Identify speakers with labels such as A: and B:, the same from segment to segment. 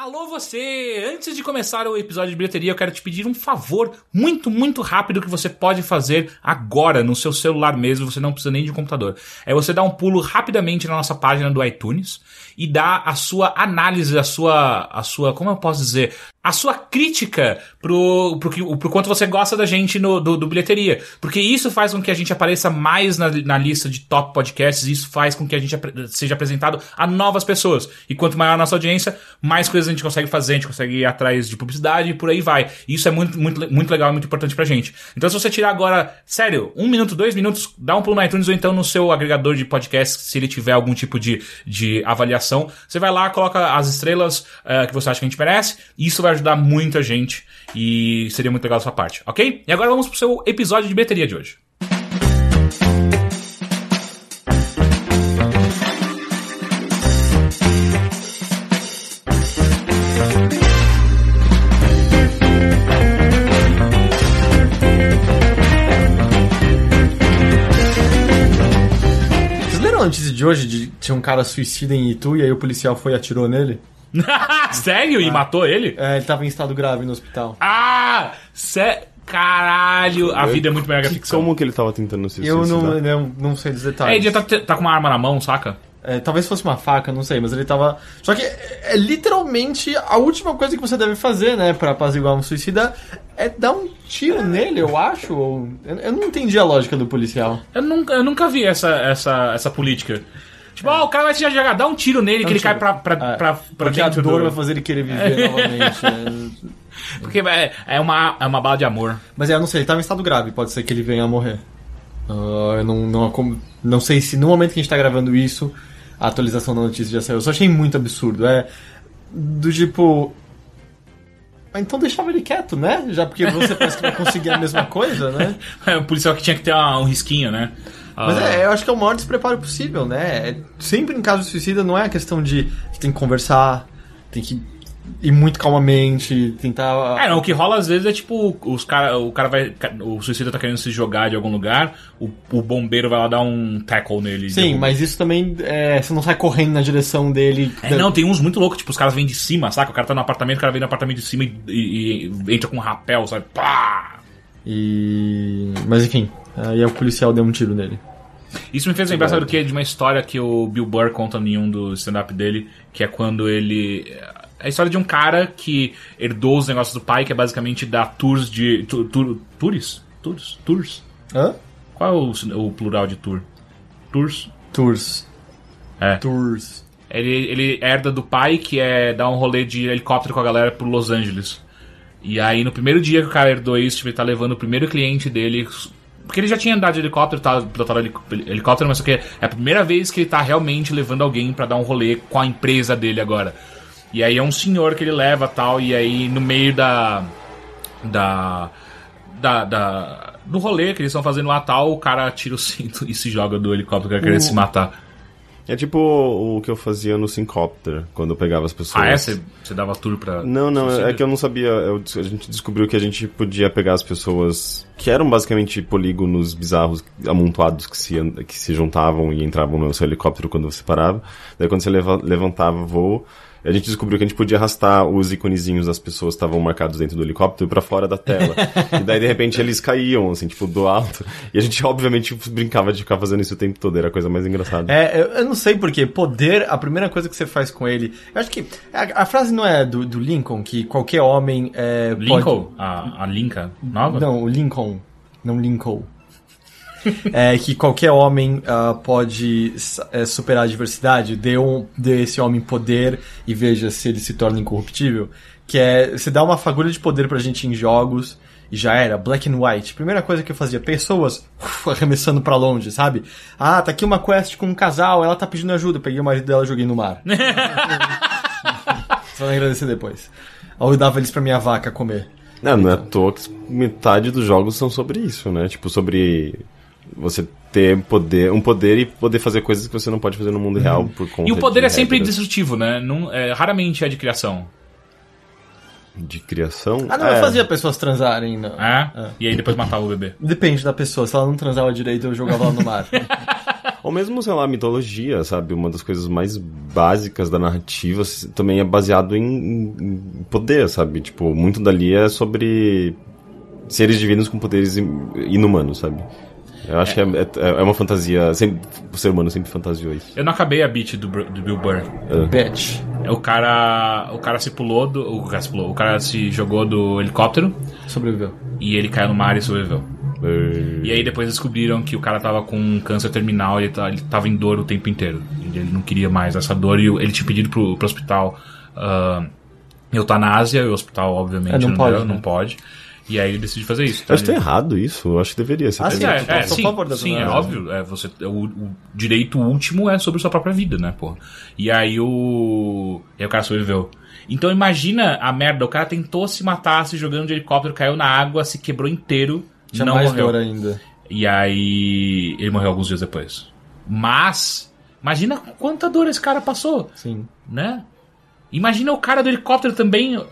A: Alô você! Antes de começar o episódio de bilheteria, eu quero te pedir um favor muito, muito rápido que você pode fazer agora no seu celular mesmo, você não precisa nem de um computador. É você dar um pulo rapidamente na nossa página do iTunes e dar a sua análise, a sua, a sua, como eu posso dizer, a sua crítica pro, pro, pro quanto você gosta da gente no, do, do bilheteria. Porque isso faz com que a gente apareça mais na, na lista de top podcasts, isso faz com que a gente seja apresentado a novas pessoas. E quanto maior a nossa audiência, mais coisas a gente consegue fazer, a gente consegue ir atrás de publicidade e por aí vai. E isso é muito, muito, muito legal e muito importante pra gente. Então, se você tirar agora, sério, um minuto, dois minutos, dá um pulo no iTunes ou então no seu agregador de podcast, se ele tiver algum tipo de, de avaliação, você vai lá, coloca as estrelas uh, que você acha que a gente merece, e isso vai ajudar muita gente e seria muito legal da sua parte, ok? E agora vamos pro seu episódio de bilheteria de hoje.
B: Notícia de hoje de tinha um cara suicida em Itu e aí o policial foi e atirou nele?
A: Sério? E matou ele?
B: É, ele tava em estado grave no hospital.
A: Ah! Sé... Caralho! A vida é muito melhor que a ficção.
C: Como que ele tava tentando se
B: Eu não,
C: suicidar?
B: não, não sei dos
A: É,
B: detalhes.
A: ele já tá, tá com uma arma na mão, saca?
B: É, talvez fosse uma faca, não sei, mas ele tava. Só que é, é literalmente a última coisa que você deve fazer, né, pra apaziguar um suicida é dar um tiro nele, eu acho. Ou... Eu, não entendi a lógica do policial.
A: Eu nunca, eu nunca vi essa, essa, essa política. Tipo, ó, o cara vai te jogar, dá um tiro nele que ele cai pra, pra,
B: É,
A: pra, pra
B: Porque a
A: dentro
B: dor
A: do...
B: vai fazer ele querer viver novamente. né?
A: Porque é, é, uma, é uma bala de amor.
B: Mas é, eu não sei, ele tava em estado grave, pode ser que ele venha a morrer. Ah, eu não, não, não sei se no momento que a gente tá gravando isso, a atualização da notícia já saiu. Eu só achei muito absurdo. É do tipo. Ah, Então deixava ele quieto, né? Já porque você parece que vai conseguir a mesma coisa, né?
A: É um policial que tinha que ter uma- um risquinho, né?
B: Mas
A: Ah,
B: é, eu acho que é o maior despreparo possível, né? É- sempre em caso de suicida não é a questão de você tem que conversar, tem que ir muito calmamente, tentar.
A: É, não, o que rola às vezes é tipo, os cara, o cara vai. O suicida tá querendo se jogar de algum lugar, o, o bombeiro vai lá dar um tackle nele.
B: Sim,
A: derruba.
B: mas isso também. é, você não sai correndo na direção dele.
A: É, não, tem uns muito loucos, tipo, os caras vêm de cima, saca? O cara tá no apartamento, o cara vem no apartamento de cima e, e- e entra com um rapel, sabe? Pá!
B: E. Mas enfim, aí o policial deu um tiro nele.
A: Isso me fez lembrar, sabe do que? De uma história que o Bill Burr conta em um do stand-up dele, que é quando ele. É a história de um cara que herdou os negócios do pai, que é basicamente dar tours de. Tu, tu, tours? Tours? Tours?
B: Hã?
A: Qual é o, o plural de tour? Tours?
B: Tours.
A: É.
B: Tours.
A: Ele, ele herda do pai, que é dar um rolê de helicóptero com a galera pro Los Angeles. E aí, no primeiro dia que o cara herdou isso, tipo, ele tá levando o primeiro cliente dele. Porque ele já tinha andado de helicóptero, tá pilotado heli- helicóptero, mas só que é a primeira vez que ele tá realmente levando alguém pra dar um rolê com a empresa dele agora. E aí é um senhor que ele leva tal, e aí no meio da. da. da. da do rolê que eles estão fazendo lá tal, o cara tira o cinto e se joga do helicóptero, quer querer se matar.
C: É tipo o que eu fazia no Syncopter, quando eu pegava as pessoas.
A: Ah, é? Você dava tour pra.
C: Não, não, é que eu não sabia. eu- a gente descobriu que a gente podia pegar as pessoas que eram basicamente polígonos bizarros amontoados que se, que se juntavam e entravam no seu helicóptero quando você parava. Daí quando você leva- levantava o voo, a gente descobriu que a gente podia arrastar os iconezinhos das pessoas que estavam marcados dentro do helicóptero pra fora da tela. e daí de repente eles caíam, assim, tipo, do alto. E a gente obviamente brincava de ficar fazendo isso o tempo todo, era a coisa mais engraçada.
B: É, eu, eu não sei porque poder, a primeira coisa que você faz com ele. Eu acho que. A, a frase não é do, do Lincoln, que qualquer homem. É,
A: Lincoln? A, a Linka nova?
B: Pode... Não, o Lincoln. Não Lincoln. É que qualquer homem ah, pode é, superar a adversidade, dê, um, dê esse homem poder e veja se ele se torna incorruptível. Que é, você dá uma fagulha de poder pra gente em jogos e já era, black and white. Primeira coisa que eu fazia, pessoas uf, arremessando pra longe, sabe? Ah, tá aqui uma quest com um casal, ela tá pedindo ajuda, peguei o marido dela e joguei no mar. Você vai agradecer depois. Ou eu dava eles pra minha vaca comer.
C: Não, não é à toa que metade dos jogos são sobre isso, né? Tipo, sobre você ter poder, um poder e poder fazer coisas que você não pode fazer no mundo real por conta
A: E o poder
C: de
A: é sempre
C: regras
A: destrutivo, né? Não, é, raramente é de criação.
C: de criação.
B: Ah, não,
C: é,
B: eu fazia pessoas transarem, não.
A: É? E aí depois matava o bebê.
B: Depende da pessoa. Se ela não transava direito, eu jogava ela no mar.
C: Ou mesmo, sei lá, mitologia, sabe? Uma das coisas mais básicas da narrativa também é baseado em, poder, sabe? Tipo, muito dali é sobre seres divinos com poderes in- inumanos, sabe? Eu acho que é, é, é uma fantasia. Sempre, o ser humano sempre fantasiou isso.
A: Eu não acabei a beat do, do Bill Burr.
B: Bitch.
A: O cara, o cara se pulou do, o cara se pulou, o cara se jogou do helicóptero
B: Sobreviveu.
A: e ele caiu no mar e sobreviveu.
C: É,
A: E aí depois descobriram que o cara tava com um câncer terminal e ele, ele tava em dor o tempo inteiro. Ele não queria mais essa dor e ele tinha pedido pro, pro hospital ah, eutanásia, e o hospital obviamente
B: É, não
A: não,
B: pode,
A: deu,
B: né?
A: não pode. E aí ele decidiu fazer isso.
C: Eu acho que
A: Então
C: tá errado isso. Eu acho que deveria ser.
B: Ah, sim,
A: é,
B: tô-
A: é, sim,
B: favor da
A: sim, é óbvio. É, você, o, o direito último é sobre sua própria vida, né, porra? E aí o. E aí o cara sobreviveu. Então imagina a merda, o cara tentou se matar se jogando de helicóptero, caiu na água, se quebrou inteiro,
B: Tinha
A: não
B: mais
A: morreu.
B: dor ainda.
A: E aí ele morreu alguns dias depois. Mas, imagina quanta dor esse cara passou,
B: Sim.
A: né? Imagina o cara do helicóptero também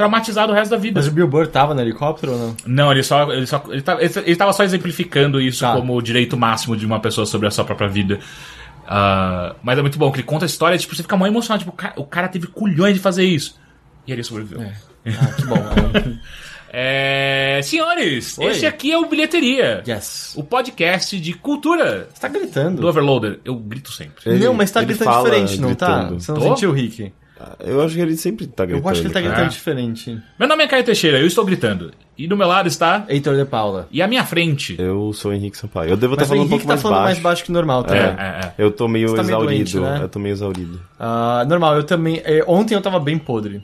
A: traumatizado o resto da vida.
B: Mas o Bill Burr tava no helicóptero ou não?
A: Não, ele só. Ele, só, ele, tava, ele, ele tava só exemplificando isso
B: Tá.
A: como o direito máximo de uma pessoa sobre a sua própria vida. Ah, mas é muito bom que ele conta a história, tipo, você fica muito emocionado. Tipo, o cara, o cara teve culhões de fazer isso. E ele sobreviveu.
B: É. Ah, que bom.
A: É, senhores,
B: Oi.
A: esse aqui é o Bilheteria.
B: yes.
A: O podcast de cultura
B: Você tá gritando.
A: do Overloader. Eu grito sempre.
C: Ele-
B: não, mas tá gritando
C: fala
B: diferente, não tá?
C: gritando.
B: Você não
A: Tô?
B: sentiu, Rick?
C: Eu acho que ele sempre tá gritando.
B: Eu acho que ele tá gritando
A: É.
B: diferente.
A: Meu nome é Caio Teixeira, eu estou gritando. E do meu lado está.
B: Heitor de Paula.
A: E à minha frente.
C: Eu sou o Henrique Sampaio. Eu devo estar
B: o
C: falando um
B: Henrique
C: pouco
B: tá
C: mais
B: falando
C: baixo.
B: mais baixo que normal, tá?
A: É,
B: vendo?
A: é, é.
C: Eu tô meio
B: Você tá meio
C: exaurido.
B: doente, né?
C: Eu tô meio exaurido.
B: Ah, normal, eu também. é, ontem eu tava bem podre.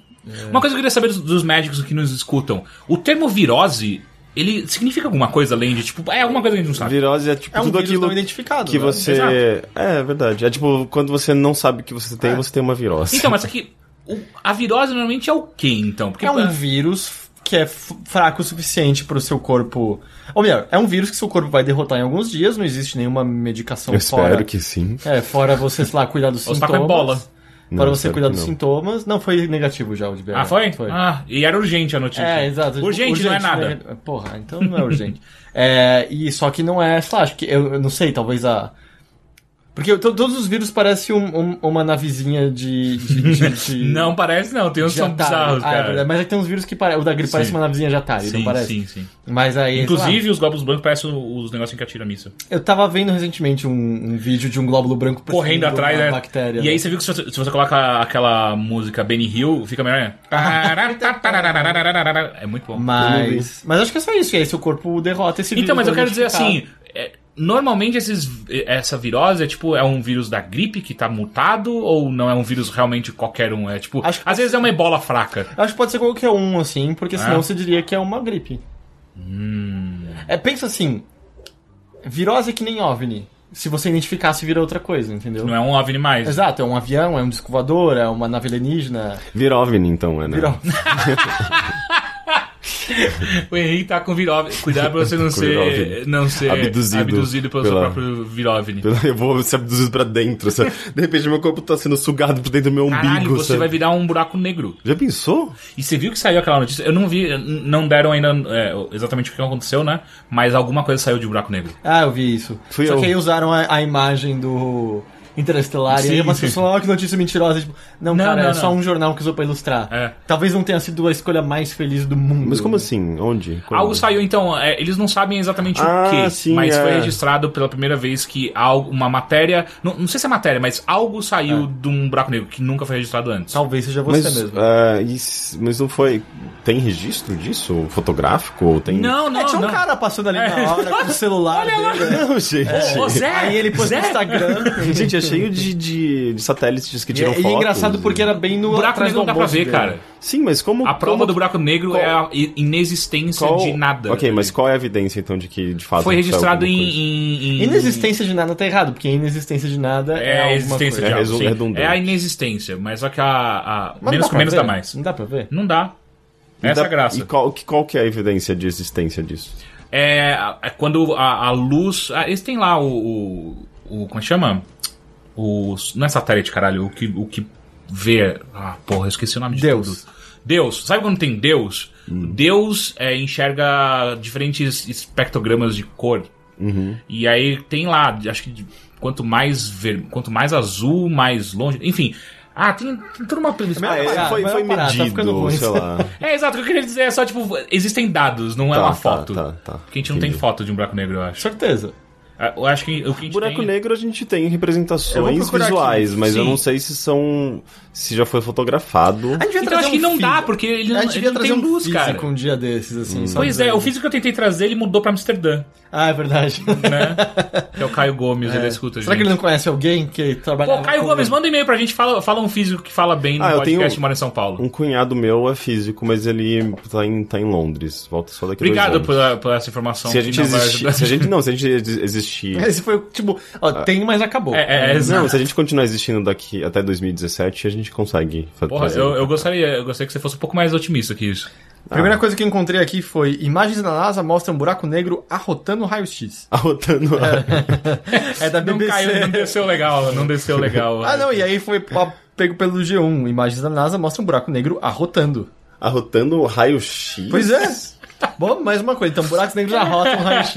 A: Uma coisa que eu queria saber dos, dos médicos que nos escutam: o termo virose, ele significa alguma coisa além de, tipo, é alguma coisa que a gente não sabe.
C: Virose é tipo
B: É um
C: tudo
B: vírus
C: aquilo
B: não identificado,
C: que
B: né?
C: você.
A: Exato.
C: É, é verdade. É tipo quando você não sabe que você tem, você tem uma virose.
A: Então, mas aqui, o- a virose normalmente é o quê, então? Porque
B: É um vírus que é fraco o suficiente pro seu corpo. Ou melhor, é um vírus que seu corpo vai derrotar em alguns dias, não existe nenhuma medicação
C: Eu
B: fora.
C: espero que sim.
B: É, fora você, sei lá, cuidar dos
A: Ou você tá
B: sintomas.
A: com ebola.
C: Não,
B: Para você cuidar dos
C: não.
B: sintomas. Não, foi negativo já o de BH.
A: Ah, foi?
B: Foi.
A: Ah, e era urgente a notícia.
B: É, exato.
A: Urgente, não é nada.
B: né? Porra, então não é urgente. é, e só que não é, sei lá, acho que eu, eu não sei, talvez a. Porque to- todos os vírus parecem um- um- uma navezinha de. de, de- de-
A: Não parece, não. Tem uns que são
B: Atari.
A: bizarros,
B: Ah, é
A: cara.
B: verdade, mas é que tem uns vírus que parecem. O da gripe parece
A: Sim.
B: uma navezinha de Atari,
A: sim,
B: não parece?
A: sim, sim.
B: Mas aí. lá,
A: Inclusive, os glóbulos brancos parecem os negocinhos que atira a missa.
B: eu tava vendo recentemente um, um vídeo de um glóbulo branco
A: Correndo atrás, né?
B: bactéria.
A: E aí você viu que se você, se você coloca aquela música Benny Hill, fica melhor, né? É muito bom.
B: Mas. Mas acho que é só isso, e aí seu corpo derrota esse vírus.
A: Então, mas eu quero dizer assim, é, normalmente esses, essa virose é tipo, é um vírus da gripe que tá mutado ou não é um vírus realmente qualquer um? É tipo,
B: Acho que
A: às vezes é uma ebola fraca.
B: Eu Acho que pode ser qualquer um, assim, porque senão
A: Ah.
B: você diria que é uma gripe.
A: Hum.
B: É, pensa assim, virose é que nem OVNI. Se você identificasse, vira outra coisa, entendeu?
A: Não é um OVNI mais.
B: Exato, é um avião, é um disco voador, é uma nave alienígena.
C: Vira OVNI, então, é, né?
B: Virou.
A: O Henrique tá com virovni. Cuidado pra você não ser, não ser
C: Abduzido
A: abduzido pelo seu
C: pela-
A: próprio virovni.
C: Eu vou ser abduzido pra dentro. sabe? De repente, meu corpo tá sendo sugado por dentro do meu
A: Caralho,
C: umbigo.
A: você
C: sabe?
A: vai virar um buraco negro.
C: Já pensou?
A: E você viu que saiu aquela notícia? Eu não vi, não deram ainda é, exatamente o que aconteceu, né? Mas alguma coisa saiu de buraco negro.
B: Ah, eu vi isso.
C: Fui
B: Só
C: eu.
B: que aí usaram a, a imagem do Interestelar e aí
A: Sim,
B: umas
A: sim.
B: pessoas falaram, ó, que notícia mentirosa. Tipo, não,
A: Não,
B: cara,
A: não,
B: é só
A: não.
B: um jornal que usou pra ilustrar.
A: É.
B: Talvez não tenha sido a escolha mais feliz do mundo.
C: Mas como assim? Onde? Quando?
A: Algo saiu, então, é, eles não sabem exatamente
C: Ah,
A: o que,
C: sim,
A: mas
C: é.
A: foi registrado pela primeira vez que algo, uma matéria. Não, não sei se é matéria, mas algo saiu
C: É.
A: de um buraco negro que nunca foi registrado antes.
B: Talvez seja você
C: Mas,
B: mesmo.
C: isso- mas não foi. Tem registro disso? Fotográfico? Ou tem...
A: Não, não,
B: é, tinha um
A: não.
B: cara passando ali na hora com o celular dele.
C: Não, gente.
A: Ô, Zé!
B: Aí ele pôs no! Instagram.
C: Gente, é cheio de, de, de satélites que
B: E,
C: tiram
B: é- e
C: fotos.
B: é engraçado porque era bem no
A: O buraco negro não dá pra ver,
B: dele.
A: cara.
C: Sim, mas como.
A: A prova
C: como-
A: do buraco negro
C: qual-
A: é a inexistência
C: qual-
A: de nada.
C: Ok, mas qual é a evidência então de que de fato
A: Foi registrado em, em, em-
B: Inexistência de nada tá errado, porque inexistência de nada é,
A: É a
B: alguma
A: existência
B: coisa.
A: de
C: É
A: algo.
C: redundante.
A: É a inexistência, mas só que a. a- menos
B: não
A: com menos
B: ver?
A: dá mais.
B: Não dá pra ver?
A: Não dá.
C: E
A: Essa é
C: dá-
A: a graça.
C: E qual, que- qual que é a evidência de existência disso?
A: É, é quando a, a luz. Ah, eles têm lá o, o, o- Como é que chama? O, não é satélite, caralho. O que, o que vê. Ah, porra, eu esqueci o nome de
B: Deus.
A: tudo. Deus. Sabe quando tem Deus? Deus é, enxerga diferentes espectrogramas de cor. E aí tem lá, acho que quanto mais ver... quanto mais azul, mais longe. Enfim. Ah, tem, tem toda uma.
C: Ah, é, foi,
B: vai
C: foi
B: parar, tá
C: medido,
B: ruim.
C: sei lá.
A: É, exato. O que eu queria dizer é só, tipo, existem dados, não é
C: Tá,
A: uma
C: tá,
A: foto.
C: tá, tá.
A: Porque a gente não tem foto de um buraco negro, eu acho.
B: Certeza.
A: Ah, Eu acho que o que a gente
C: Buraco
A: tem...
C: negro a gente tem
B: Eu
C: representações
B: procurar aqui.
C: visuais, mas eu
A: Sim.
C: não sei se são. se já foi fotografado.
B: A gente
A: Então
B: trazer
A: acho que
B: um
A: não
B: físico.
A: dá, porque ele não,
B: A gente
A: ele
B: devia
A: não tem
B: um
A: luz, cara.
B: um dia desses, assim. só
A: Pois é, o físico que eu tentei trazer, ele mudou pra Amsterdã,
B: Ah, é verdade.
A: né? que é o Caio Gomes, ele escuta a
B: Será
A: gente.
B: que ele não conhece alguém que trabalha
A: Pô, Caio Gomes, manda um e-mail pra gente, fala, fala um físico que fala bem no
C: Ah, eu
A: podcast
C: tenho-
A: que mora em São Paulo.
C: Um cunhado meu é físico, mas ele tá em, tá em Londres. Volta só daqui a
A: Obrigado por, por essa informação.
C: Se a
A: que
C: gente
A: ajudar.
C: Se a gente, não, se a gente exi- existir.
B: Esse foi, tipo, ó, tem, mas acabou.
A: É, é, é,
C: Não, se a gente continuar existindo daqui até 2017, a gente consegue fa-
A: Porra, eu, eu gostaria, eu gostaria que você fosse um pouco mais otimista que isso.
B: A primeira coisa que eu encontrei aqui foi imagens da NASA mostram um buraco negro arrotando raio-x.
C: Arrotando
B: É da
A: Não
B: BBC.
A: caiu, não desceu legal, não desceu legal.
B: Ah, não, e aí foi pego pelo G1. Imagens da NASA mostram um buraco negro arrotando.
C: arrotando raio-x.
B: Pois é. Bom, mais uma coisa. Então, buracos negros arrotam raio-x.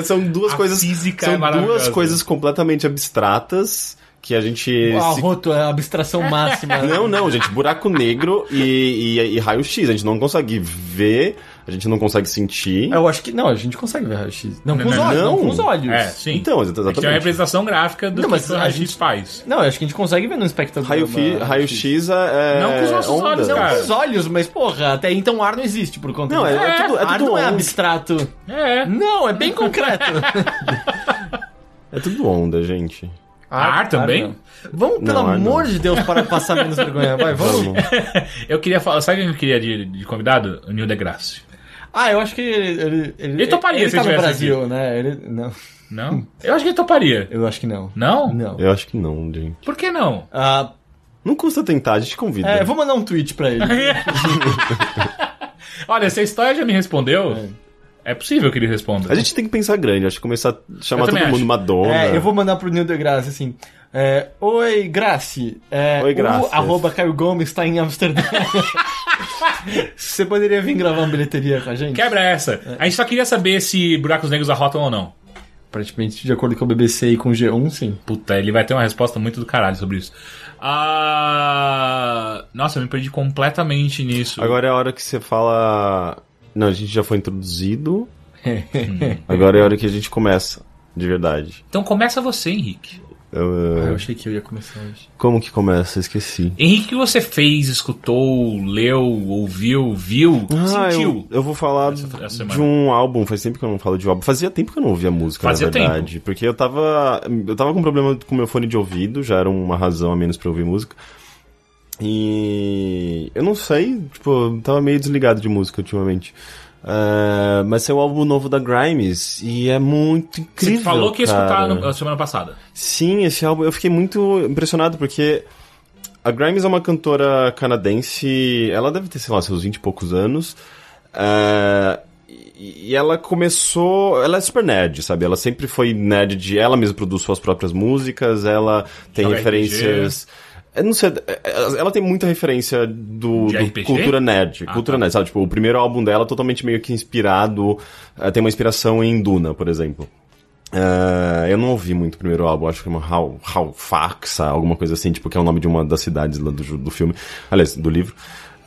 C: São duas
A: a
C: coisas.
A: física
C: são
A: é
C: duas coisas completamente abstratas que a gente.
B: O
C: se-
B: arroto é a abstração máxima.
C: Não, não, gente, buraco negro e, e, e raio-x. A gente não consegue ver, a gente não consegue sentir.
B: Eu acho que. Não, a gente consegue ver raio-x. Não, com
A: Não,
B: os
A: não,
B: olhos. Não,
C: não.
B: com os olhos.
A: é, sim.
C: Então,
A: É que tem uma
C: exatamente.
A: representação gráfica do
B: Não,
A: que o raio-x
B: gente-
A: faz.
B: Não, eu acho que a gente consegue ver no espectador.
C: Raio-fi-
B: uma-
C: Raio-x é.
A: Não com os nossos
C: onda.
A: olhos,
B: Não
A: cara.
B: com os olhos, mas porra, até então o ar não existe por conta
C: Não, é,
B: disso.
C: é tudo, é
B: ar
C: tudo
B: não é abstrato.
A: É.
B: Não, é bem concreto.
C: É tudo onda, gente.
A: Ar também?
B: não. Vamos, pelo
C: Não, ar
B: amor
C: não.
B: de Deus, para passar menos vergonha. Vai, vamos.
C: Vamos.
A: Eu queria falar. Sabe quem eu queria de, de convidado? O Neil deGrasse.
B: Ah, eu acho que ele. Ele,
A: Ele toparia
B: ele
A: se
B: tá no Brasil, né? Ele, não,
A: Não? Eu acho que ele toparia.
B: eu acho que não.
A: Não?
B: Não.
C: Eu acho que não, gente.
A: Por que não?
B: Ah,
C: Não custa tentar, a gente convida.
B: é, vou mandar um tweet pra ele.
A: Olha, se a história já me respondeu, é, possível que ele responda.
C: A gente tem que pensar grande, acho que começar a chamar todo
A: também
C: mundo
A: acho.
C: Madonna.
B: É, eu vou mandar pro Neil deGrasse assim. É, Oi, Grace. É,
C: Oi, Grace.
B: O arroba Caio Gomes tá em Amsterdã. Você poderia vir gravar uma bilheteria com a gente?
A: Quebra essa. A gente só queria saber se buracos negros arrotam ou não.
B: Aparentemente, de acordo com o BBC e com o G1, sim.
A: Puta, ele vai ter uma resposta muito do caralho sobre isso. Ah. Nossa, eu me perdi completamente nisso.
C: Agora é a hora que você fala. Não, a gente já foi introduzido. Agora é a hora que a gente começa, de verdade.
A: Então começa você, Henrique.
C: Eu,
B: Ah, eu achei que eu ia começar hoje.
C: Como que começa? Esqueci.
A: Henrique, o que você fez, escutou, leu, ouviu, viu,
C: Ah,
A: sentiu?
C: eu, eu vou falar
A: Essa- essa
C: de um álbum. Faz tempo que eu não falo de um álbum. Fazia tempo que eu não ouvia música,
A: Fazia
C: na verdade. Porque eu tava. Eu tava com problema com meu fone de ouvido, já era uma razão a menos pra ouvir música. E. Eu não sei, tipo, eu tava meio desligado de música ultimamente. É, mas é o álbum novo da Grimes e é muito incrível.
A: Você falou que ia escutar semana passada.
C: Sim, esse álbum eu fiquei muito impressionado porque a Grimes é uma cantora canadense, ela deve ter, sei lá, seus 20 e poucos anos. é, e ela começou. Ela é super nerd, sabe? Ela sempre foi nerd de. Ela mesma produz suas próprias músicas, ela tem
A: Joga
C: referências. Eu não sei, ela tem muita referência do, do cultura nerd.
A: Ah,
C: cultura
A: tá.
C: nerd, sabe? Tipo, o primeiro álbum dela é totalmente meio que inspirado. é, tem uma inspiração em Duna, por exemplo. É, eu não ouvi muito o primeiro álbum, acho que é uma Hal, Halifax, alguma coisa assim, tipo, que é o nome de uma das cidades lá do, do filme. Aliás, do livro.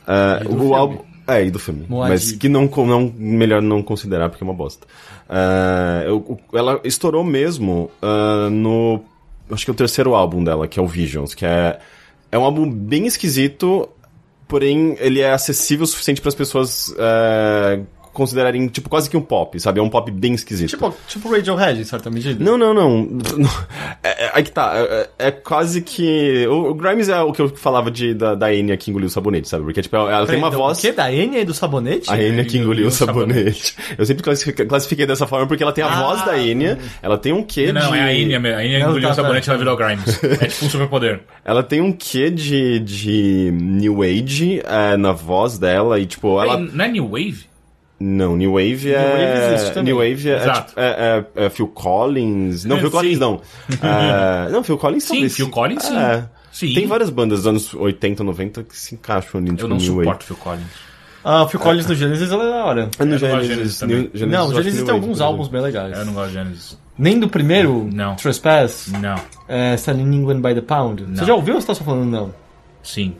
C: É,
B: do
C: o
B: filme.
C: álbum. É, e do filme.
B: Moadib.
C: Mas que não, não. Melhor não considerar, porque é uma bosta. É, eu- ela estourou mesmo no. Acho que é o terceiro álbum dela, que é o Visions, que é. É um álbum bem esquisito, porém ele é acessível o suficiente para as pessoas é, considerarem, tipo, quase que um pop, sabe? É um pop bem esquisito.
B: Tipo, tipo Radiohead, em certa medida.
C: Não, não, não. É, é, aí que tá. É, é quase que. O, o Grimes é o que eu falava de, da, da Enya que engoliu o sabonete, sabe? Porque, tipo, ela tem uma
B: Então,
C: voz.
B: O quê? Da Enya e do sabonete?
C: A Enya que engoliu o
A: sabonete.
C: sabonete. Eu sempre classifiquei, dessa forma porque ela tem a
B: Ah.
C: voz da Enya, ela tem um quê
A: Não,
C: de.
A: é a Enya mesmo. A Enya
B: Não,
A: engoliu
B: tá,
A: o sabonete e
B: tá.
A: ela virou Grimes. É tipo um superpoder.
C: Ela tem um quê de, de New Age é, na voz dela e, tipo, ela.
A: Não é New Wave?
C: Não, New Wave é.
B: Wave existe também.
C: New Wave é, é,
A: Exato.
C: tipo, é- é- é Phil Collins. Não, Phil
A: Sim.
C: Collins não. É, não, Phil Collins
A: Sim,
C: talvez
A: Phil Collins, sim.
C: É.
A: Sim.
C: Tem várias bandas dos anos 80, 90 que se encaixam ali, tipo,
A: Eu não
C: New
A: suporto
C: Wave.
A: Phil Collins.
B: Ah, Phil Collins no Genesis ela é da hora.
C: É no Genesis. New- Genesis
B: Não, o Genesis tem alguns álbuns bem legais.
A: Eu não gosto de Genesis.
B: Nem do primeiro,
A: Não.
B: Trespass,
A: Não.
B: é, Selling England by the Pound. Você
A: Não.
B: já ouviu ou você tá só falando não?
A: Sim.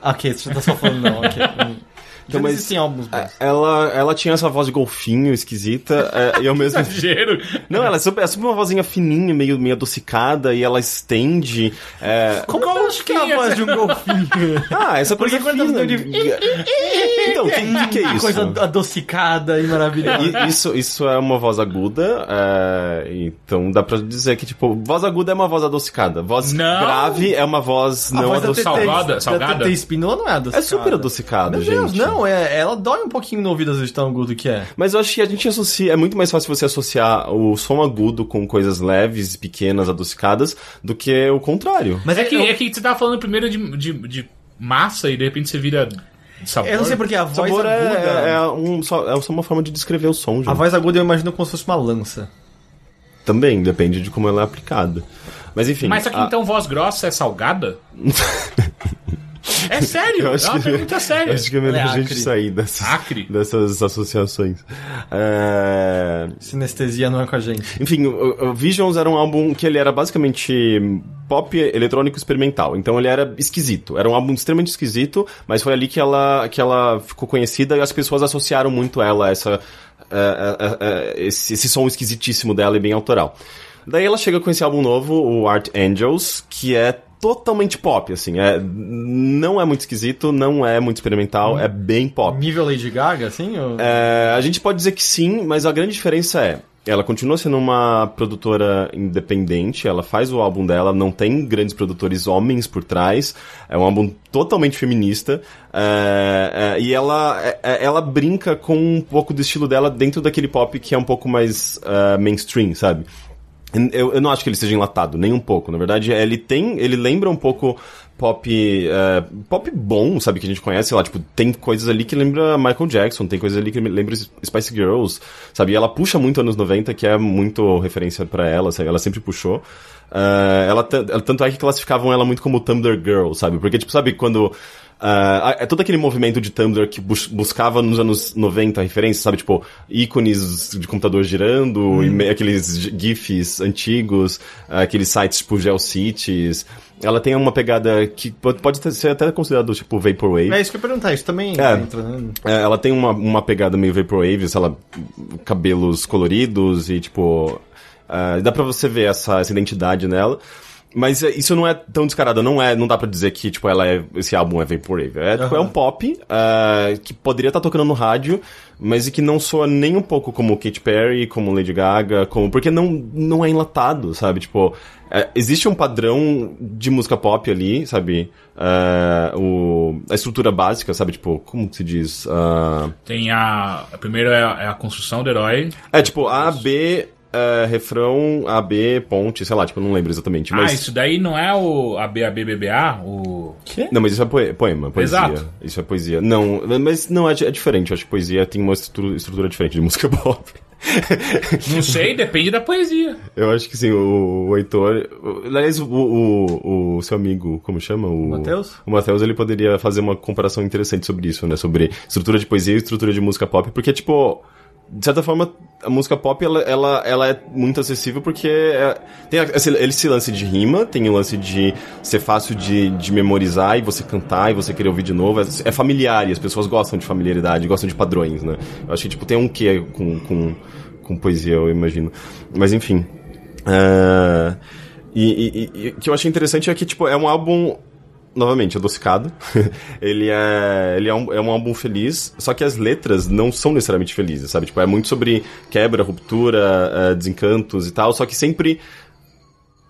B: Ok, você tá só falando não, ok.
C: Então, mas-
B: tem álbuns bons.
C: Ela, ela tinha essa voz de golfinho esquisita, é, e ao mesmo
A: Exagero.
C: Não, ela é super, é super uma vozinha fininha, meio, meio adocicada, e ela estende. é,
B: Como eu acho que é a voz de um golfinho?
C: Ah, essa coisa
B: Porque
C: fina.
B: eu
C: Então, o que, que, que é isso?
B: Coisa adocicada e maravilhosa.
C: Isso, isso é uma voz aguda, é, então dá pra dizer que, tipo, voz aguda é uma voz adocicada. Voz
A: Não.
C: grave é uma voz
B: A
C: não
B: voz da
C: adocicada.
A: Salgada- salgada?
B: Da TT Espinola não é adocicada.
C: É super adocicada,
B: Meu
C: gente.
B: Deus, não, é, ela dói um pouquinho no ouvido às vezes de tão agudo que é.
C: Mas eu acho que a gente associa. É muito mais fácil você associar o som agudo com coisas leves, pequenas, adocicadas, do que o contrário.
B: Mas
A: É que, é que você tava falando primeiro de, de, de massa e de repente você vira sabor.
B: Eu não sei porque a voz
C: Sabor é,
B: aguda.
C: é, um, só, é só uma forma de descrever o som, gente.
B: A voz aguda eu imagino como se fosse uma lança.
C: Também, depende de como ela é aplicada. Mas enfim.
A: Mas aqui
C: a-
A: então voz grossa é salgada? é sério,
C: Eu acho
A: é uma
C: que-
A: pergunta séria.
C: Acho que é melhor
B: é
C: a gente
B: acre.
C: sair dessas,
A: Acre?
C: dessas associações. É,
B: Sinestesia não é com a gente.
C: Enfim, o, o Visions era um álbum que ele era basicamente pop eletrônico experimental. Então ele era esquisito. Era um álbum extremamente esquisito, mas foi ali que ela, que ela ficou conhecida e as pessoas associaram muito ela a essa, é, é, é, esse, esse som esquisitíssimo dela e bem autoral. Daí ela chega com esse álbum novo, o Art Angels, que é totalmente pop, assim. É, não é muito esquisito, não é muito experimental, é bem pop.
B: Nível Lady Gaga, assim? Ou...
C: É, a gente pode dizer que sim, mas a grande diferença é. Ela continua sendo uma produtora independente, ela faz o álbum dela, não tem grandes produtores homens por trás, é um álbum totalmente feminista, é, é, e ela, é, é, ela brinca com um pouco do estilo dela dentro daquele pop que é um pouco mais é, mainstream, sabe? Eu, eu não acho que ele seja enlatado, nem um pouco. Na verdade, ele tem. Ele lembra um pouco pop. é, pop bom, sabe? Que a gente conhece, sei lá, tipo, tem coisas ali que lembra Michael Jackson, tem coisas ali que lembra Spice Girls, sabe? E ela puxa muito anos 90, que é muito referência pra ela, sabe? Ela sempre puxou. É, ela- tanto é que classificavam ela muito como Tumblr Girl, sabe? Porque, tipo, sabe quando. Ah, é todo aquele movimento de Tumblr que bus- buscava nos anos 90 referências, sabe? Tipo, ícones de computador girando, me- aqueles gi- GIFs antigos, aqueles sites tipo GeoCities. Ela tem uma pegada que pode, ser até considerado tipo Vaporwave.
B: É isso que eu ia perguntar, isso também
C: É.
B: entra, né?
C: É, ela tem uma, uma pegada meio vaporwave, sei lá, cabelos coloridos e tipo. ah, dá pra você ver essa, essa identidade nela. Mas é, isso não é tão descarado, não é, não dá pra dizer que, tipo, ela é, esse álbum é Vaporwave. É, tipo, é um pop, ah, que poderia estar tocando no rádio, mas e que não soa nem um pouco como Katy Perry, como Lady Gaga, como, porque não, não é enlatado, sabe? Tipo, é, existe um padrão de música pop ali, sabe? Ah, o, a estrutura básica, sabe? Tipo, como que se diz? Ah,
A: Tem a. a primeiro é a, é a construção do herói.
C: é, tipo, A, B, é, refrão, A, B, ponte, sei lá, tipo, não lembro exatamente. Mas...
A: Ah, isso daí não é o ABABBA? O.
C: Não, mas isso é poe- poema, poesia.
A: Exato.
C: Isso é poesia. Não, mas não, é, é diferente. Eu acho que poesia tem uma estrutura, estrutura diferente de música pop.
A: Não sei, depende da poesia.
C: Eu acho que sim, o, o Heitor. o- Aliás, o, o, o seu amigo, como chama? O
B: Matheus?
C: O Matheus, ele poderia fazer uma comparação interessante sobre isso, né? Sobre estrutura de poesia e estrutura de música pop, porque, tipo. De certa forma, a música pop, ela, ela, ela é muito acessível porque é- tem esse, esse lance de rima, tem o lance de ser fácil de, de memorizar e você cantar e você querer ouvir de novo. É, é familiar e as pessoas gostam de familiaridade, gostam de padrões, né? Eu acho que, tipo, tem um quê com, com, com poesia, eu imagino. Mas, enfim. E- e o que eu achei interessante é que, tipo, é um álbum novamente, adocicado. ele é, ele é, um, é um álbum feliz, só que as letras não são necessariamente felizes, sabe? Tipo, é muito sobre quebra, ruptura, eh, desencantos e tal, só que sempre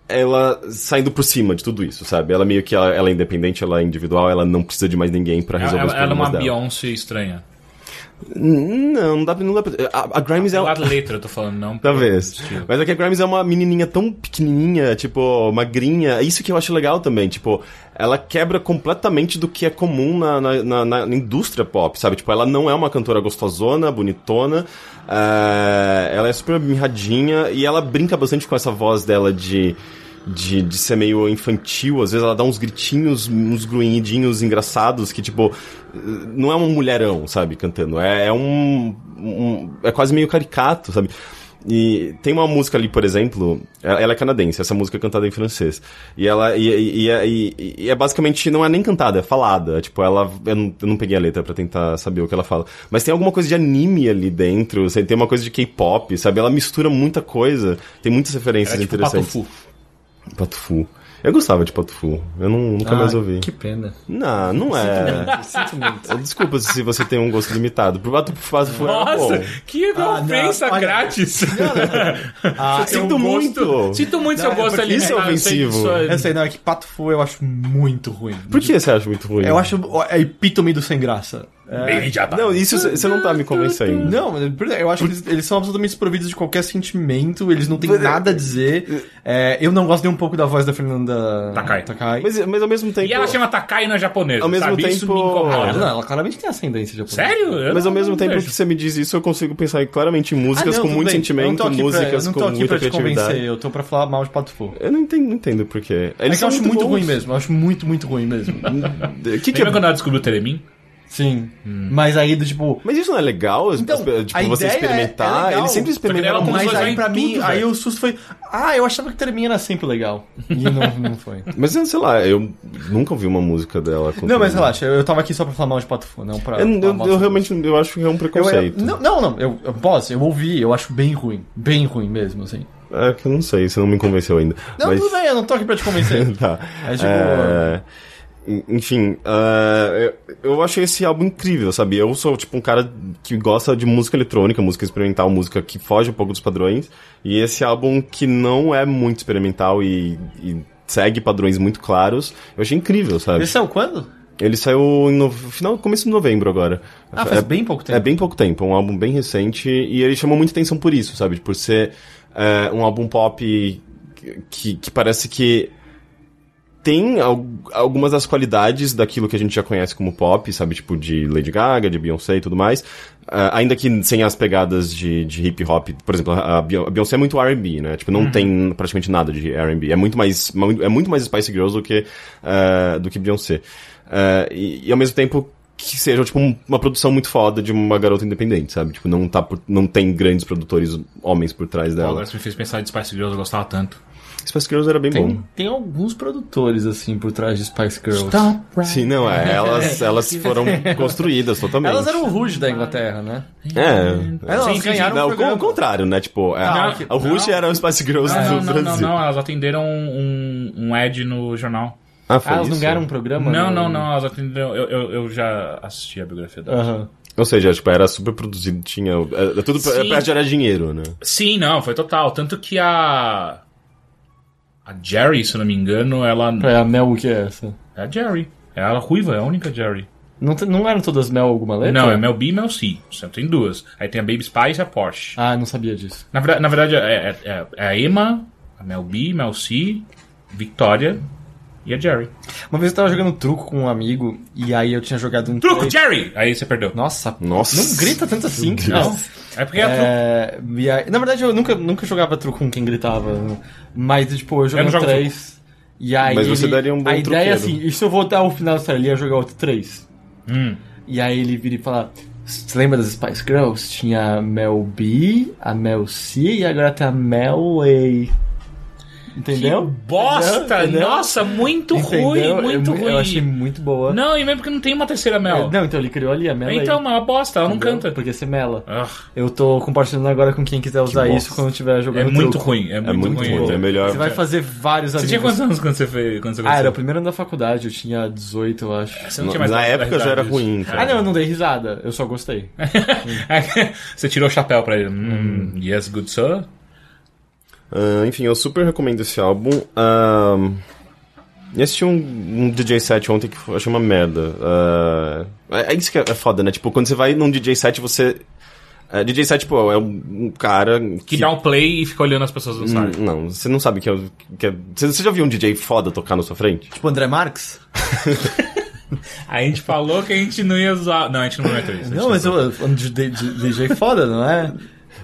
C: ela saindo por cima de tudo isso, sabe? Ela meio que ela, ela é independente, ela é individual, ela não precisa de mais ninguém pra
A: Ela,
C: resolver os
A: ela é
C: problemas
A: uma
C: dela.
A: Beyoncé estranha.
C: Não, não dá pra. Não dá pra a, a Grimes é.
A: Pela letra, eu tô falando, não.
C: Talvez.
A: estilo.
C: Mas é que a Grimes é uma menininha tão pequenininha, tipo, magrinha. É Isso que eu acho legal também, tipo, ela quebra completamente do que é comum na, na, na- na indústria pop, sabe? Tipo, ela não é uma cantora gostosona, bonitona, é, ela é super mirradinha e ela brinca bastante com essa voz dela de de, de ser meio infantil. Às vezes ela dá uns gritinhos, uns grunhidinhos engraçados que, tipo, não é um mulherão, sabe, cantando. É, é um, um. É quase meio caricato, sabe? E tem uma música ali, por exemplo, ela é canadense, essa música é cantada em francês. E ela e, e, e- e- e é basicamente não é nem cantada, é falada. Tipo, ela eu não, eu não peguei a letra pra tentar saber o que ela fala, mas tem alguma coisa de anime ali dentro, tem uma coisa de K-pop, sabe? Ela mistura muita coisa, tem muitas referências
A: Era tipo
C: interessantes.
A: Patufu.
C: Patufu. Eu gostava de Patufu. Eu não, nunca mais
B: Ah,
C: ouvi.
B: Que pena.
C: Não, não é.
B: Sinto muito.
C: Desculpa se você tem um gosto limitado. Pro Patufu, Patufu era
A: Nossa,
C: bom.
A: que
B: Ah, não,
A: ofensa
B: olha-
A: grátis.
B: Ah,
A: Você tem
C: sinto
A: um gosto-
C: muito.
A: Sinto muito seu
B: Não, é
A: gosto
B: porque
A: alimentar.
C: isso é ofensivo.
A: isso é-
B: Eu sei, não, é que Pato Fu eu acho muito ruim.
C: Por que você acha muito ruim?
B: Eu acho a epítome do sem graça. É,
A: tá.
C: Não, isso você não tá me convencendo.
B: Não, eu acho que eles, eles são absolutamente desprovidos de qualquer sentimento, eles não têm nada a dizer. É, eu não gosto nem um pouco da voz da Fernanda
A: Takai.
C: Mas, mas ao mesmo tempo.
A: E ela chama Takai na japonesa,
C: Ao mesmo
A: sabe? Isso me
C: tempo-
B: Ah,
A: incomoda.
B: não, ela claramente tem ascendência japonesa.
A: Sério? Eu
C: Mas ao mesmo tempo
A: vejo.
C: que você me diz isso, eu consigo pensar claramente em músicas
B: Ah, não,
C: com muito
B: bem.
C: sentimento,
B: eu não tô aqui pra-
C: músicas
B: eu não
C: com
B: tô aqui
C: muita
B: pra te
C: criatividade.
B: convencer, eu tô pra falar mal de Pato Fu.
C: Eu não entendo, não entendo por quê.
B: É que eu acho muito
C: bons.
B: ruim mesmo, eu acho muito, muito ruim mesmo.
C: Que, que
A: Lembra
C: é...
A: quando ela descobriu o Teremin?
B: Sim. Mas aí, do tipo.
C: Mas isso não é legal?
B: Então,
C: tipo,
B: a
C: você
B: ideia é-
C: experimentar.
B: é legal.
C: Eles sempre experimentaram
B: Mas aí pra mim,
A: tudo,
B: aí
A: velho.
B: o susto foi. Ah, eu achava que Terminha era sempre legal. E não, não foi.
C: Mas sei lá, eu nunca ouvi uma música dela.
B: Não, mas relaxa, eu eu tava aqui só pra falar mal de Pato Fu, não pra.
C: Eu,
B: falar
C: eu- eu realmente eu acho que é um preconceito.
B: eu- não, não, não, eu, eu posso, eu ouvi, eu acho bem ruim. Bem ruim mesmo, assim.
C: É que eu não sei, você não me convenceu ainda.
B: Não,
C: mas...
B: tudo bem, eu não tô aqui pra te convencer.
C: tá.
B: É tipo-
C: É, Enfim, é, eu, eu achei esse álbum incrível, sabe? Eu sou, tipo, um cara que gosta de música eletrônica, música experimental, música que foge um pouco dos padrões. E esse álbum que não é muito experimental e, e segue padrões muito claros, eu achei incrível, sabe?
B: É o quando?
C: Ele saiu no final, começo de novembro agora.
B: Ah, faz
C: é,
B: bem pouco tempo.
C: É bem pouco tempo, é um álbum bem recente e ele chamou muita atenção por isso, sabe? Por ser é, um álbum pop que, que parece que tem al- algumas das qualidades daquilo que a gente já conhece como pop, sabe? Tipo de Lady Gaga, de Beyoncé e tudo mais. Ah, ainda que sem as pegadas de, de hip hop. Por exemplo, a Beyon- a Beyoncé é muito R&B, né? Tipo, não tem praticamente nada de R&B. É muito mais, é muito mais Spice Girls do que, ah, do que Beyoncé. Ah, e, e ao mesmo tempo que seja tipo um- uma produção muito foda de uma garota independente, sabe? Tipo, não tá por- não tem grandes produtores homens por trás
A: Pô,
C: dela.
A: agora você me fez pensar de Spice Girls, eu gostava tanto.
C: Spice Girls era bem bom.
B: Tem, tem alguns produtores, assim, por trás de Spice Girls.
C: Sim, não, é, elas, elas foram construídas totalmente.
B: Elas eram o Rouge da Inglaterra, né?
C: É.
B: É, elas
A: Sim,
B: ganharam
C: Não,
B: o
C: o contrário, né? Tipo, é,
B: Não,
C: a-
B: que-
C: o
B: não.
C: era o Spice Girls
A: Ah,
C: do
A: não, não, não,
C: Brasil.
A: não, elas atenderam um, um ad no jornal.
C: Ah, foi
B: Ah, elas não
C: isso?
B: ganharam um programa?
A: Não, não, não, elas atenderam. Eu, eu, eu já assisti a biografia delas.
B: Aham.
C: Ou seja, tipo, era super produzido, tinha... Era tudo
A: Sim.
C: perto era dinheiro, né?
A: Sim, não, foi total. Tanto que a. A Jerry, se eu não me engano, ela.
B: É, a Mel o que é essa?
A: É a Jerry. É a ruiva, é a única Jerry.
B: Não, não eram todas Mel alguma letra?
A: Não, é Mel B e Mel C. Você tem duas. Aí tem a Baby Spice e a Porsche.
B: Ah, não sabia disso.
A: Na, verdade, na verdade, é, é- é a Emma, a Mel B, Mel C, Victoria e a Jerry.
B: Uma vez eu tava jogando truco com um amigo, e aí eu tinha jogado um...
A: Truco,
B: trade-
A: Jerry! Aí você perdeu.
B: Nossa,
C: Nossa.
B: não grita tanto assim.
C: Deus.
B: Não.
A: É porque é, truco.
B: É, e aí- na verdade, eu nunca, nunca jogava truco com quem gritava. Mas, tipo, eu joguei um
A: jogo
B: 3. E aí.
C: Mas você
B: ele-
C: daria um bom
B: A ideia é assim: e se eu voltar ao final da ele ia jogar outro 3.
A: Hum.
B: E aí ele vira e fala: Você lembra das Spice Girls? Tinha a Mel B, a Mel C e agora tem a Mel A. Entendeu?
A: Que bosta!
B: Entendeu?
A: Nossa, muito
B: Entendeu?
A: ruim, muito
B: eu,
A: ruim.
B: Eu achei muito boa.
A: Não, e mesmo porque não tem uma terceira Mel.
B: É, não, então ele criou ali a Mel
A: então,
B: A.
A: mas é uma bosta, ela não
B: Entendeu?
A: canta.
B: Porque você mela.
A: Ah,
B: Eu tô compartilhando agora com quem quiser usar isso quando estiver jogando
A: é muito
B: truco.
A: ruim, é muito,
C: É muito
A: ruim.
C: ruim, é melhor...
B: Você vai fazer vários
A: Você
B: amigos.
A: tinha quantos anos quando você fez? Quando você
B: Ah, era o primeiro ano da faculdade, eu tinha 18, eu acho.
A: Você não tinha mais
C: Na época já era ruim, cara.
B: Ah, não, eu não dei risada, eu só gostei.
A: você tirou o chapéu pra ele. Hum, Yes, good sir.
C: Ah, enfim, eu super recomendo esse álbum. Um, eu assisti um, um DJ set ontem que eu achei uma merda. Ah, é, é isso que é, é foda, né? Tipo, quando você vai num DJ set, você. é, DJ set, tipo, é um, um cara
A: Que dá um play e fica olhando as pessoas dançarem.
C: Hum, Não, você não sabe que é, o- que é. Você você já viu um DJ foda tocar na sua frente?
B: tipo André Marques?
A: A gente falou que a gente não ia usar. Não, a gente não vai meter isso.
B: Não, mas eu de DJ foda, não é?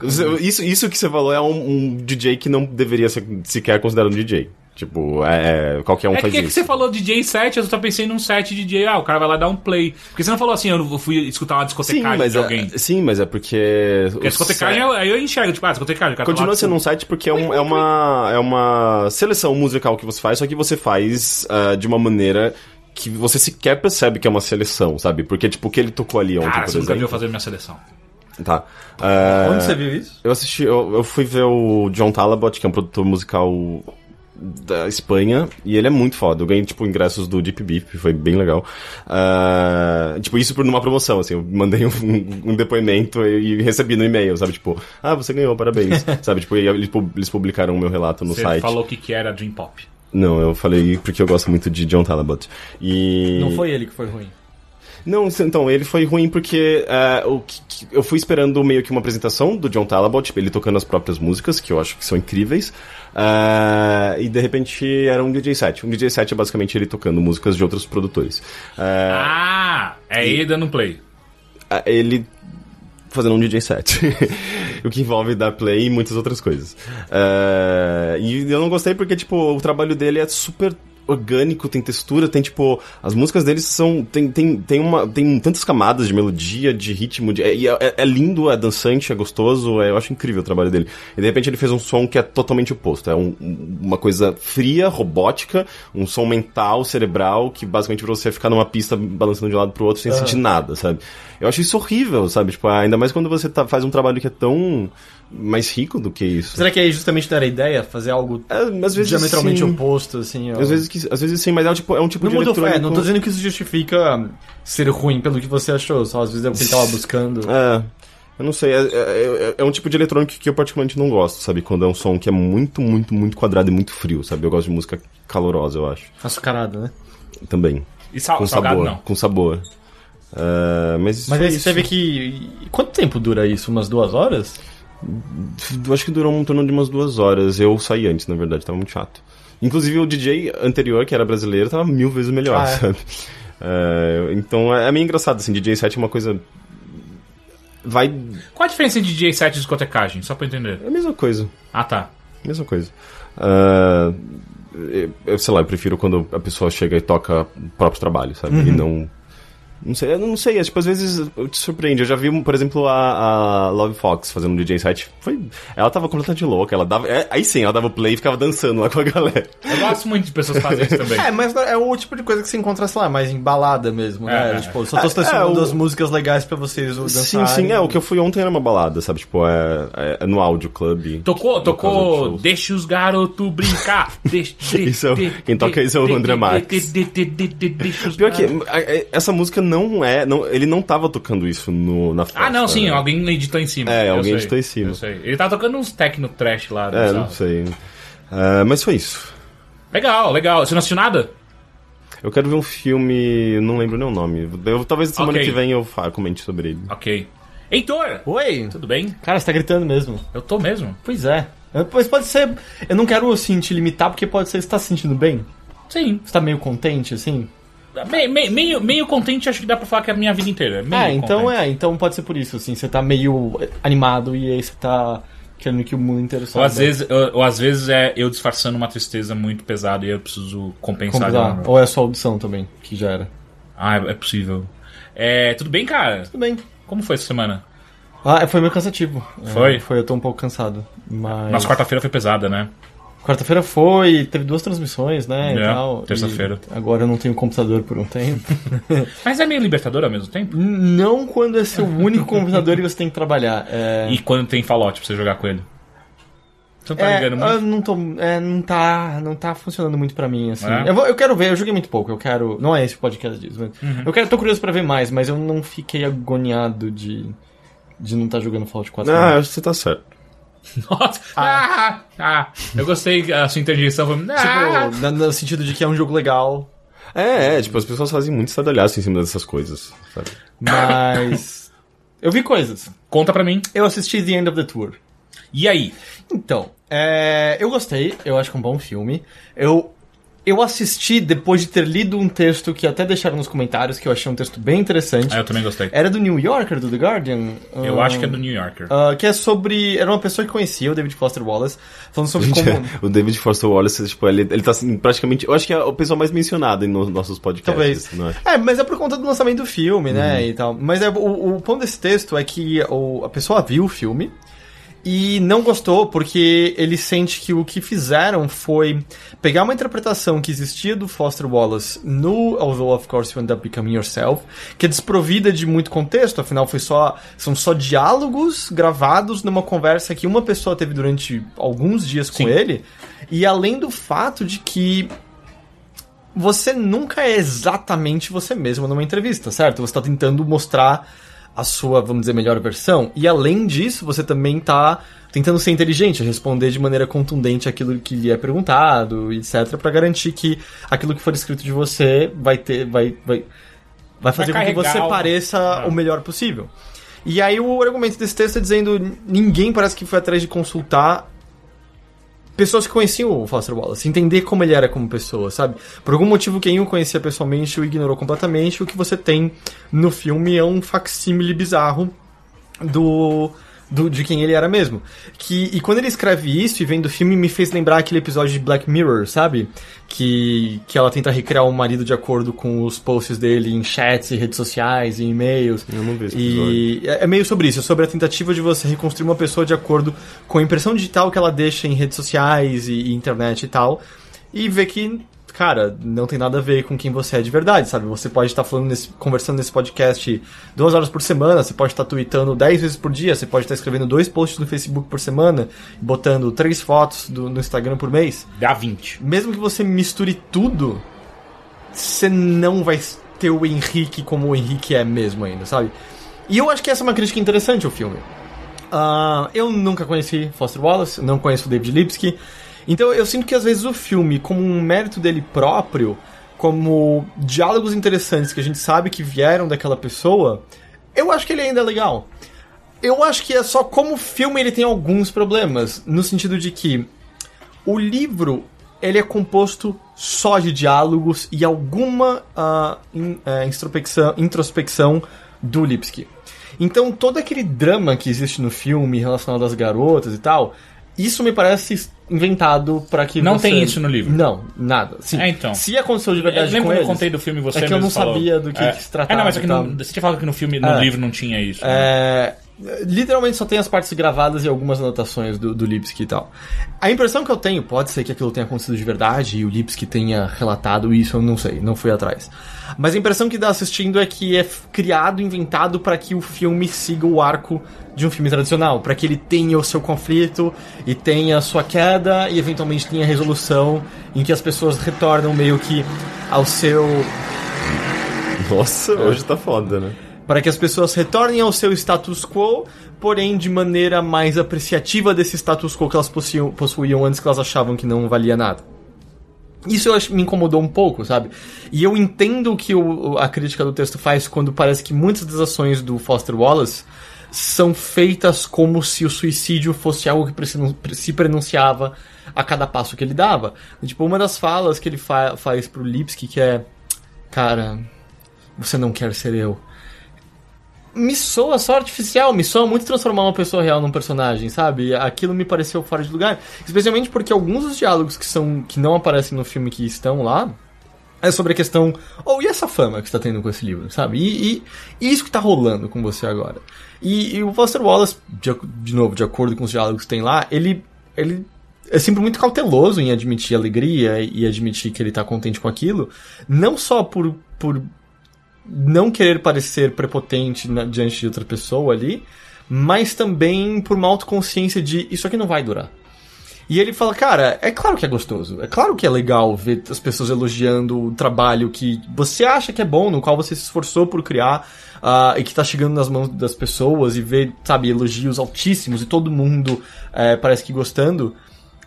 C: Você- Isso, isso que você falou é um, um DJ que não deveria ser sequer considerado um DJ. Tipo, é, é, qualquer um
A: É
C: faz
A: que, que
C: isso.
A: você falou DJ set, eu só pensei num set DJ, ah, o cara vai lá dar um play. Porque você não falou assim, eu não fui escutar uma
C: Sim,
A: discotecagem
C: mas
A: de
C: é,
A: alguém.
C: sim, mas é porque.
A: Porque a discotecagem,
C: set-
A: eu- aí eu enxergo, tipo, ah, discotecagem, o cara tá
C: Continua sendo um site porque é, um- é uma, é uma seleção musical que você faz, só que você faz ah, de uma maneira que você sequer percebe que é uma seleção, sabe? Porque, tipo, o que ele tocou ali ontem,
A: Cara,
C: por
A: você nunca viu
C: exemplo.
A: fazer minha seleção.
C: Tá. Ah,
B: Onde você viu isso?
C: Eu assisti, eu, eu fui ver o John Talabot, que é um produtor musical da Espanha, e ele é muito foda. Eu ganhei, tipo, ingressos do Deep Beef, foi bem legal. Ah, tipo, isso por numa promoção, assim, eu mandei um, um depoimento e, e recebi no e-mail, sabe? Tipo, ah, você ganhou, parabéns. sabe? Tipo, e eles, eles publicaram o meu relato no
A: Você
C: site.
A: falou o que, que era Dream Pop.
C: Não, eu falei porque eu gosto muito de John Talabot. E...
B: Não foi ele que foi ruim.
C: Não, então, ele foi ruim porque é, o que- que- eu fui esperando meio que uma apresentação do John Talabot, tipo, ele tocando as próprias músicas, que eu acho que são incríveis, é, e de repente era um DJ set. Um DJ set é basicamente ele tocando músicas de outros produtores. É,
A: Ah, é ele dando play.
C: a- ele fazendo um DJ set. o que envolve dar play e muitas outras coisas. É, e eu não gostei porque, tipo, o trabalho dele é super orgânico, tem textura, tem, tipo... As músicas dele são... Tem, tem, tem, uma, tem tantas camadas de melodia, de ritmo, de, é, e é, é lindo, é dançante, é gostoso, é- eu acho incrível o trabalho dele. E de repente ele fez um som que é totalmente oposto. É um- uma coisa fria, robótica, um som mental, cerebral, que basicamente pra você ficar numa pista balançando de um lado pro outro sem sentir nada, sabe? Eu acho isso horrível, sabe? Tipo, ainda mais quando você tá- faz um trabalho que é tão mais rico do que isso.
B: Será que aí justamente não era a ideia? Fazer algo
C: É, às vezes
B: diametralmente
C: sim.
B: oposto, assim? ó?
C: Às vezes, que, às vezes sim, mas é um tipo, é um tipo
B: Não
C: de
B: fé,
C: eletrônico...
B: não tô dizendo que isso justifica ser ruim pelo que você achou, só às vezes é o que ele tava buscando.
C: É, eu não sei, é, é- é- é um tipo de eletrônico que eu particularmente não gosto, sabe? Quando é um som que é muito, muito, muito quadrado e muito frio, sabe? Eu gosto de música calorosa, eu acho.
B: Açucarado, né?
C: Também.
A: E sal,
C: com
A: salgado
C: sabor.
A: não.
C: Com sabor. É, mas
B: Mas aí você vê que. Quanto tempo dura isso? Umas duas horas?
C: Eu acho que durou um torno de umas duas horas. Eu saí antes, na verdade, tava muito chato. Inclusive o DJ anterior, que era brasileiro, tava mil vezes melhor,
B: Ah, é?
C: sabe? É, então é, é meio engraçado, assim, DJ set é uma coisa. Vai.
A: Qual a diferença entre DJ set e discotecagem? Só pra entender.
C: É a mesma coisa.
A: Ah, tá.
C: Mesma coisa. Eu, eu sei lá, eu prefiro quando a pessoa chega e toca o próprio trabalho, sabe?
B: Uhum.
C: E não. Não sei, eu não sei, é, tipo, às vezes eu te surpreende. Eu já vi, por exemplo, a, a Love Fox fazendo um DJ set. Foi, ela tava completamente louca, ela dava. é, aí sim, ela dava play e ficava dançando lá com a galera.
A: Eu gosto muito de pessoas fazerem isso também.
B: É, mas é o tipo de coisa que você encontra, sei lá, mais em balada mesmo, né?
A: É, é.
B: Tipo, só tô
C: É,
B: selecionando
C: é, o-
B: as músicas legais pra vocês
C: Sim,
B: dançarem.
C: sim, é. O que eu fui ontem era uma balada, sabe? Tipo, é, é, é no áudio club.
A: Tocou, tocou,
C: de shows.
A: deixa os garotos brincar. Deixa, de-
C: Isso é o-
A: de-
C: quem toca
A: de-
C: isso é o André Marques. Pior que, essa música não é. Não, ele não tava tocando isso no, na festa.
A: Ah, não, sim,
C: né?
A: alguém editou em cima.
C: É,
A: Eu
C: alguém
A: sei,
C: editou em cima.
A: Eu sei. Ele tava tocando uns techno trash lá.
C: É,
A: sabe?
C: não sei. Ah, mas foi isso.
A: Legal, legal. Você não assistiu nada?
C: Eu quero ver um filme. Não lembro nem o nome. Eu, talvez semana
A: Ok.
C: que vem eu comente sobre ele.
A: Ok. Heitor,
B: Oi!
A: tudo bem?
B: Cara, você tá gritando mesmo.
A: Eu tô mesmo.
B: Pois é. Pois pode ser. Eu não quero assim te limitar, porque pode ser que você tá se sentindo bem.
A: Sim.
B: Você tá meio contente, assim?
A: Me- me- meio, meio contente, acho que dá pra falar que é a minha vida inteira. Meio
B: ah, então
A: contente.
B: é, então pode ser por isso, assim. Você tá meio animado e aí você tá querendo que o mundo inteiro
A: Ou
B: saiba.
A: às, vezes, ou, ou às vezes é eu disfarçando uma tristeza muito pesada e eu preciso compensar. Uma-
B: Ou é só audição também, que já era.
A: Ah, é é possível. É, tudo bem, cara?
B: Tudo bem.
A: Como foi essa semana?
B: Ah, foi meio cansativo.
A: Foi?
B: É, foi, eu tô um pouco cansado. Mas.
A: Nossa, quarta-feira foi pesada, né?
B: Quarta-feira foi, teve duas transmissões, né? e
A: É,
B: tal,
A: terça-feira.
B: Agora eu não tenho computador por um tempo.
A: Mas é meio libertador ao mesmo tempo?
B: não quando é seu único computador e você tem que trabalhar. É...
A: E quando tem Fallout pra você jogar com ele? Você não tá
B: É,
A: ligando
B: eu
A: muito?
B: não tô. É, não tá. Não tá funcionando muito pra mim, assim.
A: É?
B: Eu, vou- eu quero ver, eu joguei muito pouco, eu quero. Não é esse o podcast disso, mas.
A: Uhum.
B: Eu quero, tô curioso pra ver mais, mas eu não fiquei agoniado de. De não estar jogando Fallout 4.
C: Ah, acho que você tá certo.
A: Nossa! Ah, ah, eu gostei que a sua interjeição foi. Ah,
B: Tipo, na- no sentido de que é um jogo legal,
C: É, é, tipo, as pessoas fazem muito estadalhaço em cima dessas coisas, sabe?
B: mas. eu vi coisas.
A: conta pra mim.
B: Eu assisti The End of the Tour.
A: E aí?
B: Então, é, eu gostei, eu acho que é um bom filme. Eu eu assisti depois de ter lido um texto que até deixaram nos comentários, que eu achei um texto bem interessante.
A: Ah, eu também gostei.
B: Era do New Yorker, do The Guardian?
A: Eu
B: Ah,
A: acho que é do New Yorker.
B: ah, que é sobre. Era uma pessoa que conhecia, o David Foster Wallace, falando sobre
C: Gente,
B: como.
C: o David Foster Wallace, tipo, ele, ele tá assim, praticamente. Eu acho que é o pessoal mais mencionado em nos nossos podcasts.
B: Talvez.
C: Não é?
B: É, mas é por conta do lançamento do filme, né? E tal. Mas é, o, o ponto desse texto é que o, a pessoa viu o filme e não gostou porque ele sente que o que fizeram foi pegar uma interpretação que existia do Foster Wallace no Although of Course You End Up Becoming Yourself, que é desprovida de muito contexto, afinal foi só são só diálogos gravados numa conversa que uma pessoa teve durante alguns dias com
A: Sim.
B: ele, e além do fato de que você nunca é exatamente você mesmo numa entrevista, certo? Você está tentando mostrar a sua, vamos dizer, melhor versão. E além disso, você também está tentando ser inteligente, responder de maneira contundente aquilo que lhe é perguntado, etc, para garantir que aquilo que for escrito de você vai ter vai vai vai fazer com que você pareça
A: Ah.
B: o melhor possível. E aí o argumento desse texto é dizendo ninguém parece que foi atrás de consultar pessoas que conheciam o Foster Wallace, entender como ele era como pessoa, sabe? Por algum motivo, quem o conhecia pessoalmente o ignorou completamente. O que você tem no filme é um facsímile bizarro do, do de quem ele era mesmo. Que, e quando ele escreve isso e vendo o filme, me fez lembrar aquele episódio de Black Mirror, sabe? Que, que ela tenta recriar o marido de acordo com os posts dele em chats e redes sociais e e-mails.
C: Eu não vi esse
B: E é é meio sobre isso, sobre a tentativa de você reconstruir uma pessoa de acordo com a impressão digital que ela deixa em redes sociais e, e internet e tal. E ver que, cara, não tem nada a ver com quem você é de verdade, sabe? Você pode estar falando nesse, conversando nesse podcast duas horas por semana, você pode estar tweetando dez vezes por dia, você pode estar escrevendo dois posts no Facebook por semana, botando três fotos do- no Instagram por mês
A: Dá 20.
B: mesmo que você misture tudo, você não vai ter o Henrique como o Henrique é mesmo ainda, sabe? E eu acho que essa é uma crítica interessante ao filme. Ah, eu nunca conheci Foster Wallace, não conheço o David Lipsky, então eu sinto que às vezes o filme, como um mérito dele próprio, como diálogos interessantes que a gente sabe que vieram daquela pessoa, eu acho que ele ainda é legal. Eu acho que é só como filme ele tem alguns problemas, no sentido de que o livro ele é composto só de diálogos e alguma ah, in- introspecção, introspecção do Lipsky. Então todo aquele drama que existe no filme relacionado às garotas e tal, isso me parece inventado pra que
A: Não
B: você-
A: tem isso no livro?
B: Não, nada. Sim,
A: É, então.
B: Se aconteceu de verdade
A: Lembra
B: com
A: quando eu contei do filme você
B: é que eu não
A: falou?
B: sabia do que,
A: é.
B: que se tratava.
A: É, não, mas é que você tinha falado que no filme, no
B: É.
A: livro não tinha isso. né?
B: É, literalmente só tem as partes gravadas e algumas anotações do, do Lipsky e tal. A impressão que eu tenho, pode ser que aquilo tenha acontecido de verdade e o Lipsky tenha relatado isso, eu não sei, não fui atrás. Mas a impressão que dá assistindo é que é criado, inventado para que o filme siga o arco de um filme tradicional, para que ele tenha o seu conflito e tenha a sua queda e eventualmente tenha a resolução em que as pessoas retornam meio que ao seu
C: Nossa, hoje tá foda, né?
B: Para que as pessoas retornem ao seu status quo, porém de maneira mais apreciativa desse status quo que elas possuíam, possuíam antes que elas achavam que não valia nada. Isso eu acho, me incomodou um pouco, sabe? E eu entendo o que o, a crítica do texto faz quando parece que muitas das ações do Foster Wallace são feitas como se o suicídio fosse algo que se pronunciava a cada passo que ele dava. Tipo, uma das falas que ele fa faz pro Lipsky que é: Cara, você não quer ser eu me soa só artificial, me soa muito transformar uma pessoa real num personagem, sabe? Aquilo me pareceu fora de lugar. Especialmente porque alguns dos diálogos que são que não aparecem no filme que estão lá é sobre a questão, ou e essa fama que você tá tendo com esse livro, sabe? E, e- e isso que tá rolando com você agora. E, e o Foster Wallace, de, de novo, de acordo com os diálogos que tem lá, ele, ele é sempre muito cauteloso em admitir alegria e admitir que ele tá contente com aquilo, não só por, por não querer parecer prepotente na- diante de outra pessoa ali, mas também por uma autoconsciência de isso aqui não vai durar. E ele fala, cara, é claro que é gostoso, é claro que é legal ver as pessoas elogiando o trabalho que você acha que é bom, no qual você se esforçou por criar, ah, e que tá chegando nas mãos das pessoas, e ver, sabe, elogios altíssimos e todo mundo eh, parece que gostando.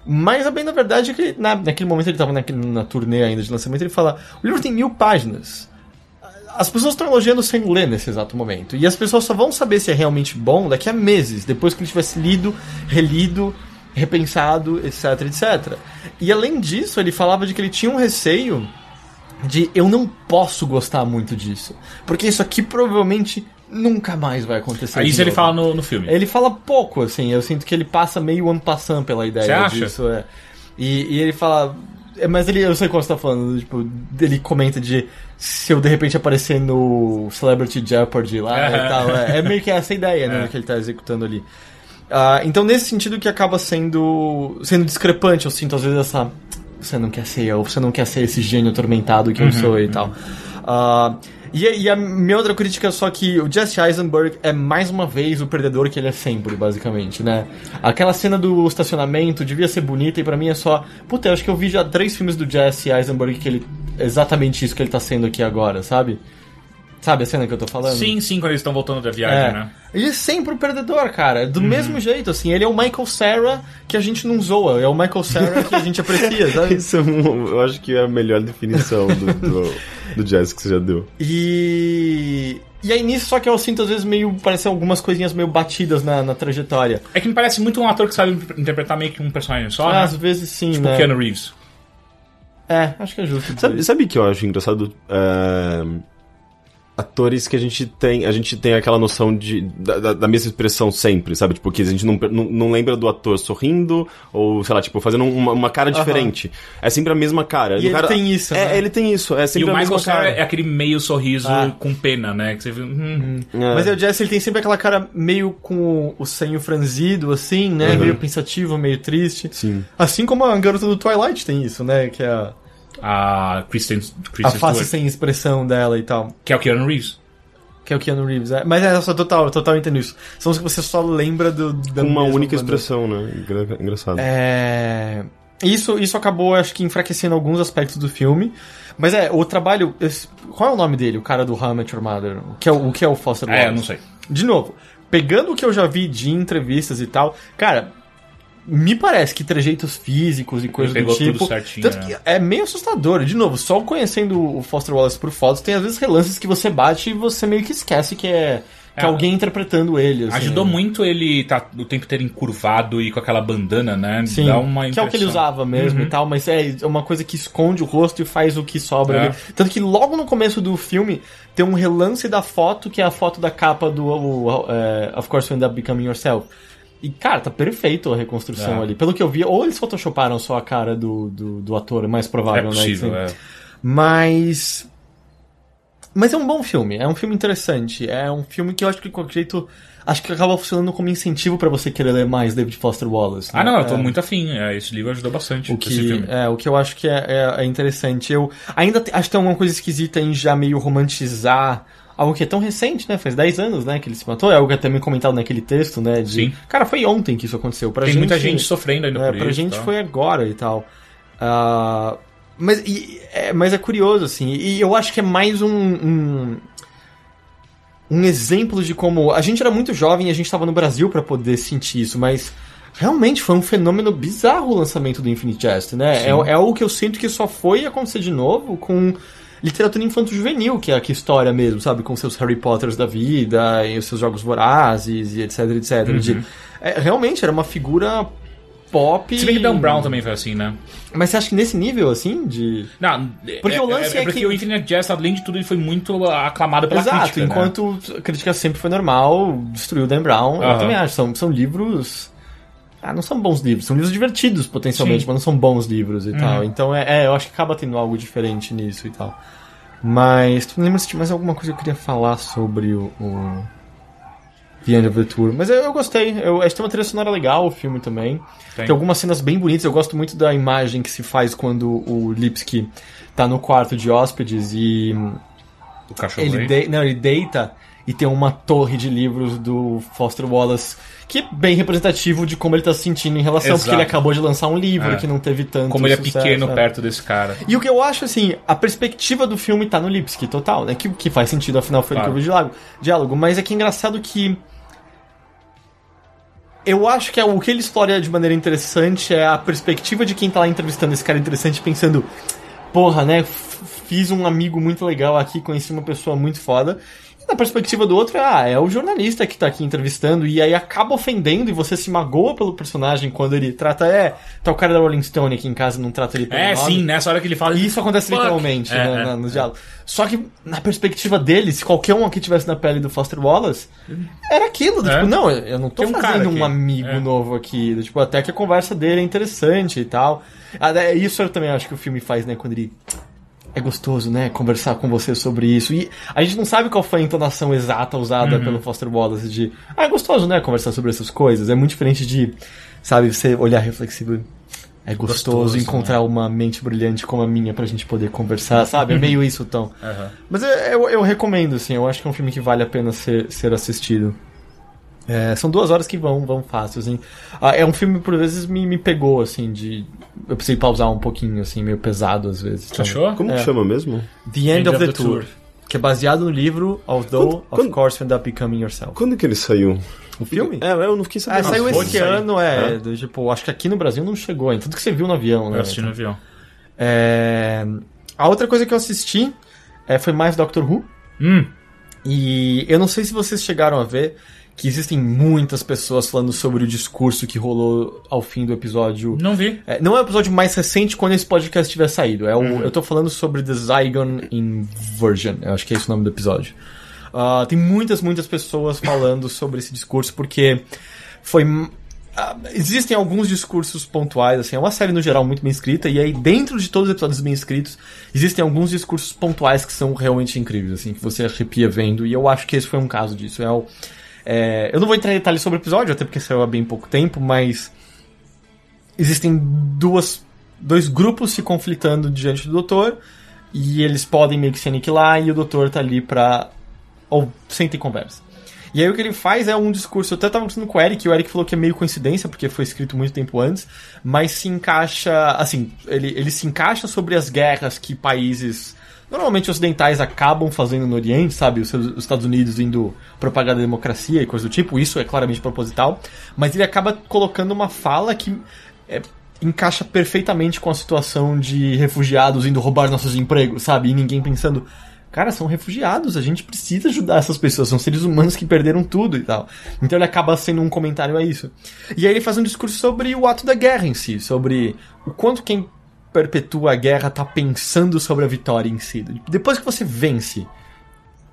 B: Mas a bem na verdade é que na, naquele momento ele tava na turnê ainda de lançamento, ele fala, o livro tem mil páginas as pessoas estão elogiando sem ler nesse exato momento. E as pessoas só vão saber se é realmente bom daqui a meses, depois que ele tivesse lido, relido repensado, etc, etc. E além disso, ele falava de que ele tinha um receio de eu não posso gostar muito disso, porque isso aqui provavelmente nunca mais vai acontecer. De
A: isso ele fala no, no filme.
B: Ele fala pouco, assim, eu sinto que ele passa meio ano passando pela ideia
A: Você acha?
B: disso. É. E, e ele fala. É, Mas ele, eu sei qual você tá falando, tipo, ele comenta de se eu de repente aparecer no Celebrity Jeopardy lá e tal. É, é meio que essa ideia, né,
A: É.
B: que ele tá executando ali. Ah, então, nesse sentido que acaba sendo, sendo discrepante, eu sinto às vezes essa. Você não quer ser eu, você não quer ser esse gênio atormentado que eu sou e tal. Ah, e, e a minha outra crítica é só que o Jesse Eisenberg é mais uma vez o perdedor que ele é sempre, basicamente, né? Aquela cena do estacionamento devia ser bonita e pra mim é só. Puta, eu acho que eu vi já três filmes do Jesse Eisenberg que ele. exatamente isso que ele tá sendo aqui agora, sabe? Sabe a cena que eu tô falando?
A: Sim, sim, quando eles estão voltando da viagem,
B: É.
A: né?
B: Ele é sempre o perdedor, cara. Do mesmo jeito, assim. Ele é o Michael Cera que a gente não zoa. É o Michael Cera que a gente aprecia, sabe?
C: Isso é um- eu acho que é a melhor definição do, do, do jazz que você já deu.
B: E. E aí nisso, só que eu sinto às vezes meio. Parece algumas coisinhas meio batidas na, na trajetória.
A: É que me parece muito um ator que sabe interpretar meio que um personagem só, né?
B: Às vezes sim,
A: Tipo
B: né?
A: Keanu Reeves.
B: É, acho que é justo.
C: Sabe, sabe que eu acho engraçado? É, atores que a gente tem, a gente tem aquela noção de, da, da- da mesma expressão sempre, sabe? Tipo, que a gente não, não, não lembra do ator sorrindo, ou, sei lá, tipo, fazendo uma, uma cara diferente. É sempre a mesma cara.
B: E ele
C: cara-
B: tem isso,
C: É,
B: né?
C: ele tem isso. É
A: E
C: sempre
A: o
C: a
A: Michael
C: mesma
A: Cera
C: cara.
A: é aquele meio sorriso
B: Ah.
A: com pena, né? Que você vê. hum,
C: É.
B: Mas é o Jesse, ele tem sempre aquela cara meio com o, o senho franzido, assim, né?
C: Uhum.
B: Meio pensativo, meio triste.
C: Sim.
B: Assim como a garota do Twilight tem isso, né? Que é a,
A: A Kristen,
B: a
A: Kristen
B: face
A: Stewart,
B: sem expressão dela e tal.
A: que é o Keanu Reeves.
B: Que é o Keanu Reeves, é. Mas é só total, total entendo isso. São os que você só lembra do, da
C: uma
B: mesma
C: única
B: maneira.
C: expressão, né? Engra- Engraçado.
B: É... Isso, isso acabou, acho que, enfraquecendo alguns aspectos do filme. Mas é, o trabalho. esse- Qual é o nome dele, o cara do How I Met Your Mother? O que é o, o, que é o Foster
A: É, não sei.
B: De novo, pegando o que eu já vi de entrevistas e tal, cara, me parece que trejeitos físicos e coisas do tipo.
A: certinho,
B: tanto que é meio assustador. De novo, só conhecendo o Foster Wallace por fotos, tem às vezes relances que você bate e você meio que esquece que é. Que
A: É,
B: alguém interpretando ele. assim.
A: Ajudou muito ele tá o tempo inteiro encurvado e com aquela bandana, né?
B: Sim,
A: Dá uma
B: que é o que ele usava mesmo e tal, mas é uma coisa que esconde o rosto e faz o que sobra
A: É.
B: ali. Tanto que logo no começo do filme tem um relance da foto, que é a foto da capa do é, Of Course You End Up Becoming Yourself. E, cara, tá perfeito a reconstrução
A: É.
B: ali. Pelo que eu vi, ou eles photoshoparam só a cara do, do, do ator, é mais
A: É
B: provável,
A: possível,
B: né?
A: é.
B: Mas. Mas é um bom filme, é um filme interessante. É um filme que eu acho que de qualquer jeito. Acho que acaba funcionando como incentivo pra você querer ler mais David Foster Wallace.
A: Ah,
B: né?
A: não, eu tô
B: É.
A: muito afim. É, esse livro ajudou bastante
B: O que,
A: filme.
B: é, o que eu acho que é, é- é interessante. Eu ainda acho que tem alguma coisa esquisita em já meio romantizar algo que é tão recente, né? Faz 10 anos, né, que ele se matou. É algo que é também comentado naquele texto, né? De,
A: Sim.
B: Cara, foi ontem que isso aconteceu. Pra
A: Tem
B: gente,
A: muita gente sofrendo ainda
B: é,
A: por
B: pra
A: isso.
B: gente
A: tá?
B: foi agora e tal. Ah, mas, e- é, mas é curioso, assim. E eu acho que é mais um, um, um exemplo de como. A gente era muito jovem e a gente estava no Brasil pra poder sentir isso, mas. Realmente foi um fenômeno bizarro o lançamento do Infinite Jest, né? É, é algo que eu sinto que só foi acontecer de novo com literatura infanto-juvenil, que é que história mesmo, sabe? Com seus Harry Potters da vida, e os seus jogos vorazes, e etc, etc.
A: Uhum.
B: De- é, realmente era uma figura pop.
A: Se bem que Dan Brown também foi assim, né?
B: Mas você acha que nesse nível, assim, de.
A: Não,
B: Porque
A: é,
B: o lance
A: é,
B: é
A: porque
B: que-
A: o Infinite Jest, além de tudo, ele foi muito aclamado pela
B: Exato,
A: crítica. né?
B: enquanto a crítica sempre foi normal, destruiu Dan Brown, eu
A: Aham.
B: também acho. São, são livros. Ah, não são bons livros, são livros divertidos potencialmente,
A: Sim.
B: mas não são bons livros e tal. Então é, é, eu acho que acaba tendo algo diferente nisso e tal. Mas, tu lembra se tinha mais alguma coisa que eu queria falar sobre o. o... The End of the Tour. Mas eu, eu gostei. Eu, acho que tem uma trilha sonora legal o filme também.
A: Tem.
B: Tem algumas cenas bem bonitas. Eu gosto muito da imagem que se faz quando o Lipsky tá no quarto de hóspedes e
A: O cachorro
B: ele, de- não, ele deita e tem uma torre de livros do Foster Wallace, que é bem representativo de como ele tá se sentindo em relação, porque
A: Exato.
B: ele acabou de lançar um livro
A: É.
B: que não teve tanto
A: Como ele é
B: sucesso,
A: pequeno
B: é.
A: perto desse cara.
B: E o que eu acho, assim, a perspectiva do filme tá no Lipsky, total, né? Que, que faz sentido, afinal foi
A: Claro.
B: ele que eu vi diálogo, diálogo. Mas é que é engraçado que. Eu acho que é, o que ele explora de maneira interessante é a perspectiva de quem tá lá entrevistando esse cara interessante, pensando. porra, né? Fiz um amigo muito legal aqui, conheci uma pessoa muito foda. Na perspectiva do outro, é, ah, é o jornalista que tá aqui entrevistando, e aí acaba ofendendo e você se magoa pelo personagem quando ele trata, é, tá o cara da Rolling Stone aqui em casa, não trata ele pelo
A: É,
B: nome.
A: sim, nessa hora que ele fala.
B: E isso acontece
A: Fuck.
B: literalmente
A: É,
B: né,
A: é,
B: nos
A: é.
B: diálogos. Só que, na perspectiva dele, se qualquer um aqui tivesse na pele do Foster Wallace, era aquilo. do
A: É.
B: Tipo, não, eu não tô
A: um
B: fazendo um amigo
A: É.
B: novo aqui. do Tipo, até que a conversa dele é interessante e tal. Ah, é, Isso eu também acho que o filme faz, né? Quando ele. É gostoso, né? Conversar com você sobre isso. E a gente não sabe qual foi a entonação exata usada
A: Uhum.
B: pelo Foster Wallace de. Ah, é gostoso, né? Conversar sobre essas coisas. É muito diferente de, sabe, você olhar reflexivo. É gostoso,
A: Gostoso,
B: encontrar uma mente brilhante como a minha pra gente poder conversar, sabe? É meio isso o tom.
A: Aham.
B: Mas eu, eu, eu recomendo, assim, eu acho que é um filme que vale a pena ser, ser assistido. É, são duas horas que vão, vão fácil, assim. Ah, é um filme, por vezes, me, me pegou, assim, de... Eu precisei pausar um pouquinho, assim, meio pesado, às vezes.
A: Você achou?
C: Como
B: É.
C: que chama mesmo?
B: The End, of, the, Tour, Que é baseado no livro Although,
C: Quando- quando-
B: of course, you end up becoming yourself.
C: Quando que ele saiu?
B: O filme?
C: É, eu não fiquei
B: Ah,
C: sabendo.
B: saiu
A: pode
B: esse
A: sair.
B: ano, é,
C: É.
B: do, Tipo, acho que aqui no Brasil não chegou ainda. Tudo que você viu no avião, né?
A: Eu assisti no avião.
B: É, A outra coisa que eu assisti é, foi mais Doctor Who.
A: Hum,
B: E eu não sei se vocês chegaram a ver que existem muitas pessoas falando sobre o discurso que rolou ao fim do episódio.
A: não vi.
B: É, não é o episódio mais recente quando esse podcast tiver saído. É o, Eu tô falando sobre The Zygon Inversion. Eu acho que é esse o nome do episódio. Ah, tem muitas, muitas pessoas falando sobre esse discurso porque foi. ah, existem alguns discursos pontuais, assim, é uma série no geral muito bem escrita, e aí dentro de todos os episódios bem escritos, existem alguns discursos pontuais que são realmente incríveis, assim, que você arrepia vendo, e eu acho que esse foi um caso disso. É o, é, eu não vou entrar em detalhes sobre o episódio, até porque saiu há bem pouco tempo, mas existem duas, dois grupos se conflitando diante do doutor, e eles podem meio que se aniquilar, e o doutor tá ali pra. ou e conversa. E aí o que ele faz é um discurso. Eu até tava conversando com o Eric, e o Eric falou que é meio coincidência, porque foi escrito muito tempo antes, mas se encaixa. Assim, ele, ele se encaixa sobre as guerras que países. Normalmente ocidentais acabam fazendo no Oriente, sabe? Os, os Estados Unidos indo propagar a democracia e coisa do tipo, isso é claramente proposital. Mas ele acaba colocando uma fala que é, encaixa perfeitamente com a situação de refugiados indo roubar nossos empregos, sabe? E ninguém pensando, cara, são refugiados, a gente precisa ajudar essas pessoas, são seres humanos que perderam tudo e tal. Então ele acaba sendo um comentário a isso. E aí ele faz um discurso sobre o ato da guerra em si, sobre o quanto quem perpetua a guerra tá pensando sobre a vitória em si. Depois que você vence,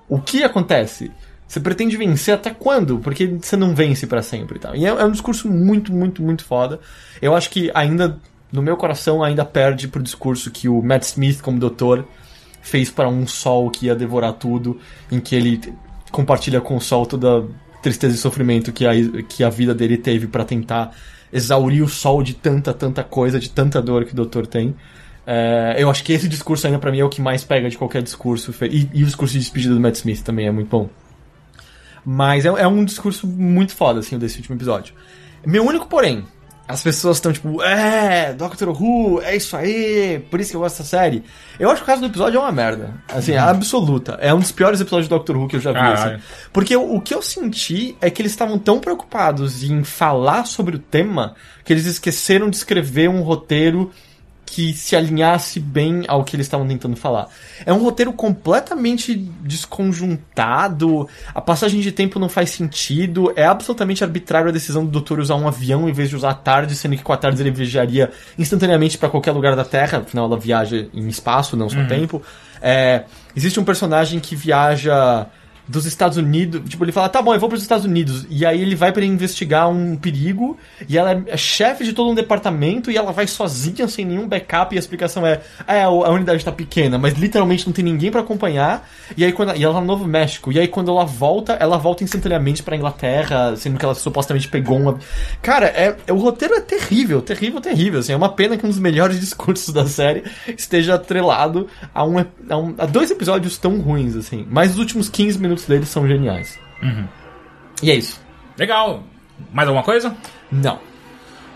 B: o que acontece? Você pretende vencer até quando? Porque você não vence pra sempre e tal. E é, é um discurso muito, muito, muito foda. Eu acho que ainda, no meu coração, ainda perde pro discurso que o Matt Smith, como doutor, fez para um sol que ia devorar tudo, em que ele compartilha com o sol toda a tristeza e sofrimento que a, que a vida dele teve pra tentar exaurir o sol de tanta, tanta coisa, de tanta dor que o doutor tem. É, eu acho que esse discurso ainda pra mim é o que mais pega de qualquer discurso. E, e o discurso de despedida do Matt Smith também é muito bom. Mas é, é um discurso muito foda, assim, desse último episódio. Meu único porém, as pessoas estão tipo, é, Doctor Who, é isso aí, por isso que eu gosto dessa série. Eu acho que o caso do episódio é uma merda. Assim, absoluta. É um dos piores episódios de Doctor Who que eu já vi, assim. Porque o, o que eu senti é que eles estavam tão preocupados em falar sobre o tema que eles esqueceram de escrever um roteiro que se alinhasse bem ao que eles estavam tentando falar. É um roteiro completamente desconjuntado, a passagem de tempo não faz sentido, é absolutamente arbitrário a decisão do doutor usar um avião em vez de usar a tarde, sendo que com a tarde ele viajaria instantaneamente para qualquer lugar da Terra, afinal ela viaja em espaço, não só tempo. É, existe um personagem que viaja dos Estados Unidos. Tipo, ele fala, tá bom, eu vou para os Estados Unidos. E aí ele vai para investigar um perigo. E ela é chefe de todo um departamento. E ela vai sozinha, sem nenhum backup. E a explicação é: é, a unidade tá pequena, mas literalmente não tem ninguém para acompanhar. E aí quando. E ela tá no Novo México. E aí quando ela volta, ela volta instantaneamente pra Inglaterra, sendo que ela supostamente pegou uma. Cara, é, é- o roteiro é terrível, terrível, terrível. Assim, é uma pena que um dos melhores discursos da série esteja atrelado a, um, a, um- a dois episódios tão ruins, assim. Mas os últimos 15 minutos deles são geniais. E é isso.
A: Legal. Mais alguma coisa?
B: Não.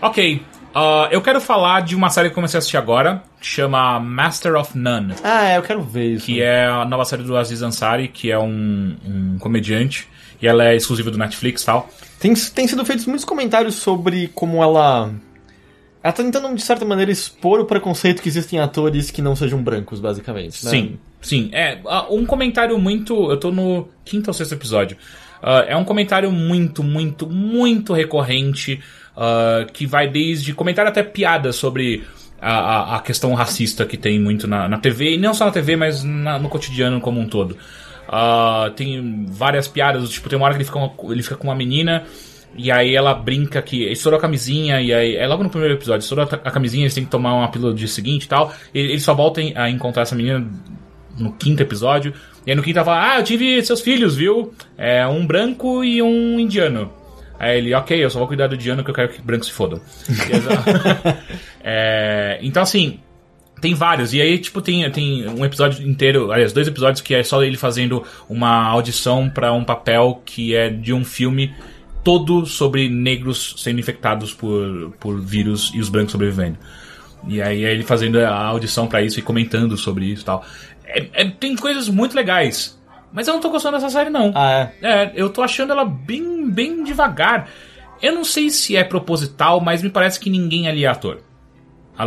A: Ok. ah, eu quero falar de uma série que eu comecei a assistir agora, que chama Master of None.
B: Ah, é, eu quero ver isso.
A: Que é a nova série do Aziz Ansari, que é um, um comediante. E ela é exclusiva do Netflix e tal.
B: Tem, tem sido feitos muitos comentários sobre como ela. Ela tá tentando, de certa maneira, expor o preconceito que existem em atores que não sejam brancos, basicamente. Né?
A: Sim, sim. É, um comentário muito. Eu tô no quinto ou sexto episódio. Ah, é um comentário muito, muito, muito recorrente. ah, que vai desde comentário até piada sobre a, a, a questão racista que tem muito na, na TV, e não só na TV, mas na- no cotidiano como um todo. Ah, tem várias piadas, tipo, tem uma hora que ele fica, uma- ele fica com uma menina. E aí ela brinca que estourou a camisinha, e aí é logo no primeiro episódio, estourou a camisinha, eles têm que tomar uma pílula no dia seguinte e tal. E eles só voltam a encontrar essa menina no quinto episódio. E aí no quinto ela fala, ah, eu tive seus filhos, viu? É um branco e um indiano. Aí ele, ok, eu só vou cuidar do indiano que eu quero que brancos se fodam. É, então assim, tem vários. E aí, tipo, tem, tem um episódio inteiro, aliás, dois episódios que é só ele fazendo uma audição pra um papel que é de um filme todo sobre negros sendo infectados por, por vírus e os brancos sobrevivendo. E aí é ele fazendo a audição pra isso e comentando sobre isso e tal. É- é- tem coisas muito legais. Mas eu não tô gostando dessa série, não.
B: Ah, é.
A: É, eu tô achando ela bem, bem devagar. Eu não sei se é proposital, mas me parece que ninguém ali é ator.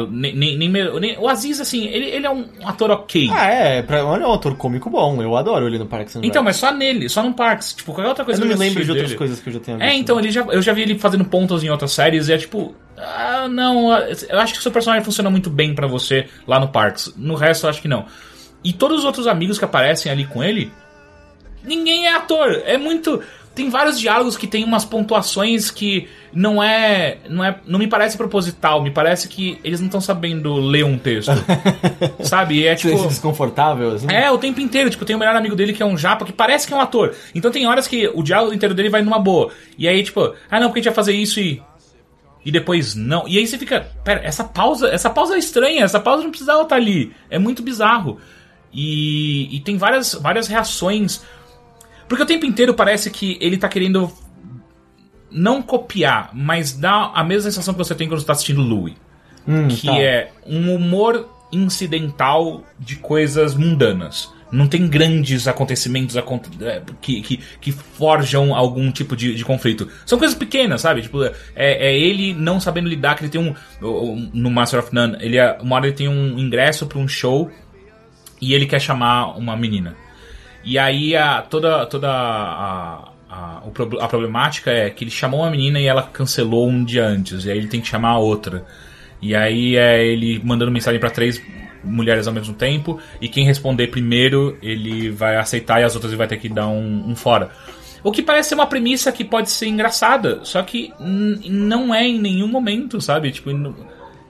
A: Nem, nem, nem nem- o Aziz, assim, ele, ele é um ator ok.
B: Ah, é. Pra, olha, é um ator cômico bom. Eu adoro ele no Parks and
A: então, mas só nele, só no Parks. Tipo, qualquer outra
B: Eu
A: coisa
B: não
A: que
B: me
A: eu
B: lembro de outras
A: dele-
B: coisas que eu já tenha visto.
A: É, então, ele já, eu já vi ele fazendo pontos em outras séries e é tipo. Ah, não, eu acho que o seu personagem funciona muito bem pra você lá no Parks. No resto, eu acho que não. E todos os outros amigos que aparecem ali com ele, ninguém é ator. É muito. Tem vários diálogos que tem umas pontuações que não é, não é, não me parece proposital. Me parece que eles não estão sabendo ler um texto, sabe? E é
B: Tipo...
A: tipo.
B: desconfortável, assim.
A: É, o tempo inteiro. Tipo, tem o melhor amigo dele que é um japa, que parece que é um ator. Então tem horas que o diálogo inteiro dele vai numa boa. E aí, tipo, ah não, porque a gente vai fazer isso e. E depois não. E aí você fica. Pera, essa pausa. Essa pausa é estranha, essa pausa não precisava estar ali. É muito bizarro. E, e tem várias, várias reações. Porque o tempo inteiro parece que ele tá querendo não copiar, mas dar a mesma sensação que você tem quando você tá assistindo Louie
B: Hum,
A: que
B: tá.
A: é um humor incidental de coisas mundanas. Não tem grandes acontecimentos acon- é, que, que, que forjam algum tipo de, de conflito. São coisas pequenas, sabe? Tipo, é, é ele não sabendo lidar, que ele tem um. No Master of None, ele é, uma hora ele tem um ingresso para um show e ele quer chamar uma menina. E aí a, toda, toda a, a, a problemática é que ele chamou uma menina e ela cancelou um dia antes. E aí ele tem que chamar a outra. E aí é ele mandando mensagem pra três mulheres ao mesmo tempo. E quem responder primeiro, ele vai aceitar e as outras ele vai ter que dar um, um fora. O que parece ser uma premissa que pode ser engraçada, só que não é em nenhum momento, sabe? Tipo,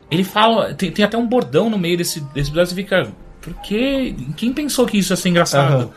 A: ele fala. Tem, tem até um bordão no meio desse, desse episódio, você fica. Por quê? Quem pensou que isso ia ser engraçado?
B: Aham.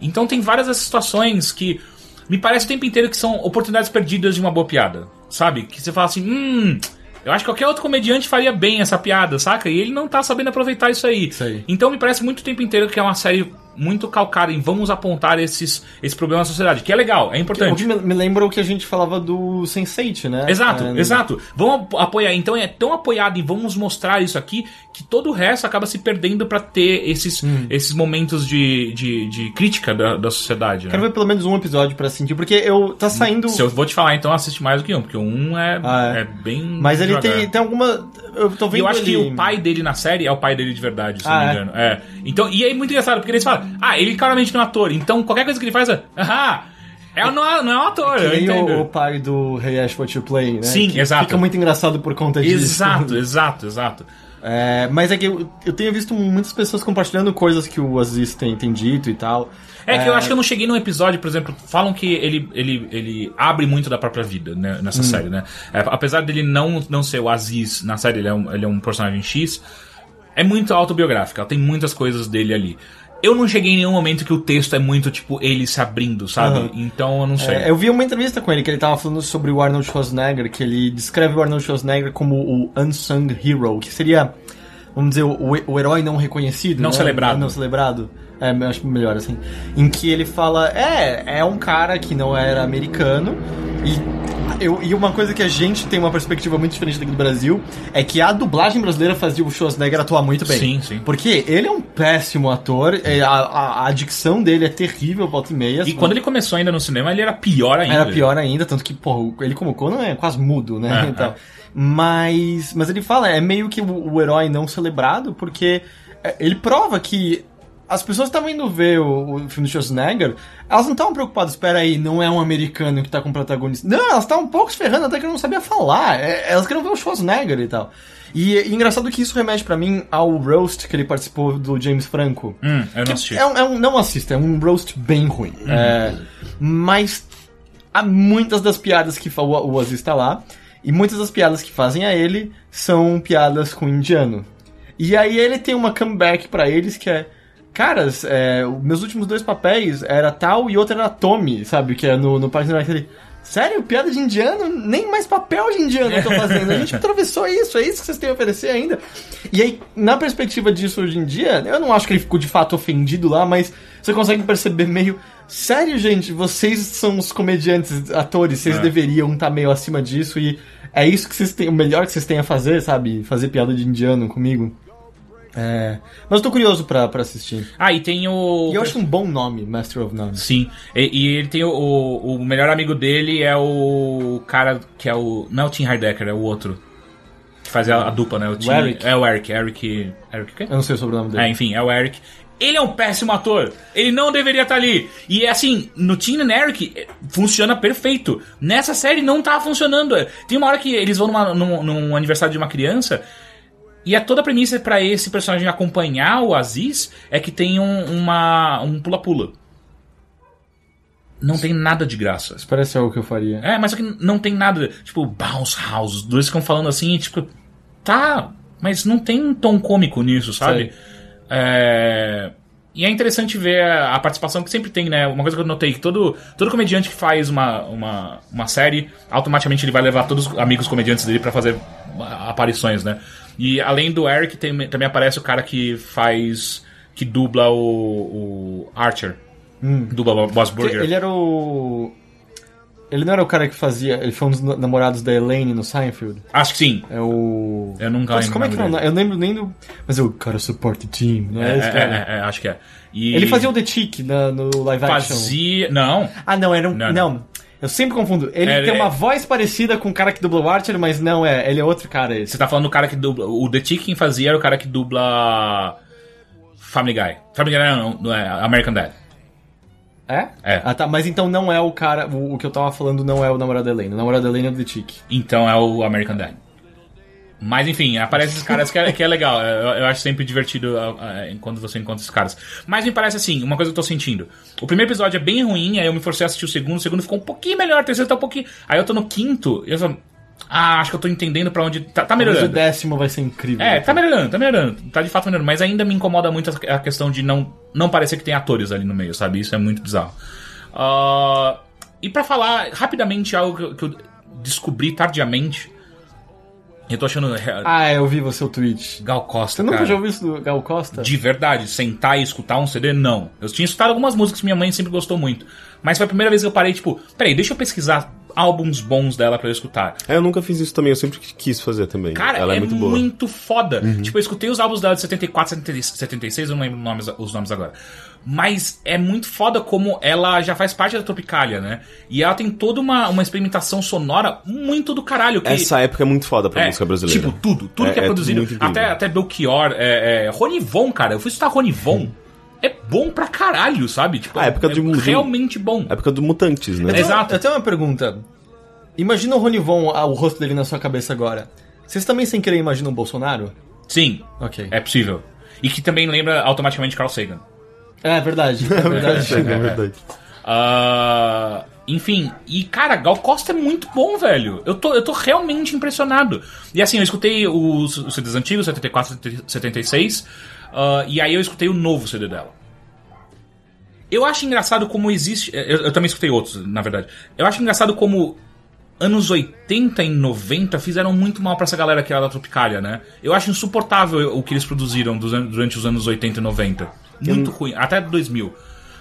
A: Então tem várias dessas situações que me parece o tempo inteiro que são oportunidades perdidas de uma boa piada. Sabe? Que você fala assim, hum. Eu acho que qualquer outro comediante faria bem essa piada, saca? E ele não tá sabendo aproveitar isso aí.
B: Isso aí.
A: Então me parece muito o tempo inteiro que é uma série muito calcada em vamos apontar esses, esse problema na sociedade, que é legal, é importante.
B: que me, me lembra o que a gente falava do Sense8, né?
A: Exato,
B: É,
A: exato. Vamos ap- apoiar. Então é tão apoiado e vamos mostrar isso aqui que todo o resto acaba se perdendo pra ter esses,
B: Hum.
A: esses momentos de, de, de crítica da, da sociedade.
B: Quero
A: né?
B: ver pelo menos um episódio pra sentir, porque eu tá saindo.
A: Se eu vou te falar, então assiste mais do que um, porque um é,
B: Ah, é.
A: é bem.
B: Mas ele
A: devagar.
B: tem, tem alguma. Eu tô
A: E
B: vendo
A: eu acho que
B: ele-
A: o pai dele na série é o pai dele de verdade, se
B: Ah,
A: não me
B: é?
A: engano. É. Então, e é muito engraçado, porque eles falam, ah, ele claramente não é ator, então qualquer coisa que ele faz é. Ah, é, não, é, não é um ator,
B: Que
A: eu
B: o, o pai do Hey Ash What You Play, né?
A: Sim,
B: Que
A: exato.
B: Fica muito engraçado por conta disso.
A: Exato, exato, exato.
B: É, mas é que eu, eu tenho visto muitas pessoas compartilhando coisas que o Aziz tem, tem dito e tal.
A: É que eu acho que eu não cheguei num episódio, por exemplo, falam que ele, ele, ele abre muito da própria vida né, nessa
B: Hum.
A: série, né? É, apesar dele não, não ser o Aziz na série, ele é, um, ele é um personagem X, é muito autobiográfica, tem muitas coisas dele ali. Eu não cheguei em nenhum momento que o texto é muito, tipo, ele se abrindo, sabe?
B: Aham.
A: Então eu não sei.
B: É, eu vi uma entrevista com ele que ele tava falando sobre o Arnold Schwarzenegger, que ele descreve o Arnold Schwarzenegger como o unsung hero, que seria, vamos dizer, o, o herói não reconhecido.
A: Não
B: né?
A: celebrado.
B: Não celebrado. É, acho melhor assim. Em que ele fala, é, é um cara que não era americano e eu, e uma coisa que a gente tem uma perspectiva muito diferente daqui do Brasil é que a dublagem brasileira fazia o Schwarzenegger atuar muito bem.
A: Sim, sim.
B: Porque ele é um péssimo ator, é, a, a, a dicção dele é terrível, volta e meia.
A: E quando ele começou ainda no cinema, ele era pior ainda.
B: Era pior ainda, tanto que, pô, ele como Conan é quase mudo, né?
A: É,
B: então,
A: é.
B: Mas, mas ele fala, é meio que o, o herói não celebrado, porque é, ele prova que as pessoas estavam indo ver o, o filme do Schwarzenegger, elas não estavam preocupadas, espera aí, não é um americano que tá com o protagonista. Não, elas estavam um pouco se ferrando até que eu não sabia falar. É, elas queriam ver o Schwarzenegger e tal. E, e engraçado que isso remete pra mim ao roast que ele participou do James Franco.
A: Hum, eu não assisti.
B: É um, é um- não assista, é um roast bem ruim. É, mas há muitas das piadas que o, o Aziz tá lá, e muitas das piadas que fazem a ele são piadas com indiano. E aí ele tem uma comeback pra eles que é. Caras, é, meus últimos dois papéis era tal e outro era Tommy, sabe? Que é no, no Parque Nacional. Ele, Sério, piada de indiano? Nem mais papel de indiano eu tô fazendo. A gente atravessou isso, é isso que vocês têm a oferecer ainda. E aí, na perspectiva disso hoje em dia, eu não acho que ele ficou de fato ofendido lá, mas você consegue perceber meio. Sério, gente, vocês são os comediantes, atores, vocês
A: É.
B: deveriam estar meio acima disso e é isso que vocês têm, o melhor que vocês têm a fazer, sabe? Fazer piada de indiano comigo. É. Mas eu tô curioso pra, pra assistir.
A: Ah, e tem o.
B: E eu acho um bom nome, Master of None.
A: Sim. E, e ele tem o, o, o melhor amigo dele é o cara que é o. Não é o Tim Heidecker, é o outro. Que faz a, a dupla, né? O, Tim,
B: Eric.
A: É o Eric. Eric. Eric o quê?
B: Eu não sei o sobrenome dele.
A: É, enfim, é o Eric. Ele é um péssimo ator. Ele não deveria estar ali. E assim, no Tim and Eric eh, funciona perfeito. Nessa série não tá funcionando. Tem uma hora que eles vão numa- num, num aniversário de uma criança. E a toda a premissa pra esse personagem acompanhar o Aziz é que tem um, uma, um pula-pula. Não tem nada de graça.
B: Isso parece algo que eu faria.
A: É, mas só que não tem nada. Tipo, Bounce House. Os dois ficam falando assim, tipo, tá, mas não tem um tom cômico nisso, sabe?
B: Sei.
A: É, E é interessante ver a a participação que sempre tem, né? Uma coisa que eu notei, que todo, todo comediante que faz uma, uma, uma série, automaticamente ele vai levar todos os amigos comediantes dele pra fazer ah, aparições, né? E além do Eric, tem- também aparece o cara que faz. que dubla o, o Archer. Dubla o Boss Burger.
B: Ele era o. Ele não era o cara que fazia. Ele foi um dos na- namorados da Elaine no Seinfeld.
A: Acho que sim.
B: É o.
A: Eu nunca
B: Nossa,
A: lembro
B: como é que
A: nome
B: é o nome? Eu lembro nem do. Mas o cara support team, não é,
A: É, é, é, é, acho que é. E
B: Ele fazia o The Chick na- no live action.
A: Fazia. Não.
B: Ah, não, era um.
A: Não,
B: Não.
A: não.
B: Eu sempre confundo. Ele
A: É,
B: tem
A: é-
B: uma voz parecida com o cara que dubla o Archer, mas não é. Ele é outro cara esse.
A: Você tá falando do cara que dubla. O The Chick quem fazia era o cara que dubla. Family Guy. Family Guy não, não é American Dad.
B: É?
A: É.
B: Ah, tá. Mas então não é o cara. O, o que eu tava falando não é o namorado da Elaine. O namorado da Elaine é o The.
A: Então é o American Dad. Mas enfim, aparecem esses caras que é, que é legal. Eu, eu acho sempre divertido ah, ah, quando você encontra esses caras. Mas me parece assim, uma coisa que eu tô sentindo. O primeiro episódio é bem ruim, aí eu me forcei a assistir o segundo, o segundo ficou um pouquinho melhor, o terceiro tá um pouquinho. Aí eu tô no quinto, e eu só. Ah, acho que eu tô entendendo pra onde. Tá, tá
B: Mas o
A: melhorando.
B: décimo vai ser incrível.
A: É, tá melhorando, tá melhorando. Tá de fato melhorando. Mas ainda me incomoda muito a questão de não, não parecer que tem atores ali no meio, sabe? Isso é muito bizarro. Ah, e pra falar rapidamente algo que eu, descobri tardiamente. Eu tô achando. é,
B: Ah, eu vi o seu tweet.
A: Gal Costa.
B: Você nunca
A: cara,
B: já ouviu isso do Gal Costa?
A: De verdade, sentar e escutar um CD, não. Eu tinha escutado algumas músicas que minha mãe sempre gostou muito. Mas foi a primeira vez que eu parei, tipo, peraí, deixa eu pesquisar álbuns bons dela pra eu escutar.
C: É, eu nunca fiz isso também, eu sempre quis fazer também.
A: Cara,
C: Ela é,
A: é,
C: muito boa.
A: muito foda. Tipo, eu escutei os álbuns dela de 74, 70 76, eu não lembro nomes- os nomes agora. Mas é muito foda como ela já faz parte da Tropicália, né? E ela tem toda uma, uma experimentação sonora muito do caralho. Que,
C: Essa época é muito foda pra
A: é,
C: música brasileira.
A: Tipo, tudo. Tudo
C: É-
A: que é,
C: é
A: produzido. até, até Belchior, é, é, Ronivon, cara. Eu fui escutar Ronivon. É bom pra caralho, sabe? Tipo,
C: Ah, época
A: é
C: de música.
A: realmente bom.
C: época do Mutantes, né?
B: Eu tenho-
A: Exato.
B: Eu tenho uma pergunta. Imagina o Ronivon, ah, o rosto dele na sua cabeça agora. Vocês também, sem querer, imaginam o Bolsonaro?
A: Sim,
B: Ok.
A: é possível. E que também lembra automaticamente Carl Sagan.
B: É, verdade. É verdade.
C: É verdade.
A: Ah, enfim, e cara, Gal Costa é muito bom, velho. Eu tô, eu tô realmente impressionado. E assim, eu escutei os, os CDs antigos, 74, 76, ah, e aí eu escutei o novo CD dela. Eu acho engraçado como existe. Eu, eu também escutei outros, na verdade. Eu acho engraçado como anos 80 e 90 fizeram muito mal pra essa galera que era da Tropicália, né? Eu acho insuportável o que eles produziram durante os anos 80 e 90. Muito ruim, até 2000.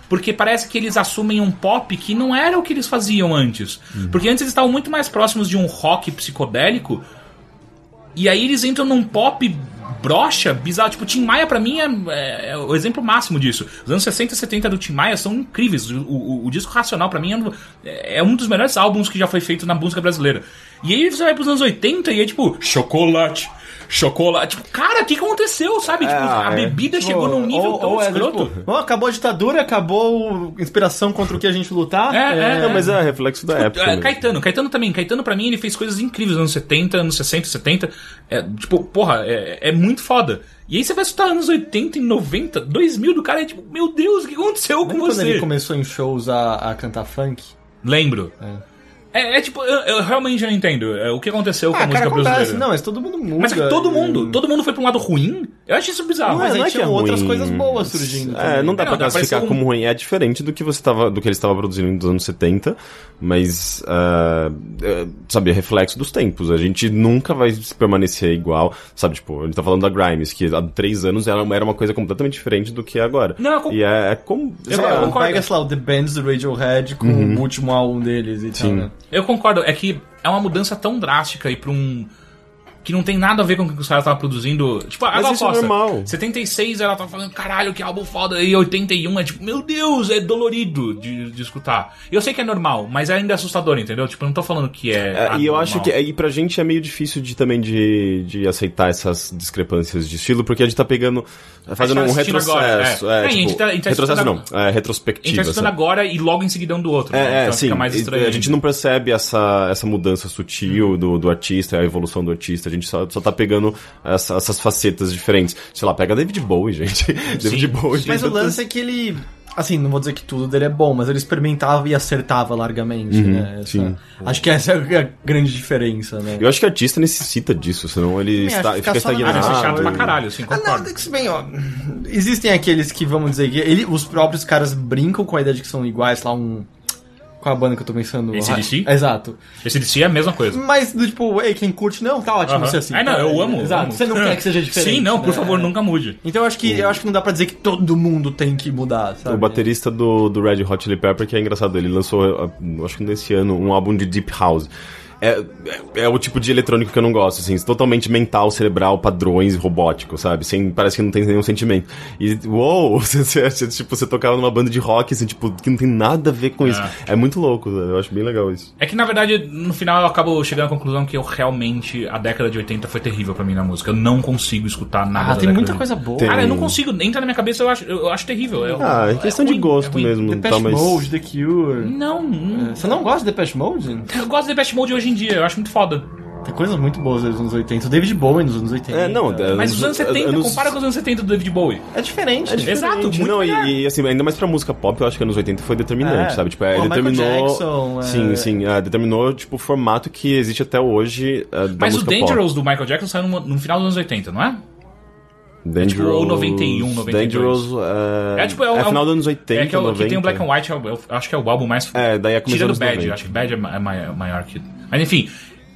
A: porque parece que eles assumem um pop que não era o que eles faziam antes. Porque antes eles estavam muito mais próximos de um rock psicodélico, e aí eles entram num pop brocha, bizarro. Tipo, Tim Maia pra mim é, é- o exemplo máximo disso. Os anos 60 e 70 do Tim Maia são incríveis. O, o- o disco Racional pra mim é é um dos melhores álbuns que já foi feito na música brasileira. E aí você vai pros anos 80 e é tipo, chocolate. Chocolate. Tipo, cara, o que aconteceu, sabe? Tipo, a
C: é.
A: bebida chegou num nível
B: ou,
A: tão
B: ou é,
A: escroto.
B: tipo, "Ó, acabou a ditadura, acabou inspiração contra o que a gente lutar.
A: É, é.
C: Não, mas é reflexo da época.
A: É,
C: mesmo.
A: Caetano, Caetano também. Caetano, pra mim, ele fez coisas incríveis nos anos 70, anos 60, 70. É, tipo, porra, é, é muito foda. E aí você vai escutar anos 80 e 90, 2000 do cara e tipo, meu Deus, o que aconteceu com
B: Lembra quando
A: você?
B: ele começou em shows a, a cantar funk?
A: Lembro. É, é tipo, eu, eu realmente não entendo é, o que aconteceu com a música brasileira.
B: Não, mas todo mundo muda.
A: Mas é que todo mundo, todo mundo foi pra um lado ruim. Eu acho isso bizarro.
B: Mas
C: é,
B: aí
C: não é
B: tinham
C: é
B: outras
C: ruim.
B: coisas boas surgindo.
C: É,
B: também.
C: não dá
A: Não,
C: pra
A: dá pra
C: classificar
A: ser um-
C: como ruim. É diferente do que você tava, do que eles estavam produzindo nos anos 70, mas ah, é, sabe, é reflexo dos tempos. A gente nunca vai permanecer igual, sabe? Tipo, a gente tá falando da Grimes, que há três anos ela era uma coisa completamente diferente do que é agora.
A: Não, eu
C: E é, é como.
A: Eu-
C: sei lá,
A: eu
B: É,
A: concordo.
B: Pega, sei lá, o The Bands do Radiohead com o último álbum deles e tal, né?
A: Eu concordo, é que é uma mudança tão drástica e pra um. Que não tem nada a ver com o que os caras estavam produzindo. Tipo, a
C: Mas isso é
A: Costa.
C: normal.
A: 76 ela tava falando, caralho, que álbum foda. E 81 é tipo, meu Deus, é dolorido de, de escutar. Eu sei que é normal, mas é ainda assustador, entendeu? Tipo, eu não tô falando que é.
C: É, e eu acho que e pra gente é meio difícil de também de, de aceitar essas discrepâncias de estilo, porque a gente tá pegando. Fazendo
A: tá
C: um retrocesso.
A: agora, é.
C: É,
A: É, a gente
C: tipo,
A: tá- a gente tá
C: retrocesso não, é
A: A gente
C: retrospectiva.
A: tá escutando
C: sabe?
A: agora e logo em seguida um do outro. né?
C: É, é,
A: então
C: sim.
A: fica mais estranho.
C: A gente não percebe essa, essa mudança sutil do, do artista, a evolução do artista. A gente só, só tá pegando essa- essas facetas diferentes. Sei lá, pega David Bowie, gente. David Bowie.
B: Mas o lance é que ele. Assim, não vou dizer que tudo dele é bom, mas ele experimentava e acertava largamente, né? Essa-
C: sim.
B: Acho que essa é a grande diferença, né?
C: Eu acho que o artista necessita disso, senão ele está, fica
A: Ah,
C: estagnado.
A: deve ser chato
B: Ah,
A: pra caralho, assim,
B: Ah,
A: concordo.
B: não, é que se bem, ó. Existem aqueles que, vamos dizer, que ele, os próprios caras brincam com a ideia de que são iguais, lá um. Qual a banda que eu tô pensando?
A: AC/DC?
B: Exato.
A: Esse DC é a mesma coisa.
B: Mas, do tipo, ei, quem curte, não, tá ótimo
A: Aham.
B: ser assim.
A: Ah, não, eu amo.
B: Exato.
A: amo.
B: Você não quer que seja diferente.
A: Sim, não, por
B: né?
A: favor, nunca mude.
B: Então eu acho que eu acho que não dá pra dizer que todo mundo tem que mudar, sabe?
C: O baterista do, do Red Hot Chili Pepper, que é engraçado, ele lançou, uh, acho que nesse ano, um álbum de Deep House. É, é, é o tipo de eletrônico que eu não gosto, assim, totalmente mental, cerebral, padrões, robótico, sabe? Sem, parece que não tem nenhum sentimento. E, uou, você, você, tipo, você tocava numa banda de rock, assim, tipo, que não tem nada a ver com isso. É muito louco, eu acho bem legal isso.
A: É que na verdade, no final eu acabo chegando à conclusão que eu realmente, a década de 80 foi terrível pra mim na música. Eu não consigo escutar nada.
B: Ah, tem muita coisa boa.
C: Tem.
A: Cara, eu não consigo, entra na minha cabeça, eu acho, eu acho terrível. Eu-
C: Ah, é questão de
A: ruim,
C: gosto mesmo,
B: Depeche
C: tá, mas...
B: Mode, The Cure.
A: Não, não.
B: Você não gosta de Depeche Mode?
A: Eu gosto de Best Mode hoje em dia, eu acho muito foda.
B: Tem coisas muito boas dos anos 80. O David Bowie nos anos 80.
C: É, não, é,
A: Mas os anos 70,
C: anos-
A: compara com os anos 70 do David Bowie.
B: É diferente.
C: É diferente,
A: Exato, muito
C: não, e, e, assim, ainda mais pra música pop, eu acho que anos 80 foi determinante,
B: É.
C: sabe? Tipo, é,
B: Pô,
C: determinou.
B: Jackson, é-
C: Sim, sim, é, determinou, tipo, o formato que existe até hoje é, da
A: Mas o Dangerous do Michael Jackson saiu no, no final dos anos 80, não é?
C: Dangerous.
A: tipo, ou 91, 92.
C: Dangerous é,
A: É tipo, é, o-
C: é
A: é
C: final dos anos 80,
A: É que, é o-
C: 90.
A: que tem o Black and White, é o- eu acho que é o álbum mais.
C: É, daí é
A: Tirando Bad,
C: 90.
A: acho que Bad é é maior, que. Mas enfim.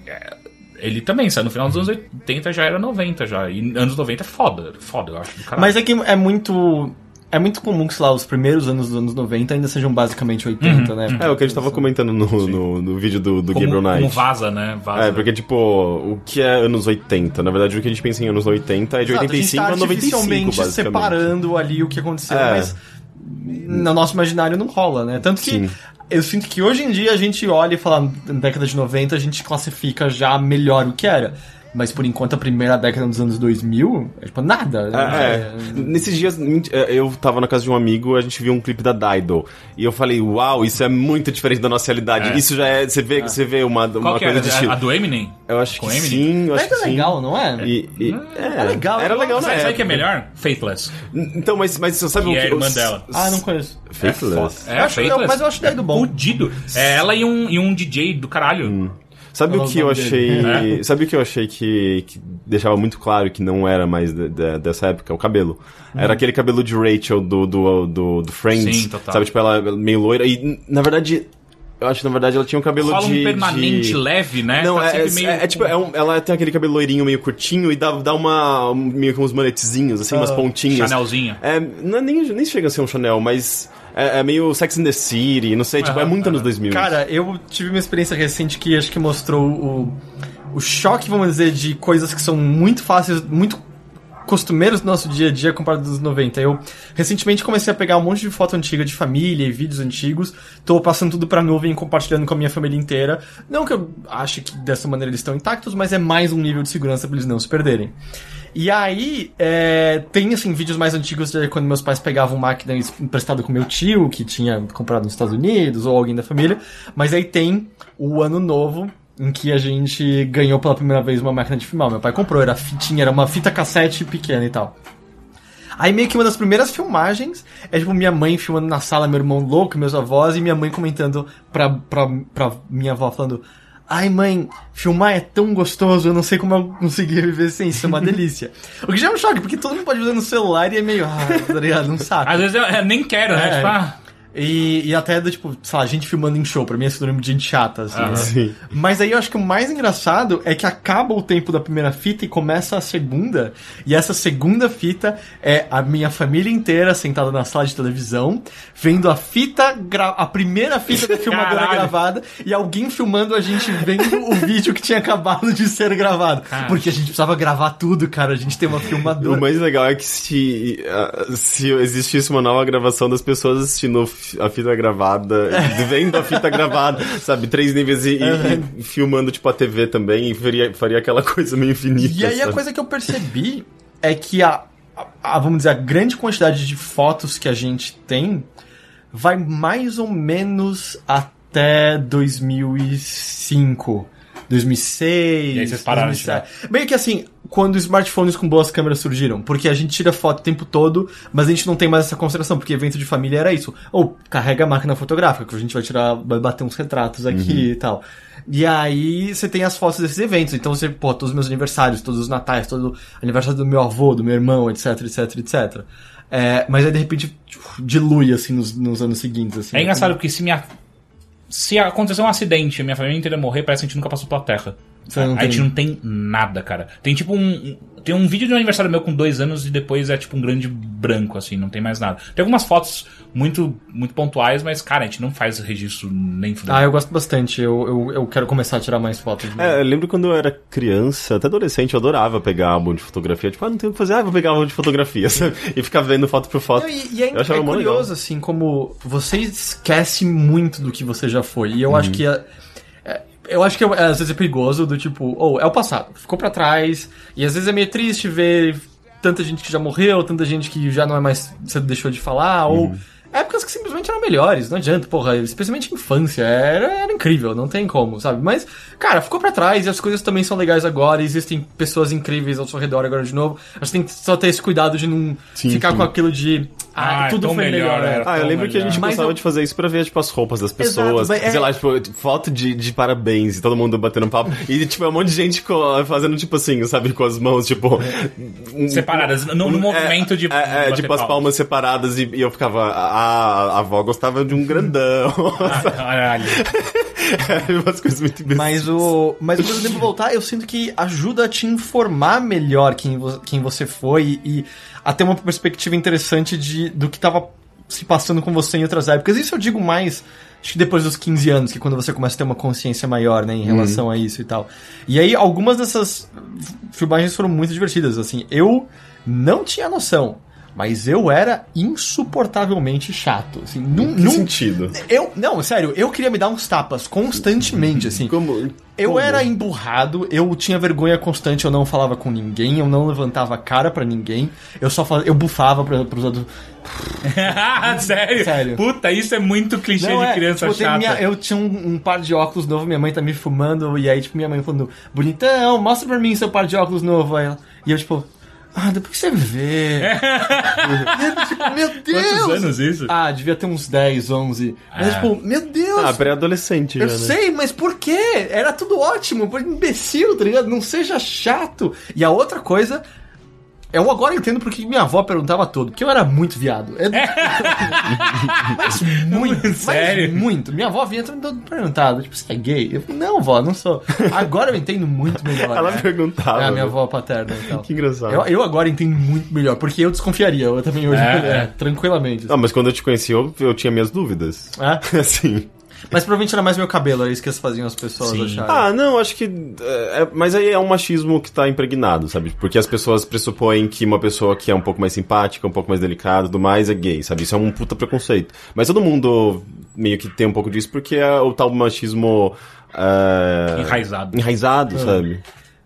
A: é, Ele também saiu no final dos anos 80, já era 90 já. E anos 90 é foda, foda, eu acho. Do caralho.
B: Mas é que é muito. É muito comum que, sei lá, os primeiros anos dos anos 90 ainda sejam basicamente 80, né?
C: É, o que a gente tava comentando no, no, no vídeo do, do
A: como,
C: Gabriel Knight.
A: como vaza, né? Vaza.
C: É, porque, tipo, o que é anos 80? Na verdade, o que a gente pensa em anos 80 é de
B: Exato,
C: 85
B: a
C: a
B: gente tá
C: 95,
B: artificialmente
C: basicamente.
B: separando ali o que aconteceu,
C: É.
B: mas no nosso imaginário não rola, né? Tanto que
C: Sim.
B: eu sinto que hoje em dia a gente olha e fala, na década de 90 a gente classifica já melhor o que era. Mas por enquanto a primeira década dos anos 2000 é tipo nada.
C: É, é. Nesses dias, é, eu tava na casa de um amigo, a gente viu um clipe da Dido. E eu falei, uau, isso é muito diferente da nossa realidade.
A: É.
C: Isso já é. Você vê, você vê uma,
A: Qual
C: uma
A: que
C: coisa de estilo.
A: A, a do Eminem?
C: Eu acho
A: com
C: que
A: Eminem?
C: sim, eu acho
B: Mas é
C: sim.
B: legal, não é?
C: E, e- é,
B: legal,
C: Era legal
A: Sabe,
C: na
A: sabe o que é melhor? Faithless.
C: Então, mas, mas você sabe
A: Que
C: o
A: é
C: que.
A: a irmã
C: os-
A: dela.
B: Ah, não conheço.
C: Faithless.
A: É, Faithless.
B: mas eu acho daí do bom.
A: Fudido. É ela e um, e um DJ do caralho.
C: Sabe o
B: é
C: que eu achei.
A: dele?
C: Sabe o que eu achei que, que deixava muito claro que não era mais de- de- dessa época? O cabelo. Era aquele cabelo de Rachel do, do, do, do Friends.
A: Sim, total.
C: Sabe, tipo, ela meio loira. E, na verdade, Eu acho que na verdade ela tinha um cabelo
A: Rola
C: de.
A: um permanente
C: de...
A: leve, né?
C: Não,
A: Tá
C: é, é,
A: meio
C: é tipo, é um- ela tem aquele cabelo loirinho meio curtinho e dá, dá uma. um- meio que uns manetezinhos, assim, umas pontinhas.
A: Chanelzinho.
C: É, não, é nem, nem chega a ser um Chanel, mas é, é meio Sex and the City, não sei, tipo, é muito anos
A: aham.
C: 2000.
B: Cara, eu tive uma experiência recente que acho que mostrou o, o choque, vamos dizer, de coisas que são muito fáceis, muito costumeiros do nosso dia a dia comparado dos 90. Eu recentemente comecei a pegar um monte de foto antiga de família e vídeos antigos, tô passando tudo pra nuvem e compartilhando com a minha família inteira. Não que eu ache que dessa maneira eles estão intactos, mas é mais um nível de segurança pra eles não se perderem. E aí, é, tem assim, vídeos mais antigos de quando meus pais pegavam máquina emprestada com meu tio, que tinha comprado nos Estados Unidos, ou alguém da família. Mas aí tem o ano novo, em que a gente ganhou pela primeira vez uma máquina de filmar. Meu pai comprou, era fitinha, era uma fita cassete pequena e tal. Aí meio que uma das primeiras filmagens é tipo minha mãe filmando na sala, meu irmão louco, meus avós, e minha mãe comentando pra, pra, pra minha avó falando. Ai mãe, filmar é tão gostoso, eu não sei como eu consegui viver sem isso, é uma delícia. o que já é um choque, porque todo mundo pode fazer no celular e é meio, ah, tá ligado, não sabe.
A: Às vezes eu, eu nem quero, né?
B: É.
A: Tipo, ah,
B: E, e até do tipo, sei lá, gente filmando em show, pra mim é sinônimo de gente chata, assim. Né?
C: Sim.
B: Mas aí eu acho que o mais engraçado é que acaba o tempo da primeira fita e começa a segunda. E essa segunda fita é a minha família inteira sentada na sala de televisão, vendo a fita, gra- a primeira fita da filmadora
A: Caralho.
B: gravada e alguém filmando a gente vendo o vídeo que tinha acabado de ser gravado.
A: Cara.
B: Porque a gente precisava gravar tudo, cara. A gente tem uma
C: O
B: filmadora.
C: mais legal é que se, se existisse uma nova gravação das pessoas assistindo fi- a fita gravada, vendo a fita gravada, sabe, três níveis e, e- e filmando tipo a TV também, e faria, faria aquela coisa meio infinita.
B: E aí a
C: sabe?
B: coisa que eu percebi é que a, a- a- vamos dizer, a grande quantidade de fotos que a gente tem vai mais ou menos até 2005. 2006.
A: E aí vocês pararam de
B: 2007. Meio que assim, quando os smartphones com boas câmeras surgiram. Porque a gente tira foto o tempo todo, mas a gente não tem mais essa consideração, porque evento de família era isso. Ou carrega a máquina fotográfica, que a gente vai tirar, vai bater uns retratos aqui e tal. E aí você tem as fotos desses eventos. Então você, pô, todos os meus aniversários, todos os natais, todo o aniversário do meu avô, do meu irmão, etc, etc, etc. É, mas aí de repente dilui assim nos, nos anos seguintes. Assim,
A: é engraçado porque se minha. Se acontecer um acidente e minha família inteira morrer, parece que a gente nunca passou pela Terra.
B: Você não
A: a gente não tem nada, cara. Tem tipo um. um- Tem um vídeo de um aniversário meu com dois anos e depois é tipo um grande branco, assim, não tem mais nada. Tem algumas fotos muito, muito pontuais, mas, cara, a gente não faz registro nem fudendo.
B: Ah, eu gosto bastante. Eu, eu, eu quero começar a tirar mais fotos. de-
C: É, eu lembro quando eu era criança, até adolescente, eu adorava pegar álbum de fotografia. Tipo, ah, não tem o que fazer, ah, vou pegar álbum de fotografia. e ficar vendo foto por foto.
B: Não, e, e é,
C: Eu achava
B: é curioso,
C: legal.
B: assim, como você esquece muito do que você já foi. E eu acho que. é- é- eu acho que é- às vezes é perigoso, do tipo, ou é o passado, ficou pra trás. E às vezes é meio triste ver tanta gente que já morreu, tanta gente que já não é mais. Você deixou de falar, ou. Épocas que simplesmente eram melhores, não adianta, porra, especialmente infância, era, era incrível, não tem como, sabe? Mas, cara, ficou pra trás e as coisas também são legais agora, existem pessoas incríveis ao seu redor agora de novo. Acho que tem que só ter esse cuidado de não
C: Sim,
B: ficar
C: sim.
B: com aquilo de. Ah,
A: Ah,
B: tudo
A: tão
B: foi
A: melhor,
B: melhor,
A: era.
B: era.
C: Ah, eu lembro que a gente
B: melhor. Mas
C: gostava
B: eu-
C: de fazer isso pra ver, tipo, as roupas das pessoas.
B: Exato, mas é-
C: Sei lá, tipo, foto de, de parabéns e todo mundo batendo papo. E, tipo, é um monte de gente co- fazendo, tipo assim, sabe, com as mãos, tipo... um-
A: Separadas, no, no
C: um-
A: movimento
C: é,
A: de.
C: É, é,
A: bater
C: tipo, as palmas separadas e, e eu ficava... A, a avó gostava de um grandão.
A: Ah, Caralho.
C: Era umas coisas muito imbecis.
B: Mas o. Mas ao mesmo tempo voltar, eu sinto que ajuda a te informar melhor quem, vo- quem você foi e a ter uma perspectiva interessante de, do que tava se passando com você em outras épocas. Isso eu digo mais. Acho que depois dos 15 anos, que é quando você começa a ter uma consciência maior, né, em relação a isso e tal. E aí, algumas dessas filmagens foram muito divertidas, assim. Eu não tinha noção, mas eu era insuportavelmente chato, assim. Num,
C: Que
B: num,
C: sentido?
B: eu, não, sério, eu queria me dar uns tapas constantemente, assim.
C: Como...
B: Eu
C: como?
B: era emburrado, eu tinha vergonha constante, eu não falava com ninguém, eu não levantava a cara pra ninguém, eu só falava, eu bufava pra, pros outros.
A: Sério?
B: Sério.
A: Puta, isso é muito clichê
B: Não,
A: de
B: é,
A: criança
B: tipo, tem
A: chata.
B: minha- eu tinha um, um par de óculos novo, minha mãe tá me fumando, e aí, tipo, minha mãe falando, bonitão, mostra pra mim seu par de óculos novo. Aí ela, e eu, tipo, ah, depois que você vê. tipo, meu Deus!
A: Quantos anos isso?
B: Ah, devia ter uns 10, 11. Mas,
A: Ah.
B: tipo, meu Deus!
C: Ah, pré-adolescente já,
B: Eu
C: né?
B: sei, mas por quê? Era tudo ótimo, por imbecil, tá ligado? Não seja chato. E a outra coisa, Eu agora entendo porque minha avó perguntava tudo, porque eu era muito viado. É... mas muito,
A: Sério?
B: Mas muito. Minha avó vinha todo perguntado, tipo, você é gay? Eu falei, não, vó, não sou. Agora eu entendo muito melhor.
C: Ela
B: né?
C: perguntava.
B: É a minha avó paterna e tal.
C: Que engraçado.
B: Eu, eu agora entendo muito melhor, porque eu desconfiaria. Eu também hoje,
A: É,
B: é,
A: é.
B: tranquilamente.
C: Não, mas quando eu te conheci, eu, eu tinha minhas dúvidas.
B: É?
C: Assim.
B: Mas provavelmente era mais meu cabelo, era isso que faziam as pessoas
A: Sim.
B: acharem.
C: Ah, não, acho que. é, é- mas aí é um machismo que tá impregnado, sabe? Porque as pessoas pressupõem que uma pessoa que é um pouco mais simpática, um pouco mais delicada e tudo mais é gay, sabe? Isso é um puta preconceito. Mas todo mundo meio que tem um pouco disso porque é o tal machismo. é,
A: Enraizado.
C: Enraizado, sabe?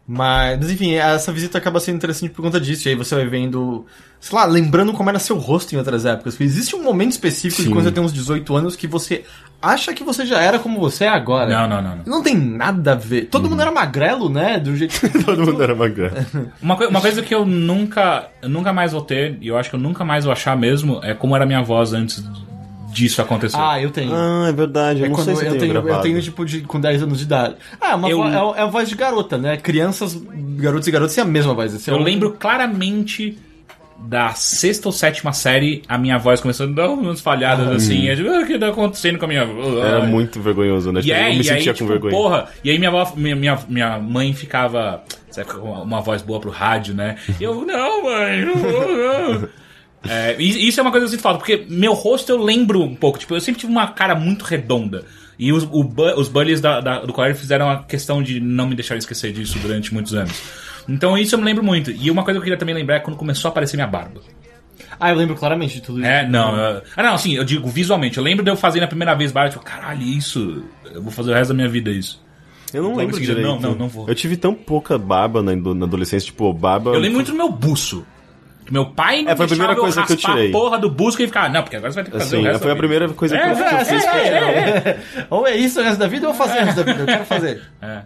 B: Mas, mas, enfim, essa visita acaba sendo interessante por conta disso. E aí você vai vendo, sei lá, lembrando como era seu rosto em outras épocas. Porque existe um momento específico de
C: Sim.
B: quando você tem uns 18 anos que você acha que você já era como você é agora.
A: Não, não, não, não.
B: Não tem nada a ver. Todo mundo era magrelo, né? Do jeito que.
C: Todo mundo era magrelo.
A: Uma, coi- uma coisa que eu nunca, eu nunca mais vou ter, e eu acho que eu nunca mais vou achar mesmo, é como era minha voz antes disso acontecer.
B: ah, eu tenho.
C: Ah, é verdade. Eu
B: É
C: não sei se
B: eu,
C: eu
B: tenho,
C: tenho
B: eu tenho, tipo, de, com 10 anos de idade. Ah, é uma
A: Eu-
B: vo- é, é a voz de garota, né? Crianças, garotos e garotas têm a mesma voz. Esse é
A: eu
B: um-
A: lembro claramente da sexta ou sétima série, a minha voz começou a dar umas falhadas assim, é tipo, "Ah, o que tá acontecendo com a minha voz?
C: Era muito vergonhoso, né?
A: E, é,
C: eu me
A: e aí,
C: sentia
A: tipo,
C: com vergonha.
A: porra, e aí minha, avó- minha, minha, minha mãe ficava, com uma, voz boa pro rádio, né? E eu, não, mãe, não vou, não. É, isso é uma coisa que eu sinto falta, porque meu rosto eu lembro um pouco, tipo, eu sempre tive uma cara muito redonda. E os, o os bullies da- da- do colégio fizeram a questão de não me deixar esquecer disso durante muitos anos. Então isso eu me lembro muito. E uma coisa que eu queria também lembrar é quando começou a aparecer minha barba.
B: Ah, eu lembro claramente de tudo isso.
A: É, não. eu- ah, não, assim, eu digo visualmente. Eu lembro de eu fazer na primeira vez barba, tipo, caralho, isso. Eu vou fazer o resto da minha vida isso.
C: Eu não lembro direito.
A: não, não, não vou.
C: Eu tive tão pouca barba na, na adolescência, tipo, barba...
A: Eu lembro muito do meu buço. Que Meu pai não
C: É, foi a primeira
A: deixava
C: coisa que eu
A: raspar
C: foi a
A: a porra do buço que ele ficava, não, porque agora você vai ter que fazer
C: Assim,
A: o resto
C: foi
A: da
C: a
A: vida."
C: primeira coisa que
A: É,
C: eu, que eu
A: é,
C: fiz.
A: é, é,
B: Ou é isso o resto da vida ou eu vou fazer o resto da vida. Eu quero fazer.
A: É.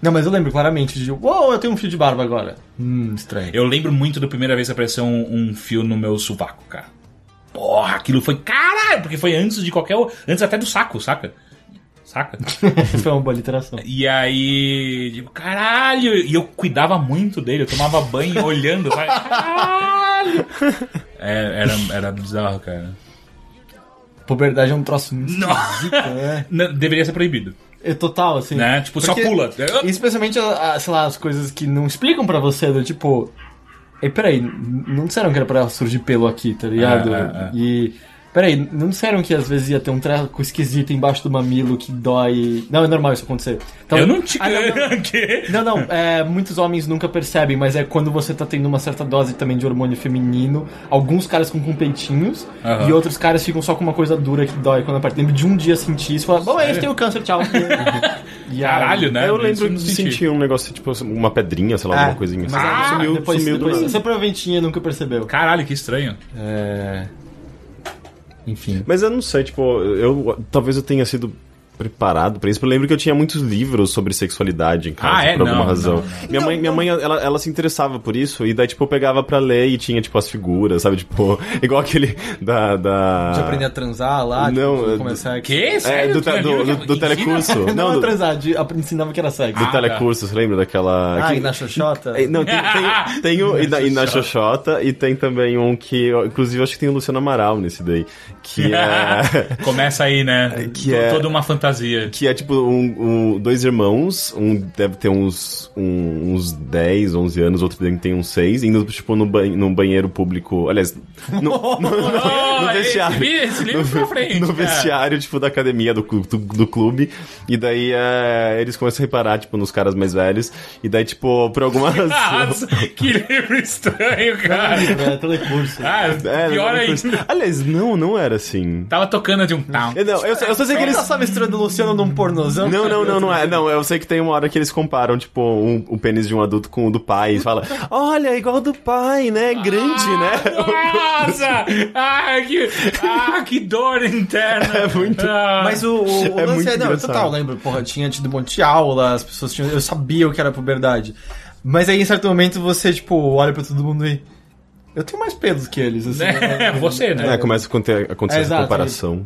B: Não, mas eu lembro claramente de, uou, eu tenho um fio de barba agora. Hum, estranho.
A: Eu lembro muito da primeira vez que apareceu um, um fio no meu sovaco, cara. Porra, aquilo foi caralho, porque foi antes de qualquer. Antes até do saco, saca? Saca?
B: Foi uma boa literação.
A: E aí, tipo, caralho, e eu cuidava muito dele, eu tomava banho olhando, sabe? Caralho! É, era, era bizarro, cara.
B: Puberdade é um troço muito
A: Não.
B: esquisito, né?
A: Não, deveria ser proibido.
B: É total, assim.
A: Né? Tipo, só
B: Porque-
A: pula.
B: Especialmente, sei lá, as coisas que não explicam pra você, do tipo... Ei, peraí, não disseram que era pra surgir pelo aqui, tá ligado?
A: É, é, é.
B: E... Peraí, não disseram que às vezes ia ter um treco esquisito embaixo do mamilo que dói... Não, é normal isso acontecer. Então-
A: eu não te.
B: Ah, não, não.
A: Que?
B: Não, não, é, muitos homens nunca percebem, mas é quando você tá tendo uma certa dose também de hormônio feminino. Alguns caras ficam com peitinhos
A: Aham.
B: e outros caras ficam só com uma coisa dura que dói quando aperta. Lembro de um dia sentir isso e falar, bom, é, eu tenho câncer, tchau. E aí-
A: Caralho, né?
C: eu lembro de
A: senti.
C: sentir um negócio, tipo, uma pedrinha, sei lá,
B: É,
C: alguma coisinha
B: mas
C: assim.
B: aí
C: sumiu,
B: depois,
C: sumiu do
B: depois
C: nada.
B: você provavelmente tinha e nunca percebeu.
A: Caralho, que estranho.
B: É... Enfim.
C: Mas eu não sei, tipo, eu talvez eu tenha sido preparado pra isso. Eu lembro que eu tinha muitos livros sobre sexualidade em casa,
A: Ah, é?
C: por alguma
A: Não,
C: razão.
A: não, não.
C: Minha mãe, minha mãe ela, ela se interessava por isso, e daí, tipo, eu pegava pra ler e tinha, tipo, as figuras, sabe? Tipo, igual aquele da. da...
B: De aprender a transar lá,
C: Não,
B: tipo,
C: é-
B: começar
A: Que?
C: É, do, te- do, do,
A: que
C: do
A: ensina?
C: telecurso.
B: Não,
C: Não, do,
B: transar, de, ensinava que era sexo.
C: do
A: Ah,
C: telecurso, você lembra daquela.
B: Ah,
C: que-
B: e na xoxota?
C: É, Não, tem, tem, tem o, e, na, e na Xoxota, e tem também um que, inclusive, eu acho que tem o Luciano Amaral nesse daí, que é...
A: Começa aí, né?
C: Que é-
A: Toda uma fantasia.
C: Que é tipo um, um- dois irmãos, um deve ter uns, um- uns 10, 11 anos, outro tem- tem uns 6, indo tipo num banheiro público. Aliás, no, no, no- no
A: Oh,
C: vestiário.
A: Esse, esse livro
C: no,
A: pra frente.
C: no
A: cara.
C: vestiário, tipo, da academia, do, do, do clube. E daí é, eles começam a reparar, tipo, nos caras mais velhos. E daí, tipo, por alguma razão.
A: Que livro estranho, cara.
B: É, telecurso.
A: Ah,
C: É,
A: pior
C: não,
A: ainda.
C: Aliás, não, não era assim.
A: Tava tocando de um town.
C: Eu, não, eu, só- eu só sei que
B: Ele
C: eles.
B: tá só misturando o Luciano num pornozão?
C: Não, não, não, não é. Não, eu sei que tem uma hora que eles comparam, tipo, um- o pênis de um adulto com o do pai. E fala, olha, é igual do pai, né? É grande, né?
A: Nossa! Ah, que, ah, que dor interna.
C: É muito-
A: Ah.
B: Mas o, o, o
C: É
B: lance
C: muito
B: é, não,
C: engraçado.
B: total, lembro, porra, tinha tido um monte de aula, as pessoas tinham, eu sabia o que era puberdade. Mas aí, em certo momento, você, tipo, olha pra todo mundo e... Eu tenho mais pelos que eles, assim.
A: É, você, né?
C: É, começa a acontecer, acontecer
B: É,
C: essa comparação.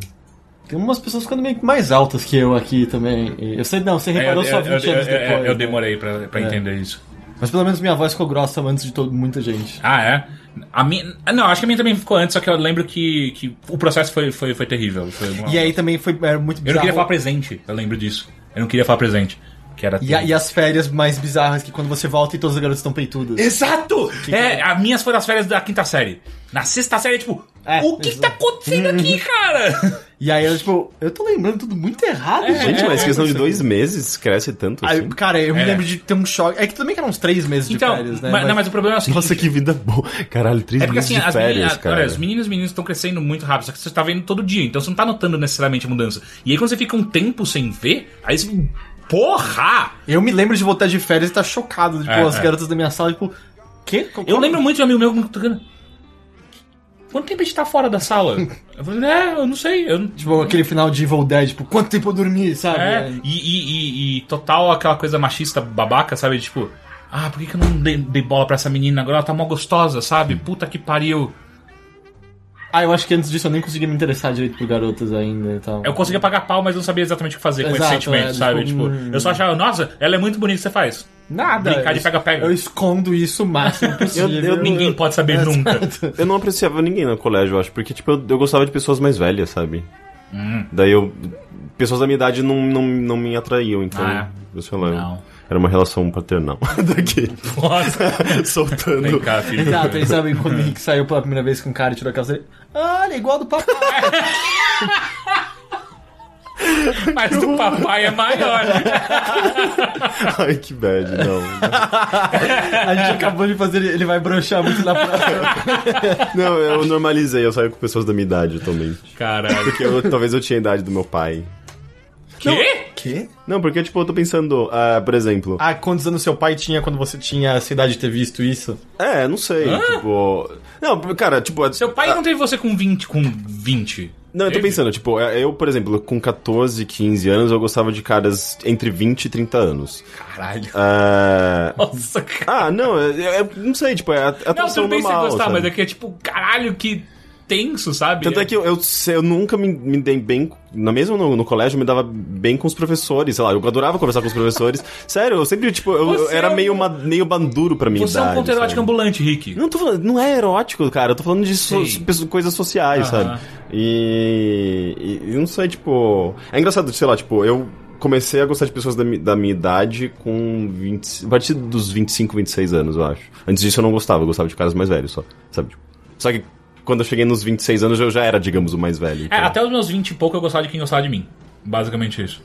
B: Tem umas pessoas ficando meio que mais altas que eu aqui também. Eu sei, não, você
A: É,
B: reparou
A: eu,
B: só
A: eu,
B: 20
A: eu,
B: anos
A: eu-
B: depois.
A: eu
B: né?
A: demorei pra, pra
B: É.
A: entender isso.
B: Mas pelo menos minha voz ficou grossa antes de todo, muita gente.
A: Ah, é? A minha. Não, acho que a minha também ficou antes, só que eu lembro que, que o processo foi, foi, foi terrível. Foi uma-
B: E aí também foi era muito
A: Eu
B: bizarro.
A: não queria falar presente, eu lembro disso. Eu não queria falar presente. Que era
B: E, a- e as férias mais bizarras que quando você volta e todas as garotas estão peitudas.
A: Exato! É, as minhas foram as férias da quinta série. Na sexta série, tipo,
B: É,
A: o que
B: exato.
A: tá acontecendo aqui, cara?
B: E aí eu, tipo, eu tô lembrando tudo muito errado,
A: É,
C: Gente, mas
A: é,
C: questão de
B: é.
C: dois meses cresce tanto
B: Aí,
C: assim.
B: cara, eu me
A: É.
B: lembro de ter um choque. É que também que eram uns três meses de
A: Então,
B: férias, né?
A: mas, não, mas o problema é o seguinte.
C: Nossa, que vida boa. Caralho, três
A: É porque
C: meses
A: assim,
C: de
A: as
C: férias,
A: meninas,
C: cara.
A: olha, os meninos e as meninas estão crescendo muito rápido, só que você tá vendo todo dia, então você não tá notando necessariamente a mudança. E aí quando você fica um tempo sem ver, aí você. Porra!
B: Eu me lembro de voltar de férias e estar chocado. Tipo,
A: É,
B: as
A: é.
B: garotas da minha sala, tipo, quê?
A: Eu lembro muito de um amigo meu tocando. Quanto tempo a gente tá fora da sala? Eu falei, é, eu não sei. Eu não...
B: Tipo, aquele final de Evil Dead, tipo, quanto tempo eu dormi, sabe?
A: É, e, e, e- e total aquela coisa machista babaca, sabe? Tipo, ah, por que, que eu não dei, dei bola pra essa menina? Agora ela tá mó gostosa, sabe? Puta que pariu.
B: Ah, eu acho que antes disso eu nem conseguia me interessar direito por garotas ainda e tal.
A: Eu conseguia pagar pau, mas eu não sabia exatamente o que fazer com esse
B: Exato,
A: sentimento,
B: é,
A: sabe?
B: tipo,
A: Tipo,
B: hum.
A: eu só achava, nossa, ela é muito bonita, você faz.
B: Nada.
A: Brincar de
B: eu-
A: pega-pega.
B: Eu escondo isso o máximo possível.
C: eu-
A: Ninguém pode saber nunca.
C: Eu não apreciava ninguém no colégio, eu acho, porque, tipo, eu, eu gostava de pessoas mais velhas, sabe?
A: Hum.
C: Daí eu. Pessoas da minha idade não, não, não me atraíam, então.
A: Ah,
C: eu sei lá.
A: não.
C: Era uma relação paternal. Daqui.
A: Nossa,
C: Soltando.
A: vem cá, filho.
B: Exato, aí sabe quando o Henrique saiu pela primeira vez com o cara e tirou a calça dele? Ah, ele é igual do papai.
A: Mas o papai é maior.
C: Ai, que bad, não.
B: A gente acabou de fazer, ele vai broxar muito na próxima.
C: Não, eu normalizei, eu saio com pessoas da minha idade atualmente.
A: Caralho.
C: Porque eu- talvez eu tinha a idade do meu pai.
A: Quê?
B: Quê?
C: Não, porque, tipo, eu tô pensando, ah, por exemplo.
B: Ah, quantos anos seu pai tinha quando você tinha essa idade de ter visto isso?
C: É, não sei, tipo. Não, cara, tipo.
A: Seu pai não teve você com 20, com 20.
C: Não, eu tô pensando, tipo, eu, por exemplo, com 14, 15 anos, eu gostava de caras entre 20 e 30 anos.
A: Caralho.
C: Ah,
A: Nossa, cara.
C: ah, não, eu, eu não sei, tipo, é a
A: Não,
C: atuação
A: tudo bem você
C: normal,
A: gostar,
C: sabe?
A: mas é que é tipo, caralho, que tenso, sabe?
C: Tanto é que eu, eu, eu nunca me, me dei bem, na mesmo no, no colégio, eu me dava bem com os professores, sei lá, eu adorava conversar com os professores. Sério, eu sempre, tipo, eu, eu era
A: é um-
C: meio, ma- meio banduro pra minha
A: Você é
C: idade.
A: um ponto erótico
C: sabe?
A: ambulante, Rick.
C: Não tô falando, não é erótico, cara. Eu tô falando de so- coisas sociais,
A: Aham.
C: sabe? E, e não sei, tipo. É engraçado, sei lá, tipo, eu comecei a gostar de pessoas da, mi- da minha idade com 20. A partir dos 25, 26 anos, eu acho. Antes disso eu não gostava, eu gostava de caras mais velhos só, sabe? Tipo, só que quando eu cheguei nos 26 anos eu já era, digamos, o mais velho.
A: É,
C: então.
A: até os meus 20 e pouco eu gostava de quem gostava de mim. Basicamente isso.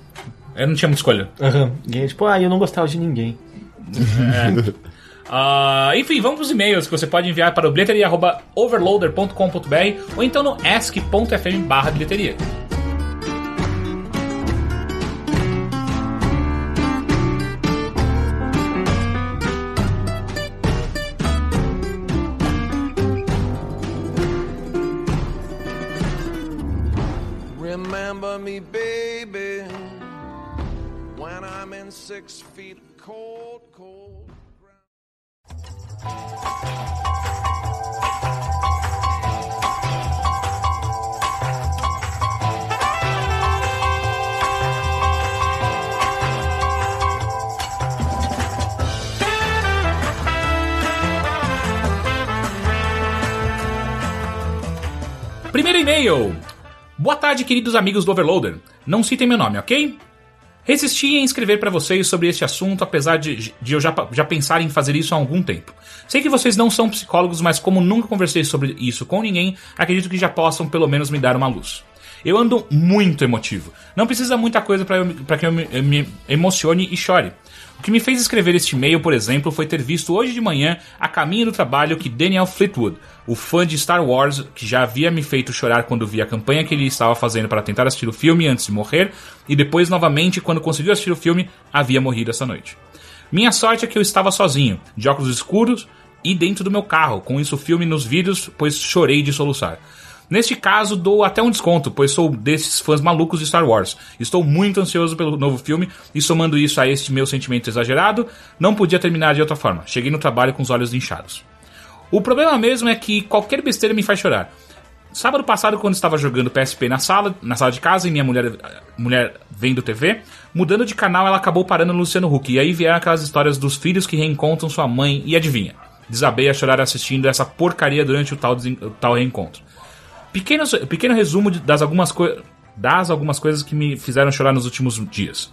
A: Eu não tinha muita escolha.
B: Aham. E aí, tipo, ah, eu não gostava de ninguém.
A: Ah, enfim, vamos pros e-mails que você pode enviar para o bilheteria.overloader.com.br ou então no ask.fm barra bilheteria.
D: Remember me, baby, when I'm in six feet cold, cold.
A: Primeiro e-mail. Boa tarde, queridos amigos do Overloader. Não citem meu nome, ok? Resisti em escrever para vocês sobre este assunto, apesar de, de eu já, já pensar em fazer isso há algum tempo. Sei que vocês não são psicólogos, mas como nunca conversei sobre isso com ninguém, acredito que já possam pelo menos me dar uma luz. Eu ando muito emotivo. Não precisa muita coisa para que eu me, eu me emocione e chore. O que me fez escrever este e-mail, por exemplo, foi ter visto hoje de manhã, a caminho do trabalho, que Daniel Fleetwood, o fã de Star Wars, que já havia me feito chorar quando vi a campanha que ele estava fazendo para tentar assistir o filme antes de morrer, e depois novamente, quando conseguiu assistir o filme, havia morrido essa noite. Minha sorte é que eu estava sozinho, de óculos escuros e dentro do meu carro, com isso o filme nos vídeos, pois chorei de soluçar. Neste caso, dou até um desconto, pois sou desses fãs malucos de Star Wars. Estou muito ansioso pelo novo filme e, somando isso a este meu sentimento exagerado, não podia terminar de outra forma. Cheguei no trabalho com os olhos inchados. O problema mesmo é que qualquer besteira me faz chorar. Sábado passado, quando estava jogando PSP na sala, na sala de casa, e minha mulher, mulher vendo TV. Mudando de canal, ela acabou parando no Luciano Huck. E aí vieram aquelas histórias dos filhos que reencontram sua mãe. E adivinha? Desabei a chorar assistindo essa porcaria durante o tal, o tal reencontro. Pequeno, pequeno resumo das algumas, das algumas coisas que me fizeram chorar nos últimos dias.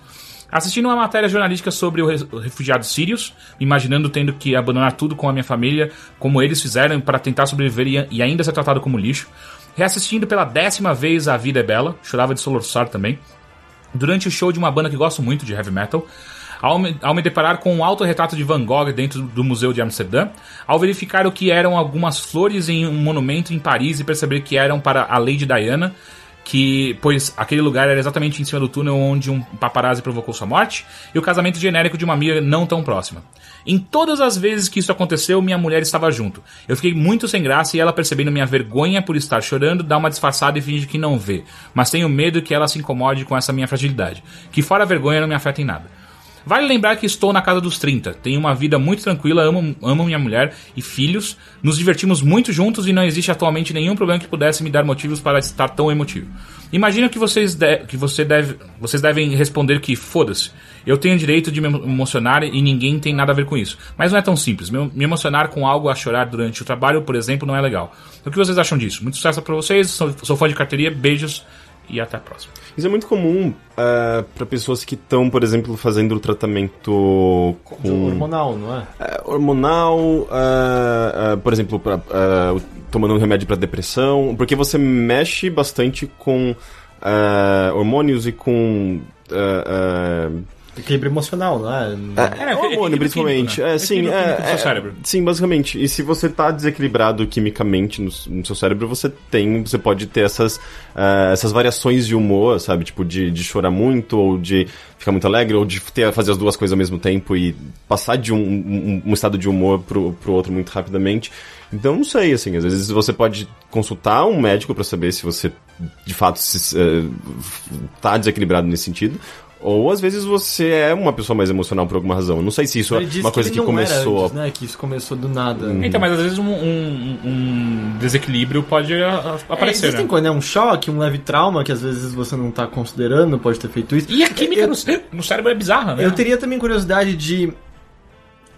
A: Assistindo uma matéria jornalística sobre os refugiados sírios, imaginando tendo que abandonar tudo com a minha família, como eles fizeram para tentar sobreviver e, e ainda ser tratado como lixo. Reassistindo pela décima vez A Vida é Bela, chorava de soluçar também. Durante o show de uma banda que gosto muito de heavy metal, ao me, ao me deparar com um autorretrato de Van Gogh dentro do Museu de Amsterdã, ao verificar o que eram algumas flores em um monumento em Paris e perceber que eram para a Lady Diana, que pois aquele lugar era exatamente em cima do túnel onde um paparazzi provocou sua morte, e o casamento genérico de uma amiga não tão próxima. Em todas as vezes que isso aconteceu, minha mulher estava junto. Eu fiquei muito sem graça e ela, percebendo minha vergonha por estar chorando, dá uma disfarçada e finge que não vê. Mas tenho medo que ela se incomode com essa minha fragilidade. Que fora a vergonha não me afeta em nada. Vale lembrar que estou na casa dos 30, tenho uma vida muito tranquila, amo, amo minha mulher e filhos, nos divertimos muito juntos e não existe atualmente nenhum problema que pudesse me dar motivos para estar tão emotivo. Imagino que vocês, de- que você deve, vocês devem responder que foda-se, eu tenho direito de me emocionar e ninguém tem nada a ver com isso. Mas não é tão simples, me emocionar com algo a chorar durante o trabalho, por exemplo, não é legal. O que vocês acham disso? Muito sucesso pra vocês, sou, sou fã de carteirinha, beijos e até a próxima.
C: Isso é muito comum para pessoas que estão, por exemplo, fazendo o tratamento com
B: Hormonal, não é?
C: é, hormonal, ah, por exemplo, pra, tomando um remédio para depressão, porque você mexe bastante com hormônios e com
B: Equilíbrio emocional, não é?
A: É,
C: É, hormônio, principalmente.
A: né?
C: É, sim, é, é,
A: cérebro.
C: Sim, basicamente. E se você tá desequilibrado quimicamente no, no seu cérebro, você tem, você pode ter essas, ah, essas variações de humor, sabe? Tipo, de, de chorar muito, ou de ficar muito alegre, ou de ter, fazer as duas coisas ao mesmo tempo e passar de um, um, um estado de humor pro, pro outro muito rapidamente. Então, não sei, assim, às vezes você pode consultar um médico para saber se você, de fato, se, eh, tá desequilibrado nesse sentido. Ou às vezes você é uma pessoa mais emocional por alguma razão. Eu Não sei se isso
B: Ele
C: é uma coisa
B: ele
C: que,
B: não
C: começou.
B: Era antes, né? Que isso começou do nada.
A: Então, mas às vezes um, um- um desequilíbrio pode a- a-
B: É,
A: aparecer,
B: existem
A: né?
B: coisas, né? Um choque, um leve trauma que às vezes você não tá considerando, pode ter feito isso.
A: E a química
B: Eu-
A: no, cé- no cérebro é bizarra, né?
B: Eu teria também curiosidade de.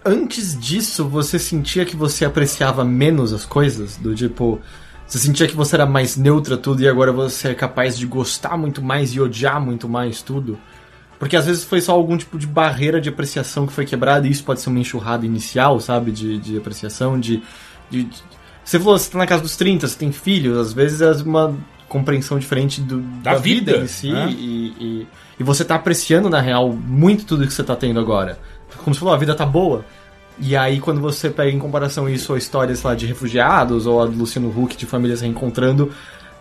B: Antes disso, você sentia que você apreciava menos as coisas? Do tipo. Você sentia que você era mais neutra tudo e agora você é capaz de gostar muito mais e odiar muito mais tudo? Porque às vezes foi só algum tipo de barreira de apreciação que foi quebrada e isso pode ser uma enxurrada inicial, sabe? De, de apreciação, de, de- de- Você falou, você tá na casa dos 30, você tem filhos, às vezes é uma compreensão diferente do,
A: Da vida,
B: em si
A: né?
B: e, e, e você tá apreciando, na real, muito tudo que você tá tendo agora. Como você falou, a vida tá boa. E aí, quando você pega em comparação isso a histórias lá de refugiados ou a do Luciano Huck de famílias reencontrando,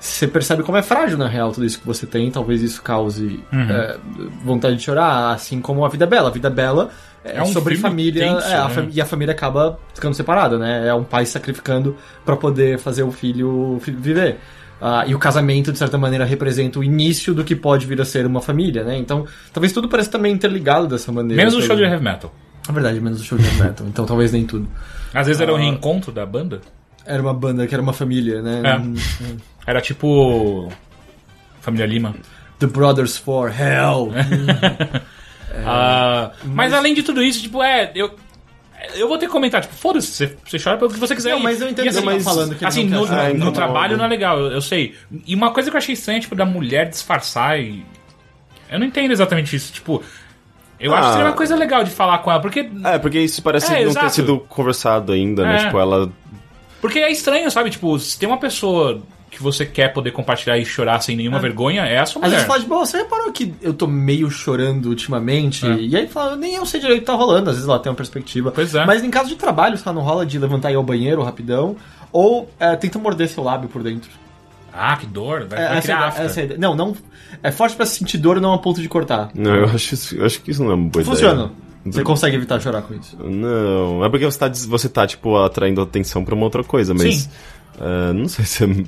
B: você percebe como é frágil, na real, tudo isso que você tem. Talvez isso cause
A: Uhum.
B: é, vontade de chorar, assim como a Vida Bela. A Vida Bela é,
A: É um
B: sobre família.
A: tenso,
B: é, a
A: né?
B: e a família acaba ficando separada, né? É um pai sacrificando pra poder fazer o filho fi- viver. Ah, e o casamento, de certa maneira, representa o início do que pode vir a ser uma família, né? Então, talvez tudo pareça também interligado dessa maneira.
A: Menos o show de heavy metal.
B: É verdade, menos o show de heavy metal. Então, talvez nem tudo.
A: Às vezes era
B: Ah.
A: o reencontro da banda.
B: Era uma banda que era uma família, né?
A: É. Era tipo. Família Lima.
B: The Brothers for Hell.
A: Ah, mas... além de tudo isso, tipo, é. Eu, eu vou ter que comentar, tipo, foda-se, você, você chora pelo que você quiser.
B: Não, mas eu entendo
A: e
B: o que você tá falando, que
A: assim,
B: não
A: no,
B: chorar.
A: no
C: Ah, incomoda.
A: trabalho não é legal, eu, eu sei. E uma coisa que eu achei estranha, tipo, da mulher disfarçar e. Eu não entendo exatamente isso, tipo. Eu acho que
C: Ah.
A: seria uma coisa legal de falar com ela, porque.
C: É, porque isso parece
A: É,
C: não
A: exato.
C: ter sido conversado ainda, né?
A: É.
C: Tipo, ela.
A: Porque é estranho, sabe? Tipo, se tem uma pessoa que você quer poder compartilhar e chorar sem nenhuma vergonha, é a sua
B: Às
A: mulher.
B: vezes fala de boa, você reparou que eu tô meio chorando ultimamente?
A: É.
B: E aí fala, nem eu sei direito o que tá rolando, às vezes ela tem uma perspectiva.
A: Pois é.
B: Mas em caso de trabalho, se ela não rola de levantar e ir ao banheiro rapidão, ou é, tenta morder seu lábio por dentro.
A: Ah, que dor, vai,
B: É,
A: vai
B: essa,
A: criar
B: é a essa é a ideia. Não, não. É forte pra sentir dor, não a ponto de cortar.
C: Não, eu acho, isso- eu acho que isso não é uma boa
B: Funciona.
C: ideia.
B: Você consegue evitar chorar com isso.
C: Não, é porque você tá, você tá tipo, atraindo atenção pra uma outra coisa, mas.
A: Sim.
C: Ah, não sei se, é-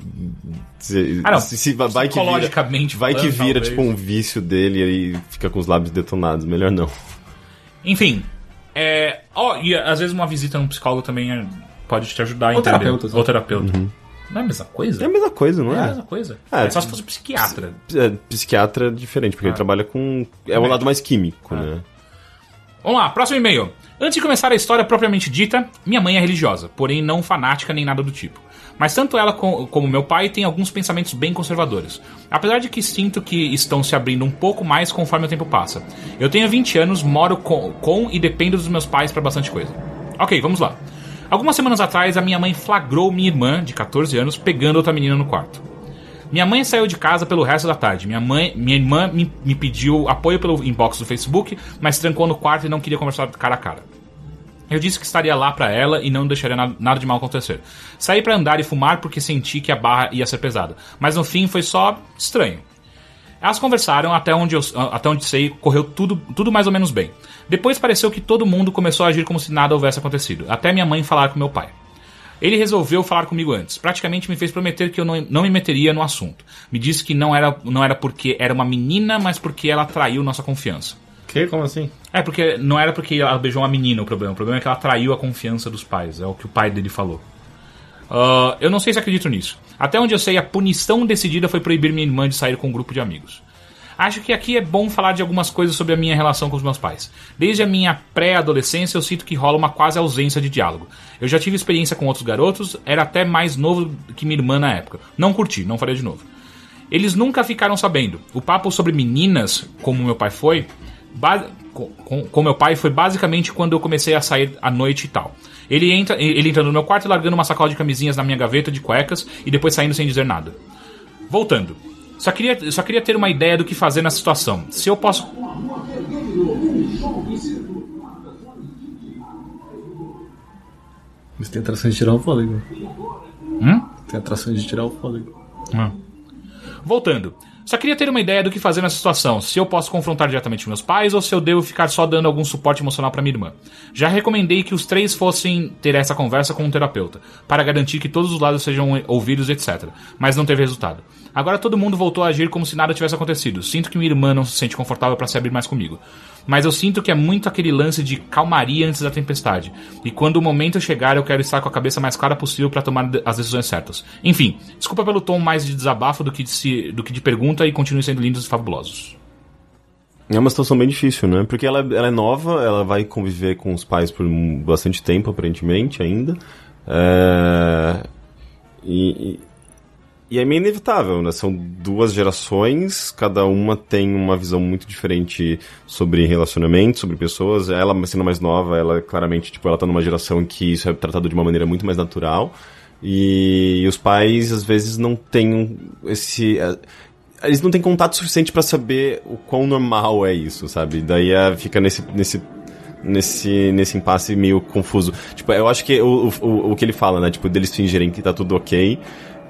C: se,
A: Ah, não.
C: se, se vai que vira,
A: Psicologicamente
C: vai que vira
A: talvez.
C: tipo um vício dele e aí fica com os lábios detonados. Melhor não.
A: Enfim, é. Ó, e às vezes uma visita num psicólogo também é- pode te ajudar a
B: Ou
A: entender.
B: terapeuta, sabe?
A: Ou terapeuta. Não é a mesma coisa?
C: É a mesma coisa, não
A: É a
C: é?
A: mesma coisa.
C: É,
A: É, só se fosse psiquiatra.
C: É, psiquiatra é diferente, porque ele trabalha com. É o lado mais químico, né?
A: Vamos lá, próximo e-mail. Antes de começar a história propriamente dita, minha mãe é religiosa, porém não fanática nem nada do tipo. Mas tanto ela co- como meu pai têm alguns pensamentos bem conservadores. Apesar de que sinto que estão se abrindo um pouco mais conforme o tempo passa. Eu tenho 20 anos, moro com, com e dependo dos meus pais para bastante coisa. Ok, vamos lá. Algumas semanas atrás, a minha mãe flagrou minha irmã, de 14 anos, pegando outra menina no quarto. Minha mãe saiu de casa pelo resto da tarde. Minha mãe, minha irmã me, me pediu apoio pelo inbox do Facebook, mas trancou no quarto e não queria conversar cara a cara. Eu disse que estaria lá pra ela e não deixaria na- nada de mal acontecer. Saí pra andar e fumar porque senti que a barra ia ser pesada, mas no fim foi só estranho. Elas conversaram até onde eu, até onde sei, correu tudo, tudo mais ou menos bem. Depois pareceu que todo mundo começou a agir como se nada houvesse acontecido, até minha mãe falar com meu pai. Ele resolveu falar comigo antes. Praticamente me fez prometer que eu não, não me meteria no assunto. Me disse que não era, não era porque era uma menina, mas porque ela traiu nossa confiança.
B: Que? Como assim?
A: É, porque não era porque ela beijou uma menina o problema. O problema é que ela traiu a confiança dos pais. É o que o pai dele falou. Ah, eu não sei se acredito nisso. Até onde eu sei, a punição decidida foi proibir minha irmã de sair com um grupo de amigos. Acho que aqui é bom falar de algumas coisas sobre a minha relação com os meus pais. Desde a minha pré-adolescência eu sinto que rola uma quase ausência de diálogo. Eu já tive experiência com outros garotos, era até mais novo que minha irmã na época. Não curti, não faria de novo. Eles nunca ficaram sabendo. O papo sobre meninas, como meu pai foi, com, com, com meu pai foi basicamente quando eu comecei a sair à noite e tal. Ele entra, ele entrando no meu quarto e largando uma sacola de camisinhas na minha gaveta de cuecas e depois saindo sem dizer nada. Voltando. Só queria, só queria ter uma ideia do que fazer nessa situação. Se eu posso.
B: Mas tem atração de tirar o fôlego.
A: Hum?
B: Tem atração de tirar o fôlego.
A: Ah. Voltando. Só queria ter uma ideia do que fazer nessa situação. Se eu posso confrontar diretamente meus pais ou se eu devo ficar só dando algum suporte emocional pra minha irmã. Já recomendei que os três fossem ter essa conversa com um terapeuta, para garantir que todos os lados sejam ouvidos, etc. Mas não teve resultado. Agora todo mundo voltou a agir como se nada tivesse acontecido. Sinto que minha irmã não se sente confortável para se abrir mais comigo. Mas eu sinto que é muito aquele lance de calmaria antes da tempestade. E quando o momento chegar, eu quero estar com a cabeça mais clara possível para tomar as decisões certas. Enfim, desculpa pelo tom mais de desabafo do que de, se- do que de pergunta e continue sendo lindos e fabulosos.
C: É uma situação bem difícil, né? Porque ela, ela é nova, ela vai conviver com os pais por bastante tempo, aparentemente, ainda. É... E, e, e é meio inevitável, né? São duas gerações, cada uma tem uma visão muito diferente sobre relacionamento, sobre pessoas. Ela, sendo mais nova, ela claramente, tipo, ela tá numa geração que isso é tratado de uma maneira muito mais natural. E, os pais, às vezes, não têm esse... eh, eles não têm contato suficiente pra saber o quão normal é isso, sabe? Daí é, fica nesse, nesse, nesse, nesse impasse meio confuso. Tipo, eu acho que o, o, o que ele fala, né? Tipo, deles fingirem que tá tudo ok.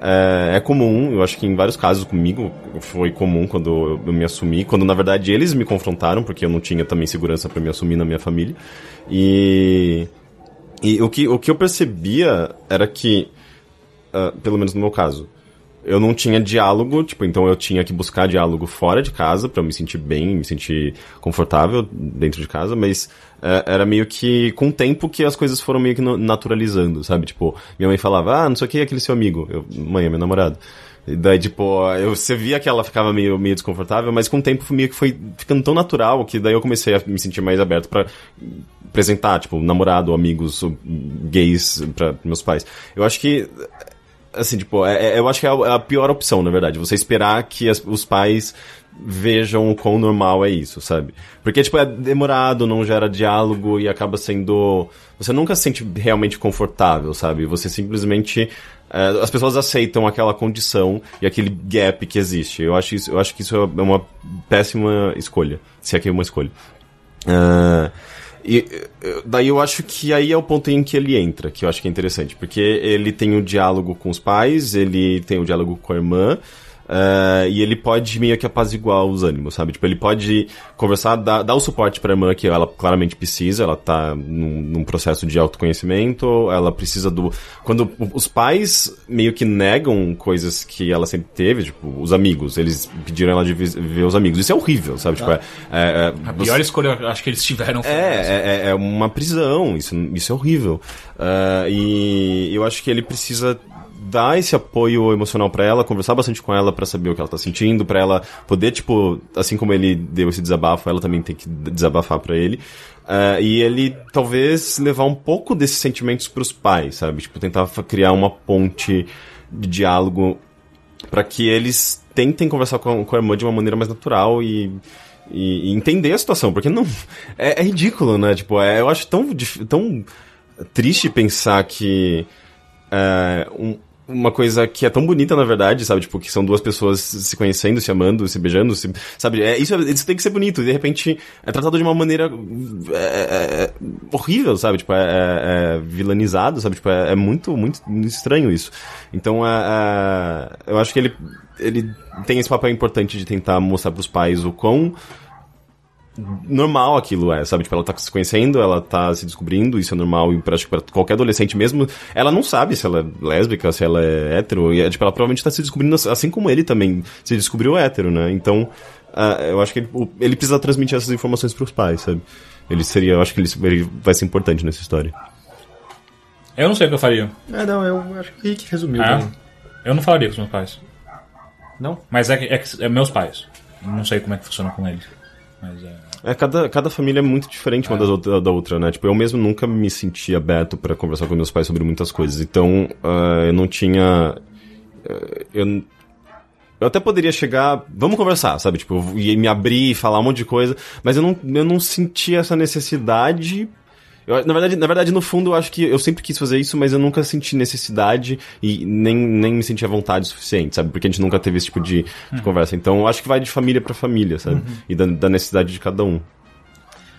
C: É, é comum, eu acho que em vários casos comigo foi comum quando eu, me assumi, quando na verdade eles me confrontaram, porque eu não tinha também segurança pra me assumir na minha família. E, e o, que, o que eu percebia era que, ah, pelo menos no meu caso, eu não tinha diálogo, tipo, então eu tinha que buscar diálogo fora de casa eu me sentir bem, me sentir confortável dentro de casa, mas é, era meio que com o tempo que as coisas foram meio que naturalizando, sabe? Tipo, minha mãe falava, ah, não sei o que, aquele seu amigo. Eu, mãe, é meu namorado. E daí, tipo, eu, você via que ela ficava meio, meio desconfortável, mas com o tempo meio que foi ficando tão natural que daí eu comecei a me sentir mais aberto pra apresentar, tipo, namorado, amigos, gays pra meus pais. Eu acho que assim, tipo, é, é- eu acho que é a, é a pior opção, na verdade. Você esperar que as- os pais vejam o quão normal é isso, sabe? Porque, tipo, é demorado, não gera diálogo e acaba sendo... Você nunca se sente realmente confortável, sabe? Você simplesmente... é, as pessoas aceitam aquela condição e aquele gap que existe. Eu acho, isso, eu acho que isso é uma péssima escolha, se é que é uma escolha. Ah, e eh, daí eu acho que aí é o ponto em que ele entra, que eu acho que é interessante, porque ele tem o diálogo com os pais, ele tem o diálogo com a irmã, eh, e ele pode meio que apaziguar os ânimos, sabe? Tipo, ele pode conversar, dar, dar o suporte pra irmã que ela claramente precisa, ela tá num, num processo de autoconhecimento, ela precisa do. Quando os pais meio que negam coisas que ela sempre teve, tipo, os amigos, eles pediram ela de ver os amigos. Isso é horrível, sabe? Tipo, é, é, é,
A: A
C: você-
A: pior escolha eu acho que eles tiveram foi essa.
C: é, é, é uma prisão, isso, isso é horrível. Ah, e eu acho que ele precisa dar esse apoio emocional pra ela, conversar bastante com ela pra saber o que ela tá sentindo, pra ela poder, tipo, assim como ele deu esse desabafo, ela também tem que desabafar pra ele. Uh, e ele talvez levar um pouco desses sentimentos pros pais, sabe? Tipo, tentar criar uma ponte de diálogo para que eles tentem conversar com a, com a irmã de uma maneira mais natural e, e, entender a situação, porque não é, é ridículo, né? Tipo, é, eu acho tão tão triste pensar que é, um- uma coisa que é tão bonita, na verdade, sabe? Tipo, que são duas pessoas se conhecendo, se amando, se beijando, se- sabe? É, isso, isso tem que ser bonito. E, de repente, é tratado de uma maneira é, é, é, horrível, sabe? Tipo, é, é- é vilanizado, sabe? Tipo, é, é muito, muito estranho isso. Então, é, é, eu acho que ele, ele tem esse papel importante de tentar mostrar pros pais o quão normal aquilo é, sabe? Tipo, ela tá se conhecendo, ela tá se descobrindo, isso é normal e pra, acho que pra qualquer adolescente mesmo, ela não sabe se ela é lésbica, se ela é hétero, e é, tipo, ela provavelmente tá se descobrindo assim- como ele também se descobriu hétero, né? Então, ah, eu acho que ele, ele precisa transmitir essas informações pros pais, sabe? Ele seria, eu acho que ele, ele vai ser importante nessa história.
A: Eu não sei o que eu faria.
B: É, não, eu acho que o Rick resumiu
A: É?
B: bem.
A: Eu não falaria com os meus pais.
B: Não?
A: Mas é, que- é, que- é meus pais. Não sei como é que funciona com eles. Mas é.
C: É, cada, cada família é muito diferente uma das outra, da outra, né? Tipo, eu mesmo nunca me senti aberto pra conversar com meus pais sobre muitas coisas. Então, ah, eu não tinha. eh, eu, eu até poderia chegar, vamos conversar, sabe? Tipo, eu ia me abrir e falar um monte de coisa, mas eu não, eu não senti essa necessidade. Eu, na, verdade, na verdade, no fundo, eu acho que eu sempre quis fazer isso, mas eu nunca senti necessidade e nem, nem me senti à vontade o suficiente, sabe? Porque a gente nunca teve esse tipo de, de conversa. Então, eu acho que vai de família pra família, sabe? E da, da necessidade de cada um.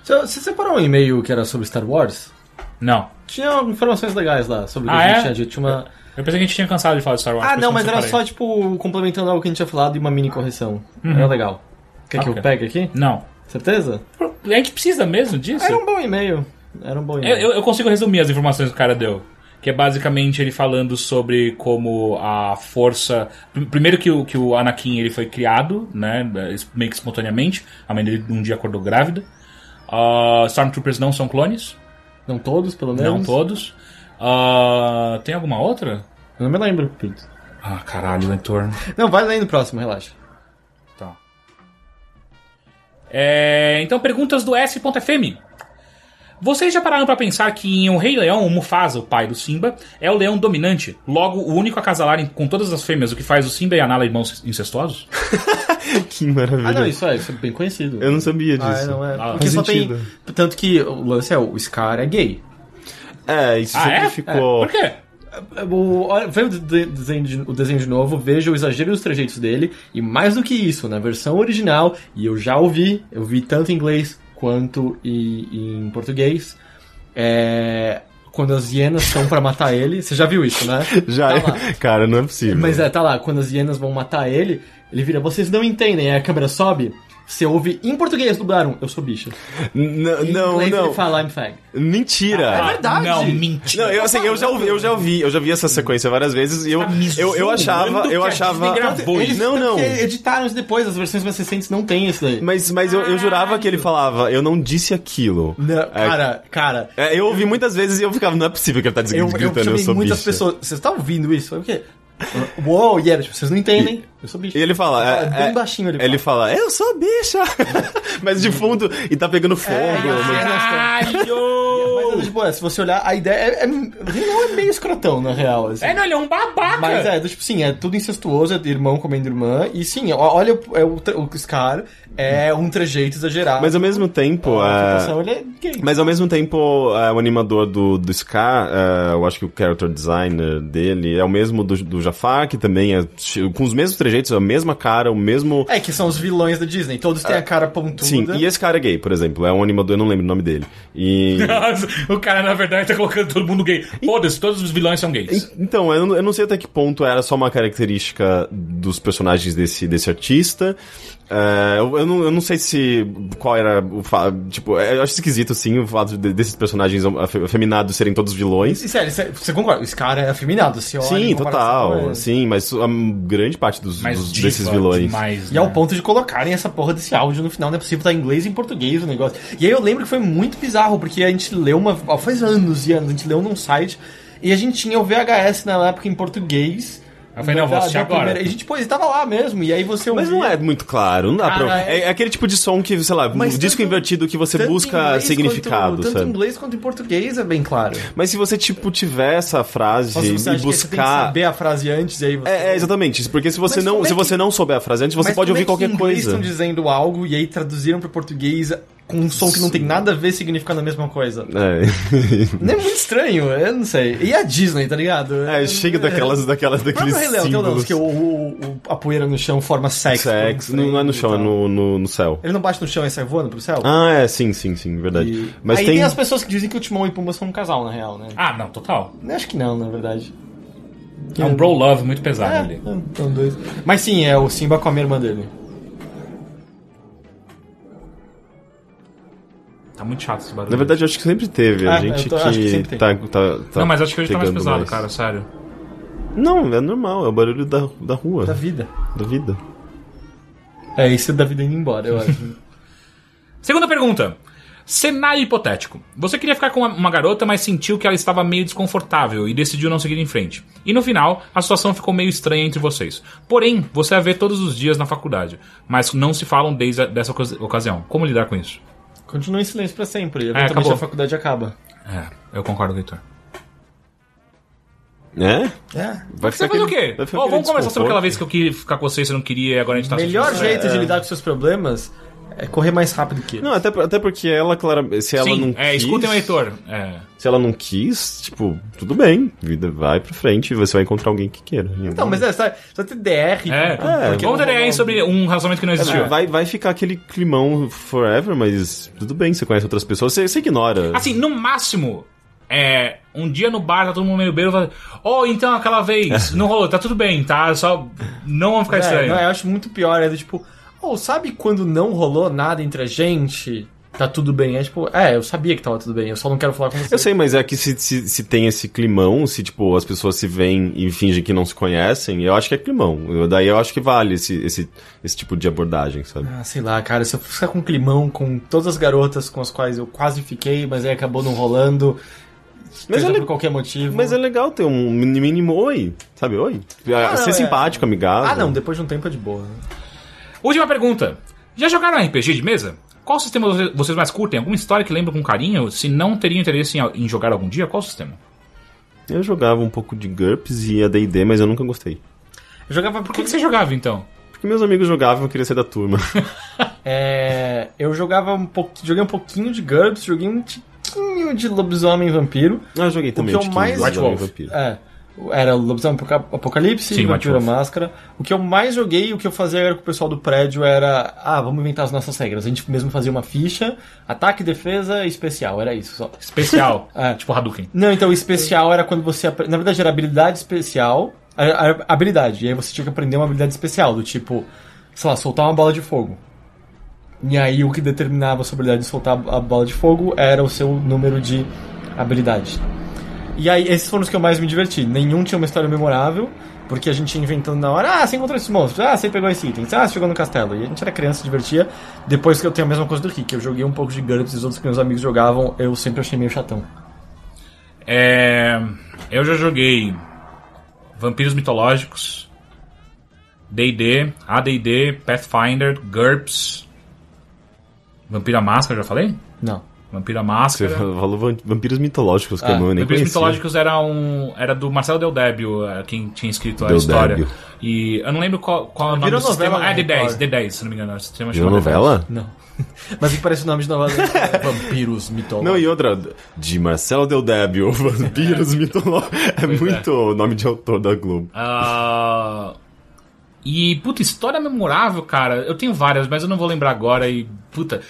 B: Você, separou um e-mail que era sobre Star Wars?
A: Não.
B: Tinha informações legais lá sobre o que
A: Ah,
B: a gente
A: é?
B: tinha uma...
A: Eu pensei que a gente tinha cansado de falar de Star Wars.
B: Ah, não,
A: que
B: mas era só, tipo, complementando algo que a gente tinha falado e uma mini correção. Era legal. Quer que
A: Ok.
B: eu pegue aqui?
A: Não.
B: Certeza?
A: A gente precisa mesmo disso?
B: Era um bom e-mail. Era um bom
A: Eu, eu, consigo resumir as informações que o cara deu. Que é basicamente ele falando sobre como a força. pr- Primeiro que o, que o Anakin ele foi criado, né? Meio que espontaneamente. A mãe dele um dia acordou grávida. Ah, Stormtroopers não são clones.
B: Não todos, pelo menos.
A: Não todos. Ah, tem alguma outra?
B: Eu não me lembro, Pito.
A: Ah, caralho, leitor.
B: Não, vai lendo o próximo, relaxa.
A: Tá. É, então, perguntas do S.FM. Vocês já pararam pra pensar que em O Rei Leão, o Mufasa, o pai do Simba, é o leão dominante, logo o único a casalar com todas as fêmeas, o que faz o Simba e a Nala irmãos incestuosos?
C: Que maravilha.
B: Ah, não, isso é, isso é bem conhecido.
C: Eu não sabia disso.
B: Ah, é, não é.
A: Ah,
B: Porque só
C: sentido.
B: tem. Tanto que o lance é: o Scar é gay.
C: É, isso
A: Ah, é?
C: sempre ficou.
A: Por quê?
B: O, vê o de- desenho, de, o desenho de novo, veja o exagero dos trejeitos dele, e mais do que isso, na versão original, e eu já ouvi, eu vi tanto em inglês quanto e- em português, é, quando as hienas estão pra matar ele, você já viu isso, né?
C: Já,
B: Tá lá.
C: cara, não é possível.
B: Mas é, tá lá, quando as hienas vão matar ele, ele vira, vocês não entendem, aí a câmera sobe, você ouve, em português dublaram, eu sou bicha.
C: N-
B: Em
C: não,
B: inglês
C: não.
B: ele fala, I'm fag.
C: Mentira.
B: É verdade.
A: Não, mentira.
C: Não, eu, assim, eu já ouvi, eu já ouvi, eu já vi essa sequência várias vezes e eu,
A: Tá
C: eu, eu achava,
A: que
C: eu achava.
A: Gravou
B: Eles,
C: Não, não.
B: porque editaram isso depois, as versões mais recentes não tem isso daí.
C: Mas, mas eu, eu jurava que ele falava, eu não disse aquilo.
B: Não,
C: É,
B: cara, cara,
C: é, eu ouvi muitas vezes e eu ficava, não é possível que ele tá
B: eu,
C: gritando,
B: eu
C: eu,
B: chamei
C: sou
B: muitas
C: bicha.
B: pessoas. Vocês estão ouvindo isso? Foi o quê? Uou, e era, tipo, vocês não entendem. Eu sou bicho.
C: E ele fala,
B: É,
C: é,
B: bem
C: é-
B: baixinho ele
C: ele fala, eu sou bicha! Mas de fundo, e tá pegando fogo.
A: Caralho!
B: Mas, tipo, é, se você olhar, a ideia é. é não é meio escrotão, na real. Assim.
A: É, não, ele é um babaca!
B: Mas é, tipo, sim, é tudo incestuoso, é de irmão comendo irmã. E sim, olha o, é o, o Scar, é um trejeito exagerado.
C: Mas ao mesmo tempo,
B: a
C: é,
B: ele é gay.
C: Mas ao mesmo tempo, é, o animador do, do Ska, é, eu acho que o character designer dele é o mesmo do, do Jafar, que também é com os mesmos trejeitos, a mesma cara, o mesmo.
B: É, que são os vilões da Disney. Todos têm a cara pontuda.
C: Sim, e esse cara é gay, por exemplo. É um animador, eu não lembro o nome dele. E.
A: O cara, na verdade, tá colocando todo mundo gay. Foda-se, todos os vilões são gays.
C: Então, eu não, eu não sei até que ponto era só uma característica dos personagens desse, desse artista. É, eu, eu não, eu não sei se. qual era o fa- Tipo, é, eu acho esquisito, sim, o fato de- desses personagens afe- afeminados serem todos vilões.
B: E sério, você- concorda? Esse cara é afeminado, se olha
C: Sim, total. Sim, mas a grande parte dos, dos-
A: diva
C: desses vilões.
A: demais,
B: E ao
A: né?
B: ponto de colocarem essa porra desse áudio no final, não é possível estar em inglês e em português o negócio. E aí eu lembro que foi muito bizarro, porque a gente leu uma. Faz anos e anos, a gente leu num site. E a gente tinha o VHS na época em português.
A: Eu falei, não, vou assistir agora.
B: primeira- E a gente, pô, ele tava lá mesmo. E aí você
C: Mas
B: ouvia-
C: não é muito claro, não dá
B: Cara,
C: pra.
B: é-
C: É, aquele tipo de som que, sei lá,
B: Mas
C: um disco
B: tanto-
C: invertido que você busca
B: inglês
C: significado,
B: quanto, Tanto em
C: sabe?
B: inglês quanto em português é bem claro.
C: Mas se você, tipo, tiver essa frase
B: Nossa, você
C: e
B: acha que você tem que
C: buscar.
B: saber a frase antes e aí você...
C: É, é, exatamente. Porque se você,
B: Mas
C: não,
B: é
C: se
B: que-
C: você não souber a frase antes, você
B: Mas
C: pode
B: como é
C: ouvir
B: que
C: qualquer
B: em inglês
C: coisa.
B: estão dizendo algo e aí traduziram pro português com um som que não tem nada a ver significando a mesma coisa.
C: É.
B: Não é muito estranho, eu não sei. E a Disney, tá ligado?
C: É, chega daquelas, daquelas, daqueles
B: Rei Leão tem um que o, o- o- a poeira no chão forma sexo.
C: Sex. Não, não é no chão, é no, no, no céu.
B: Ele não bate no chão e sai voando pro céu?
C: Ah, é, sim, sim, sim, verdade.
B: E-
C: Mas
B: aí
C: tem.
B: tem... as pessoas que dizem que o Timão e o Pumba são um casal, na real, né?
A: Ah, não, total.
B: Acho que não, na verdade.
A: É um bro love muito pesado
B: É,
A: ali.
B: são dois. Mas sim, é o Simba com a minha irmã dele.
A: Tá muito chato esse barulho.
C: Na verdade, eu acho que sempre teve. A
B: É,
C: gente
B: tô- acho que
C: que, tá, tá, tá
A: não, mas acho que hoje tá mais pesado,
C: mais.
A: cara, sério.
C: Não, é normal, é o barulho da, da rua,
B: Da
C: da,
B: vida.
C: vida.
B: É, isso da vida indo embora, eu acho.
A: Segunda pergunta. Cenário hipotético. Você queria ficar com uma- garota, mas sentiu que ela estava meio desconfortável e decidiu não seguir em frente. E no final, a situação ficou meio estranha entre vocês. Porém, você a vê todos os dias na faculdade, mas não se falam desde a, dessa ocasi- ocasião. Como lidar com isso?
B: Continua em silêncio pra sempre. Eventualmente
A: acabou.
B: a faculdade acaba.
A: É, eu concordo, Victor.
C: É?
B: É.
C: Vai
A: Você faz o quê?
C: vai aquele
A: vamos conversar sobre aquela vez que eu queria ficar com você e você não queria e agora a gente tá
B: Melhor jeito de lidar com seus problemas é correr mais rápido que
C: Não, até, até porque ela, claramente, se ela
A: Sim,
C: não
A: é,
C: quis,
A: escutem o Heitor. É.
C: Se ela não quis, tipo, tudo bem, vida vai pra frente e você vai encontrar alguém que queira.
B: Então, mas é, você vai ter DR.
A: É,
B: porque
A: vamos
B: não
A: ter aí
B: rolou-
A: sobre um relacionamento que não existiu.
C: Vai, vai ficar aquele climão forever, mas tudo bem, você conhece outras pessoas, você, você ignora.
A: Assim, no máximo, é. Um dia no bar, tá todo mundo meio bêbado, fala, oh, então aquela vez, não rolou, tá tudo bem, tá? Só não vamos ficar
B: É,
A: estranho.
B: não, eu acho muito pior. É do tipo, oh, sabe quando não rolou nada entre a gente? Tá tudo bem. É tipo, é, eu sabia que tava tudo bem, eu só não quero falar com você.
C: Eu sei, mas é que se, se, se tem esse climão, se tipo, as pessoas se veem e fingem que não se conhecem, eu acho que é climão. Eu- daí eu acho que vale esse, esse, esse tipo de abordagem, sabe?
B: Ah, sei lá, cara, se eu ficar com climão com todas as garotas com as quais eu quase fiquei, mas aí acabou não rolando,
C: Mas é,
B: por qualquer motivo.
C: mas é legal ter um mínimo oi, sabe? Oi.
B: Ah,
C: Ser
B: não, é.
C: simpático, amigável.
B: Ah, não, depois de um tempo é de boa. né?
A: Última pergunta. Já jogaram RPG de mesa? Qual sistema você- vocês mais curtem? Alguma história que lembra com carinho? Se não teriam interesse em, em jogar algum dia, qual sistema?
C: Eu jogava um pouco de GURPS e AD&D, mas eu nunca gostei.
B: Eu jogava
A: Por que, que você jogava então?
C: Porque meus amigos jogavam e eu queria ser da turma.
B: É, eu jogava um pouco, joguei um pouquinho de GURPS, joguei um tiquinho de lobisomem vampiro.
C: Ah, eu joguei também.
B: que eu mais-
A: White Wolf.
C: Vampiro.
B: É, era lobisomem Apoca- apocalipse,
A: Sim,
B: vampiro máscara. O que eu mais joguei, o que eu fazia era com o pessoal do prédio era, ah, vamos inventar as nossas regras. A gente mesmo fazia uma ficha, ataque, defesa, e especial, era isso só.
A: Especial.
B: É.
A: Tipo Hadouken.
B: Não, então o especial era quando você. Na verdade, era habilidade especial. a- a- habilidade. E aí você tinha que aprender uma habilidade especial, do tipo, sei lá, soltar uma bola de fogo. E aí o que determinava a sua habilidade de soltar a bola de fogo era o seu número de habilidade. E aí, esses foram os que eu mais me diverti. Nenhum tinha uma história memorável, porque a gente ia inventando na hora. Ah, você encontrou esse monstro. Ah, você pegou esse item. Ah, você chegou no castelo. E a gente era criança, se divertia. Depois que eu tenho a mesma coisa do Rick, eu joguei um pouco de GURPS e os outros que meus amigos jogavam, eu sempre achei meio chatão.
A: É, eu já joguei Vampiros Mitológicos, D&D, AD&D, Pathfinder, GURPS, Vampira Máscara, já falei?
B: Não.
A: Vampira
C: Você
A: Máscara.
C: falou van- vampiros mitológicos, que
B: Ah,
C: eu não nem
A: Vampiros
C: conhecia.
A: Mitológicos era um. Era do Marcelo Del Débio, eh, quem tinha escrito a
C: Del
A: história.
C: Débio.
A: E eu não lembro qual, qual é o nome do
B: novela
A: sistema. É D10,
B: Record.
A: D10, se não me engano. O sistema
C: Virou
A: chama
C: novela?
B: Não. Mas que parece o nome de novela. Vampiros mitológicos.
C: Não, e outra, de Marcelo Del Débio, Vampiros Mitológicos. É
A: Pois
C: muito o nome de autor da Globo.
A: Ah, e, puta, história memorável, cara. Eu tenho várias, mas eu não vou lembrar agora. E, puta,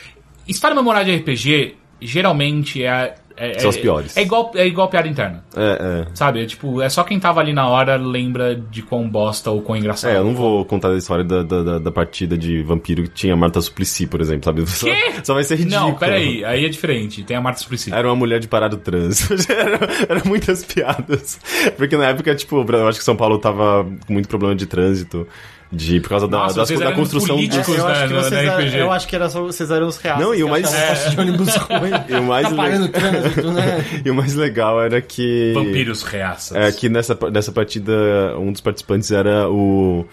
A: história memorável de RPG geralmente é. é
C: São as
A: é-
C: piores.
A: É igual, é igual piada interna.
C: É, é.
A: Sabe? É, tipo, é só quem tava ali na hora lembra de quão bosta ou quão engraçado.
C: É, eu não vou contar a história da, da, da- da partida de vampiro que tinha Marta Suplicy, por exemplo, sabe? Só,
A: Quê?
C: só vai ser ridículo.
A: Não, peraí, aí é diferente. Tem a Marta Suplicy.
C: Era uma mulher de parar do trânsito. era, era muitas piadas. Porque na época, tipo, eu acho que São Paulo tava com muito problema de trânsito. De, por causa da,
A: Nossa,
C: da, construção
A: políticos,
B: eu,
A: né,
B: acho que
A: no-
B: vocês
A: na
B: eram-
A: RPG.
B: eu acho que era só, vocês eram os reais.
C: Não, e o
B: que
C: mais-
B: achavam
C: é.
B: posse de ônibus ruim.
C: E o mais,
B: trânsito, né?
C: e o mais legal era que.
A: Vampiros reaças.
C: É que nessa, nessa partida, um dos participantes era o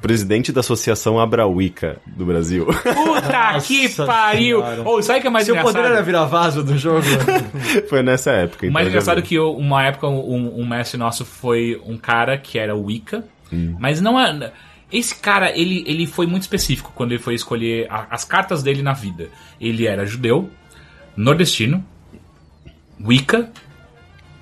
C: presidente da Associação Abrauica do Brasil.
A: Puta que pariu! Ou sabe o que é mais
B: Seu
A: engraçado?
B: poder era virar vaso do jogo.
C: Foi nessa época.
A: O mais
C: então
A: engraçado é que eu, uma época um, um mestre nosso foi um cara que era Wicca, mas não é. Esse cara, ele, ele foi muito específico quando ele foi escolher a- as cartas dele na vida. Ele era judeu, nordestino, Wicca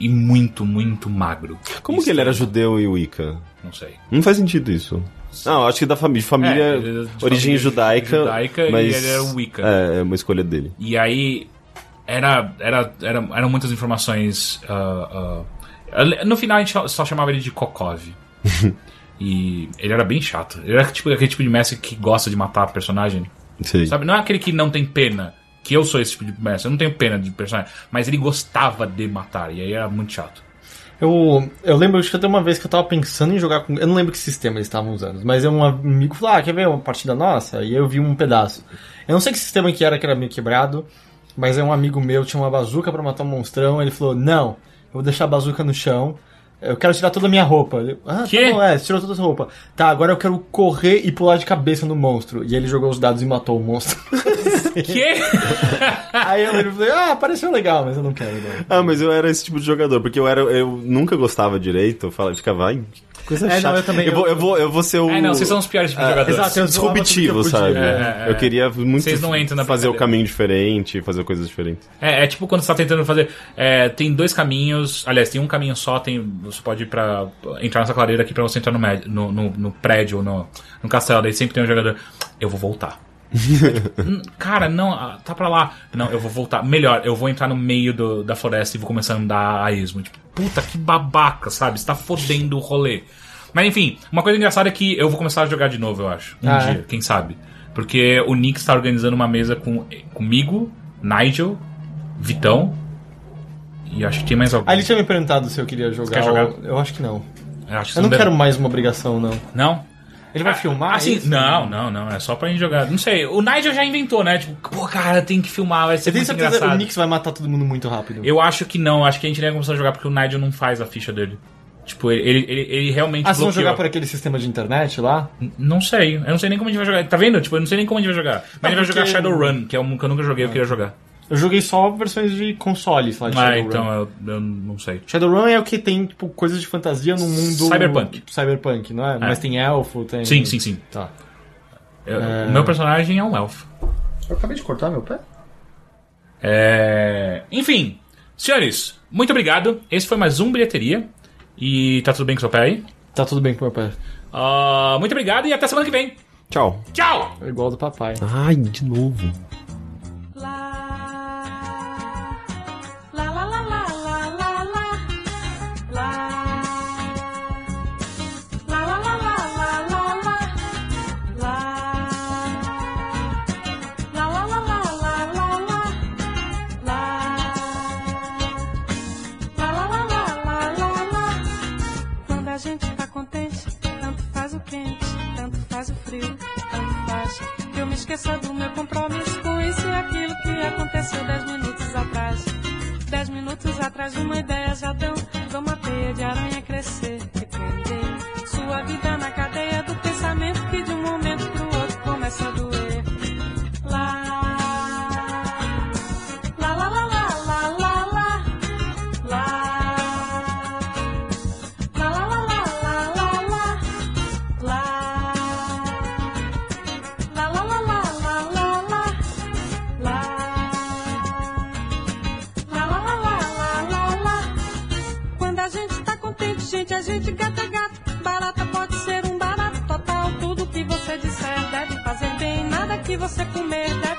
A: e muito, muito magro.
C: Como que ele era judeu e Wicca?
A: Não sei.
C: Não faz sentido isso. Não, acho que da família, família
A: É, de
C: origem
A: família
C: judaica,
A: judaica e
C: mas
A: ele era Wicca.
C: É, é uma escolha dele.
A: E aí era, era, era, eram muitas informações. ah, ah, no final a gente só chamava ele de Kokov. e ele era bem chato. Ele era tipo, aquele tipo de mestre que gosta de matar personagem.
C: Sei.
A: Sabe? Não é aquele que não tem pena. Que eu sou esse tipo de mestre. Eu não tenho pena de personagem. Mas ele gostava de matar. E aí era muito chato.
B: Eu, eu lembro acho que até uma vez que eu tava pensando em jogar com. Eu não lembro que sistema eles estavam usando, mas um amigo falou: Ah, quer ver uma partida nossa? E eu vi um pedaço. Eu não sei que sistema que era, que era meio quebrado, mas é um amigo meu tinha uma bazuca pra matar um monstrão. Ele falou: Não, eu vou deixar a bazuca no chão. Eu quero tirar toda a minha roupa. Ah,
A: Quê?
B: tá bom, é, você tirou toda a sua roupa. Tá, agora eu quero correr e pular de cabeça no monstro. E ele jogou os dados e matou o monstro.
A: Que?
B: Aí eu ele falei, ah, pareceu legal, mas eu não quero. Não.
C: Ah, mas eu era esse tipo de jogador, porque eu era eu nunca gostava direito, eu falava, ficava, ai, que coisa
B: É, não,
C: chata.
B: eu também-
C: eu, vou, eu, vou, eu vou ser o...
A: É, não, vocês são os piores tipos de jogadores.
B: exato, eu eu
C: disruptivo, sabe?
A: É, é, é.
C: Eu queria muito
A: Vocês não entram na
C: fazer o caminho diferente, fazer coisas diferentes.
A: É, é tipo quando você tá tentando fazer. é, tem dois caminhos. Aliás, tem um caminho só. Tem, você pode ir pra. entrar nessa clareira aqui pra você entrar no, no, no, no prédio, no, no castelo. Daí sempre tem um jogador. Eu vou voltar. Cara, não, ah, tá pra lá. Não, eu vou voltar. Melhor, eu vou entrar no meio do- da floresta e vou começar a andar a esmo. Tipo, puta que babaca, sabe? Você tá fodendo o rolê. Mas enfim, uma coisa engraçada é que eu vou começar a jogar de novo, eu acho. Um
B: Ah,
A: dia,
B: é?
A: quem sabe. Porque o Nick está organizando uma mesa com, comigo, Nigel, Vitão. E acho que tem mais alguém.
B: Aí ele tinha me perguntado se eu queria jogar.
A: quer jogar?
B: ou- Eu acho que não.
A: Eu, acho que
B: Eu não
A: deve-
B: quero mais uma obrigação, não.
A: Não?
B: Ele vai filmar?
A: Assim,
B: isso?
A: não, não, não. É só pra gente jogar. Não sei. O Nigel já inventou, né? Tipo, pô, cara, tem que filmar, vai ser
B: Você tem
A: muito
B: certeza que
A: engraçado.
B: o Nix vai matar todo mundo muito rápido?
A: Eu acho que não. Acho que a gente nem vai começar a jogar porque o Nigel não faz a ficha dele. Tipo, ele, ele, ele realmente
B: Ah, vocês vão jogar por aquele sistema de internet lá?
A: N- Não sei. Eu não sei nem como a gente vai jogar. Tá vendo? Tipo, eu não sei nem como a gente vai jogar. Mas a gente vai
B: porque-
A: jogar Shadowrun, que é um que eu nunca joguei, eu queria jogar.
B: Eu joguei só versões de consoles lá de
A: Ah,
B: Shadowrun.
A: então eu, eu não sei.
B: Shadowrun é o que tem, tipo, coisas de fantasia no mundo...
A: Cyberpunk.
B: Cyberpunk, não é? Mas tem elfo, tem...
A: Sim, sim, sim.
B: Tá.
A: Eu- O meu personagem é um elfo.
B: Eu acabei de cortar meu pé?
A: É... Enfim, senhores, muito obrigado. Esse foi mais um Bilheteria. E tá tudo bem com o seu pé aí?
B: Tá tudo bem com meu pé.
A: Ah, muito obrigado e até semana que vem.
C: Tchau.
A: Tchau!
B: É igual do papai.
C: Ai, de novo.
E: Contente, tanto faz o quente, tanto faz o frio, tanto faz que eu me esqueça do meu compromisso com isso e aquilo que aconteceu dez minutos atrás. Dez minutos atrás uma ideia já deu, deu uma teia de aranha crescer e prender sua vida na cadeia do pensamento que de um momento pro outro começa a doer. Gente, gata gato Barata pode ser um barato total. Tudo que você disser deve fazer bem Nada que você comer deve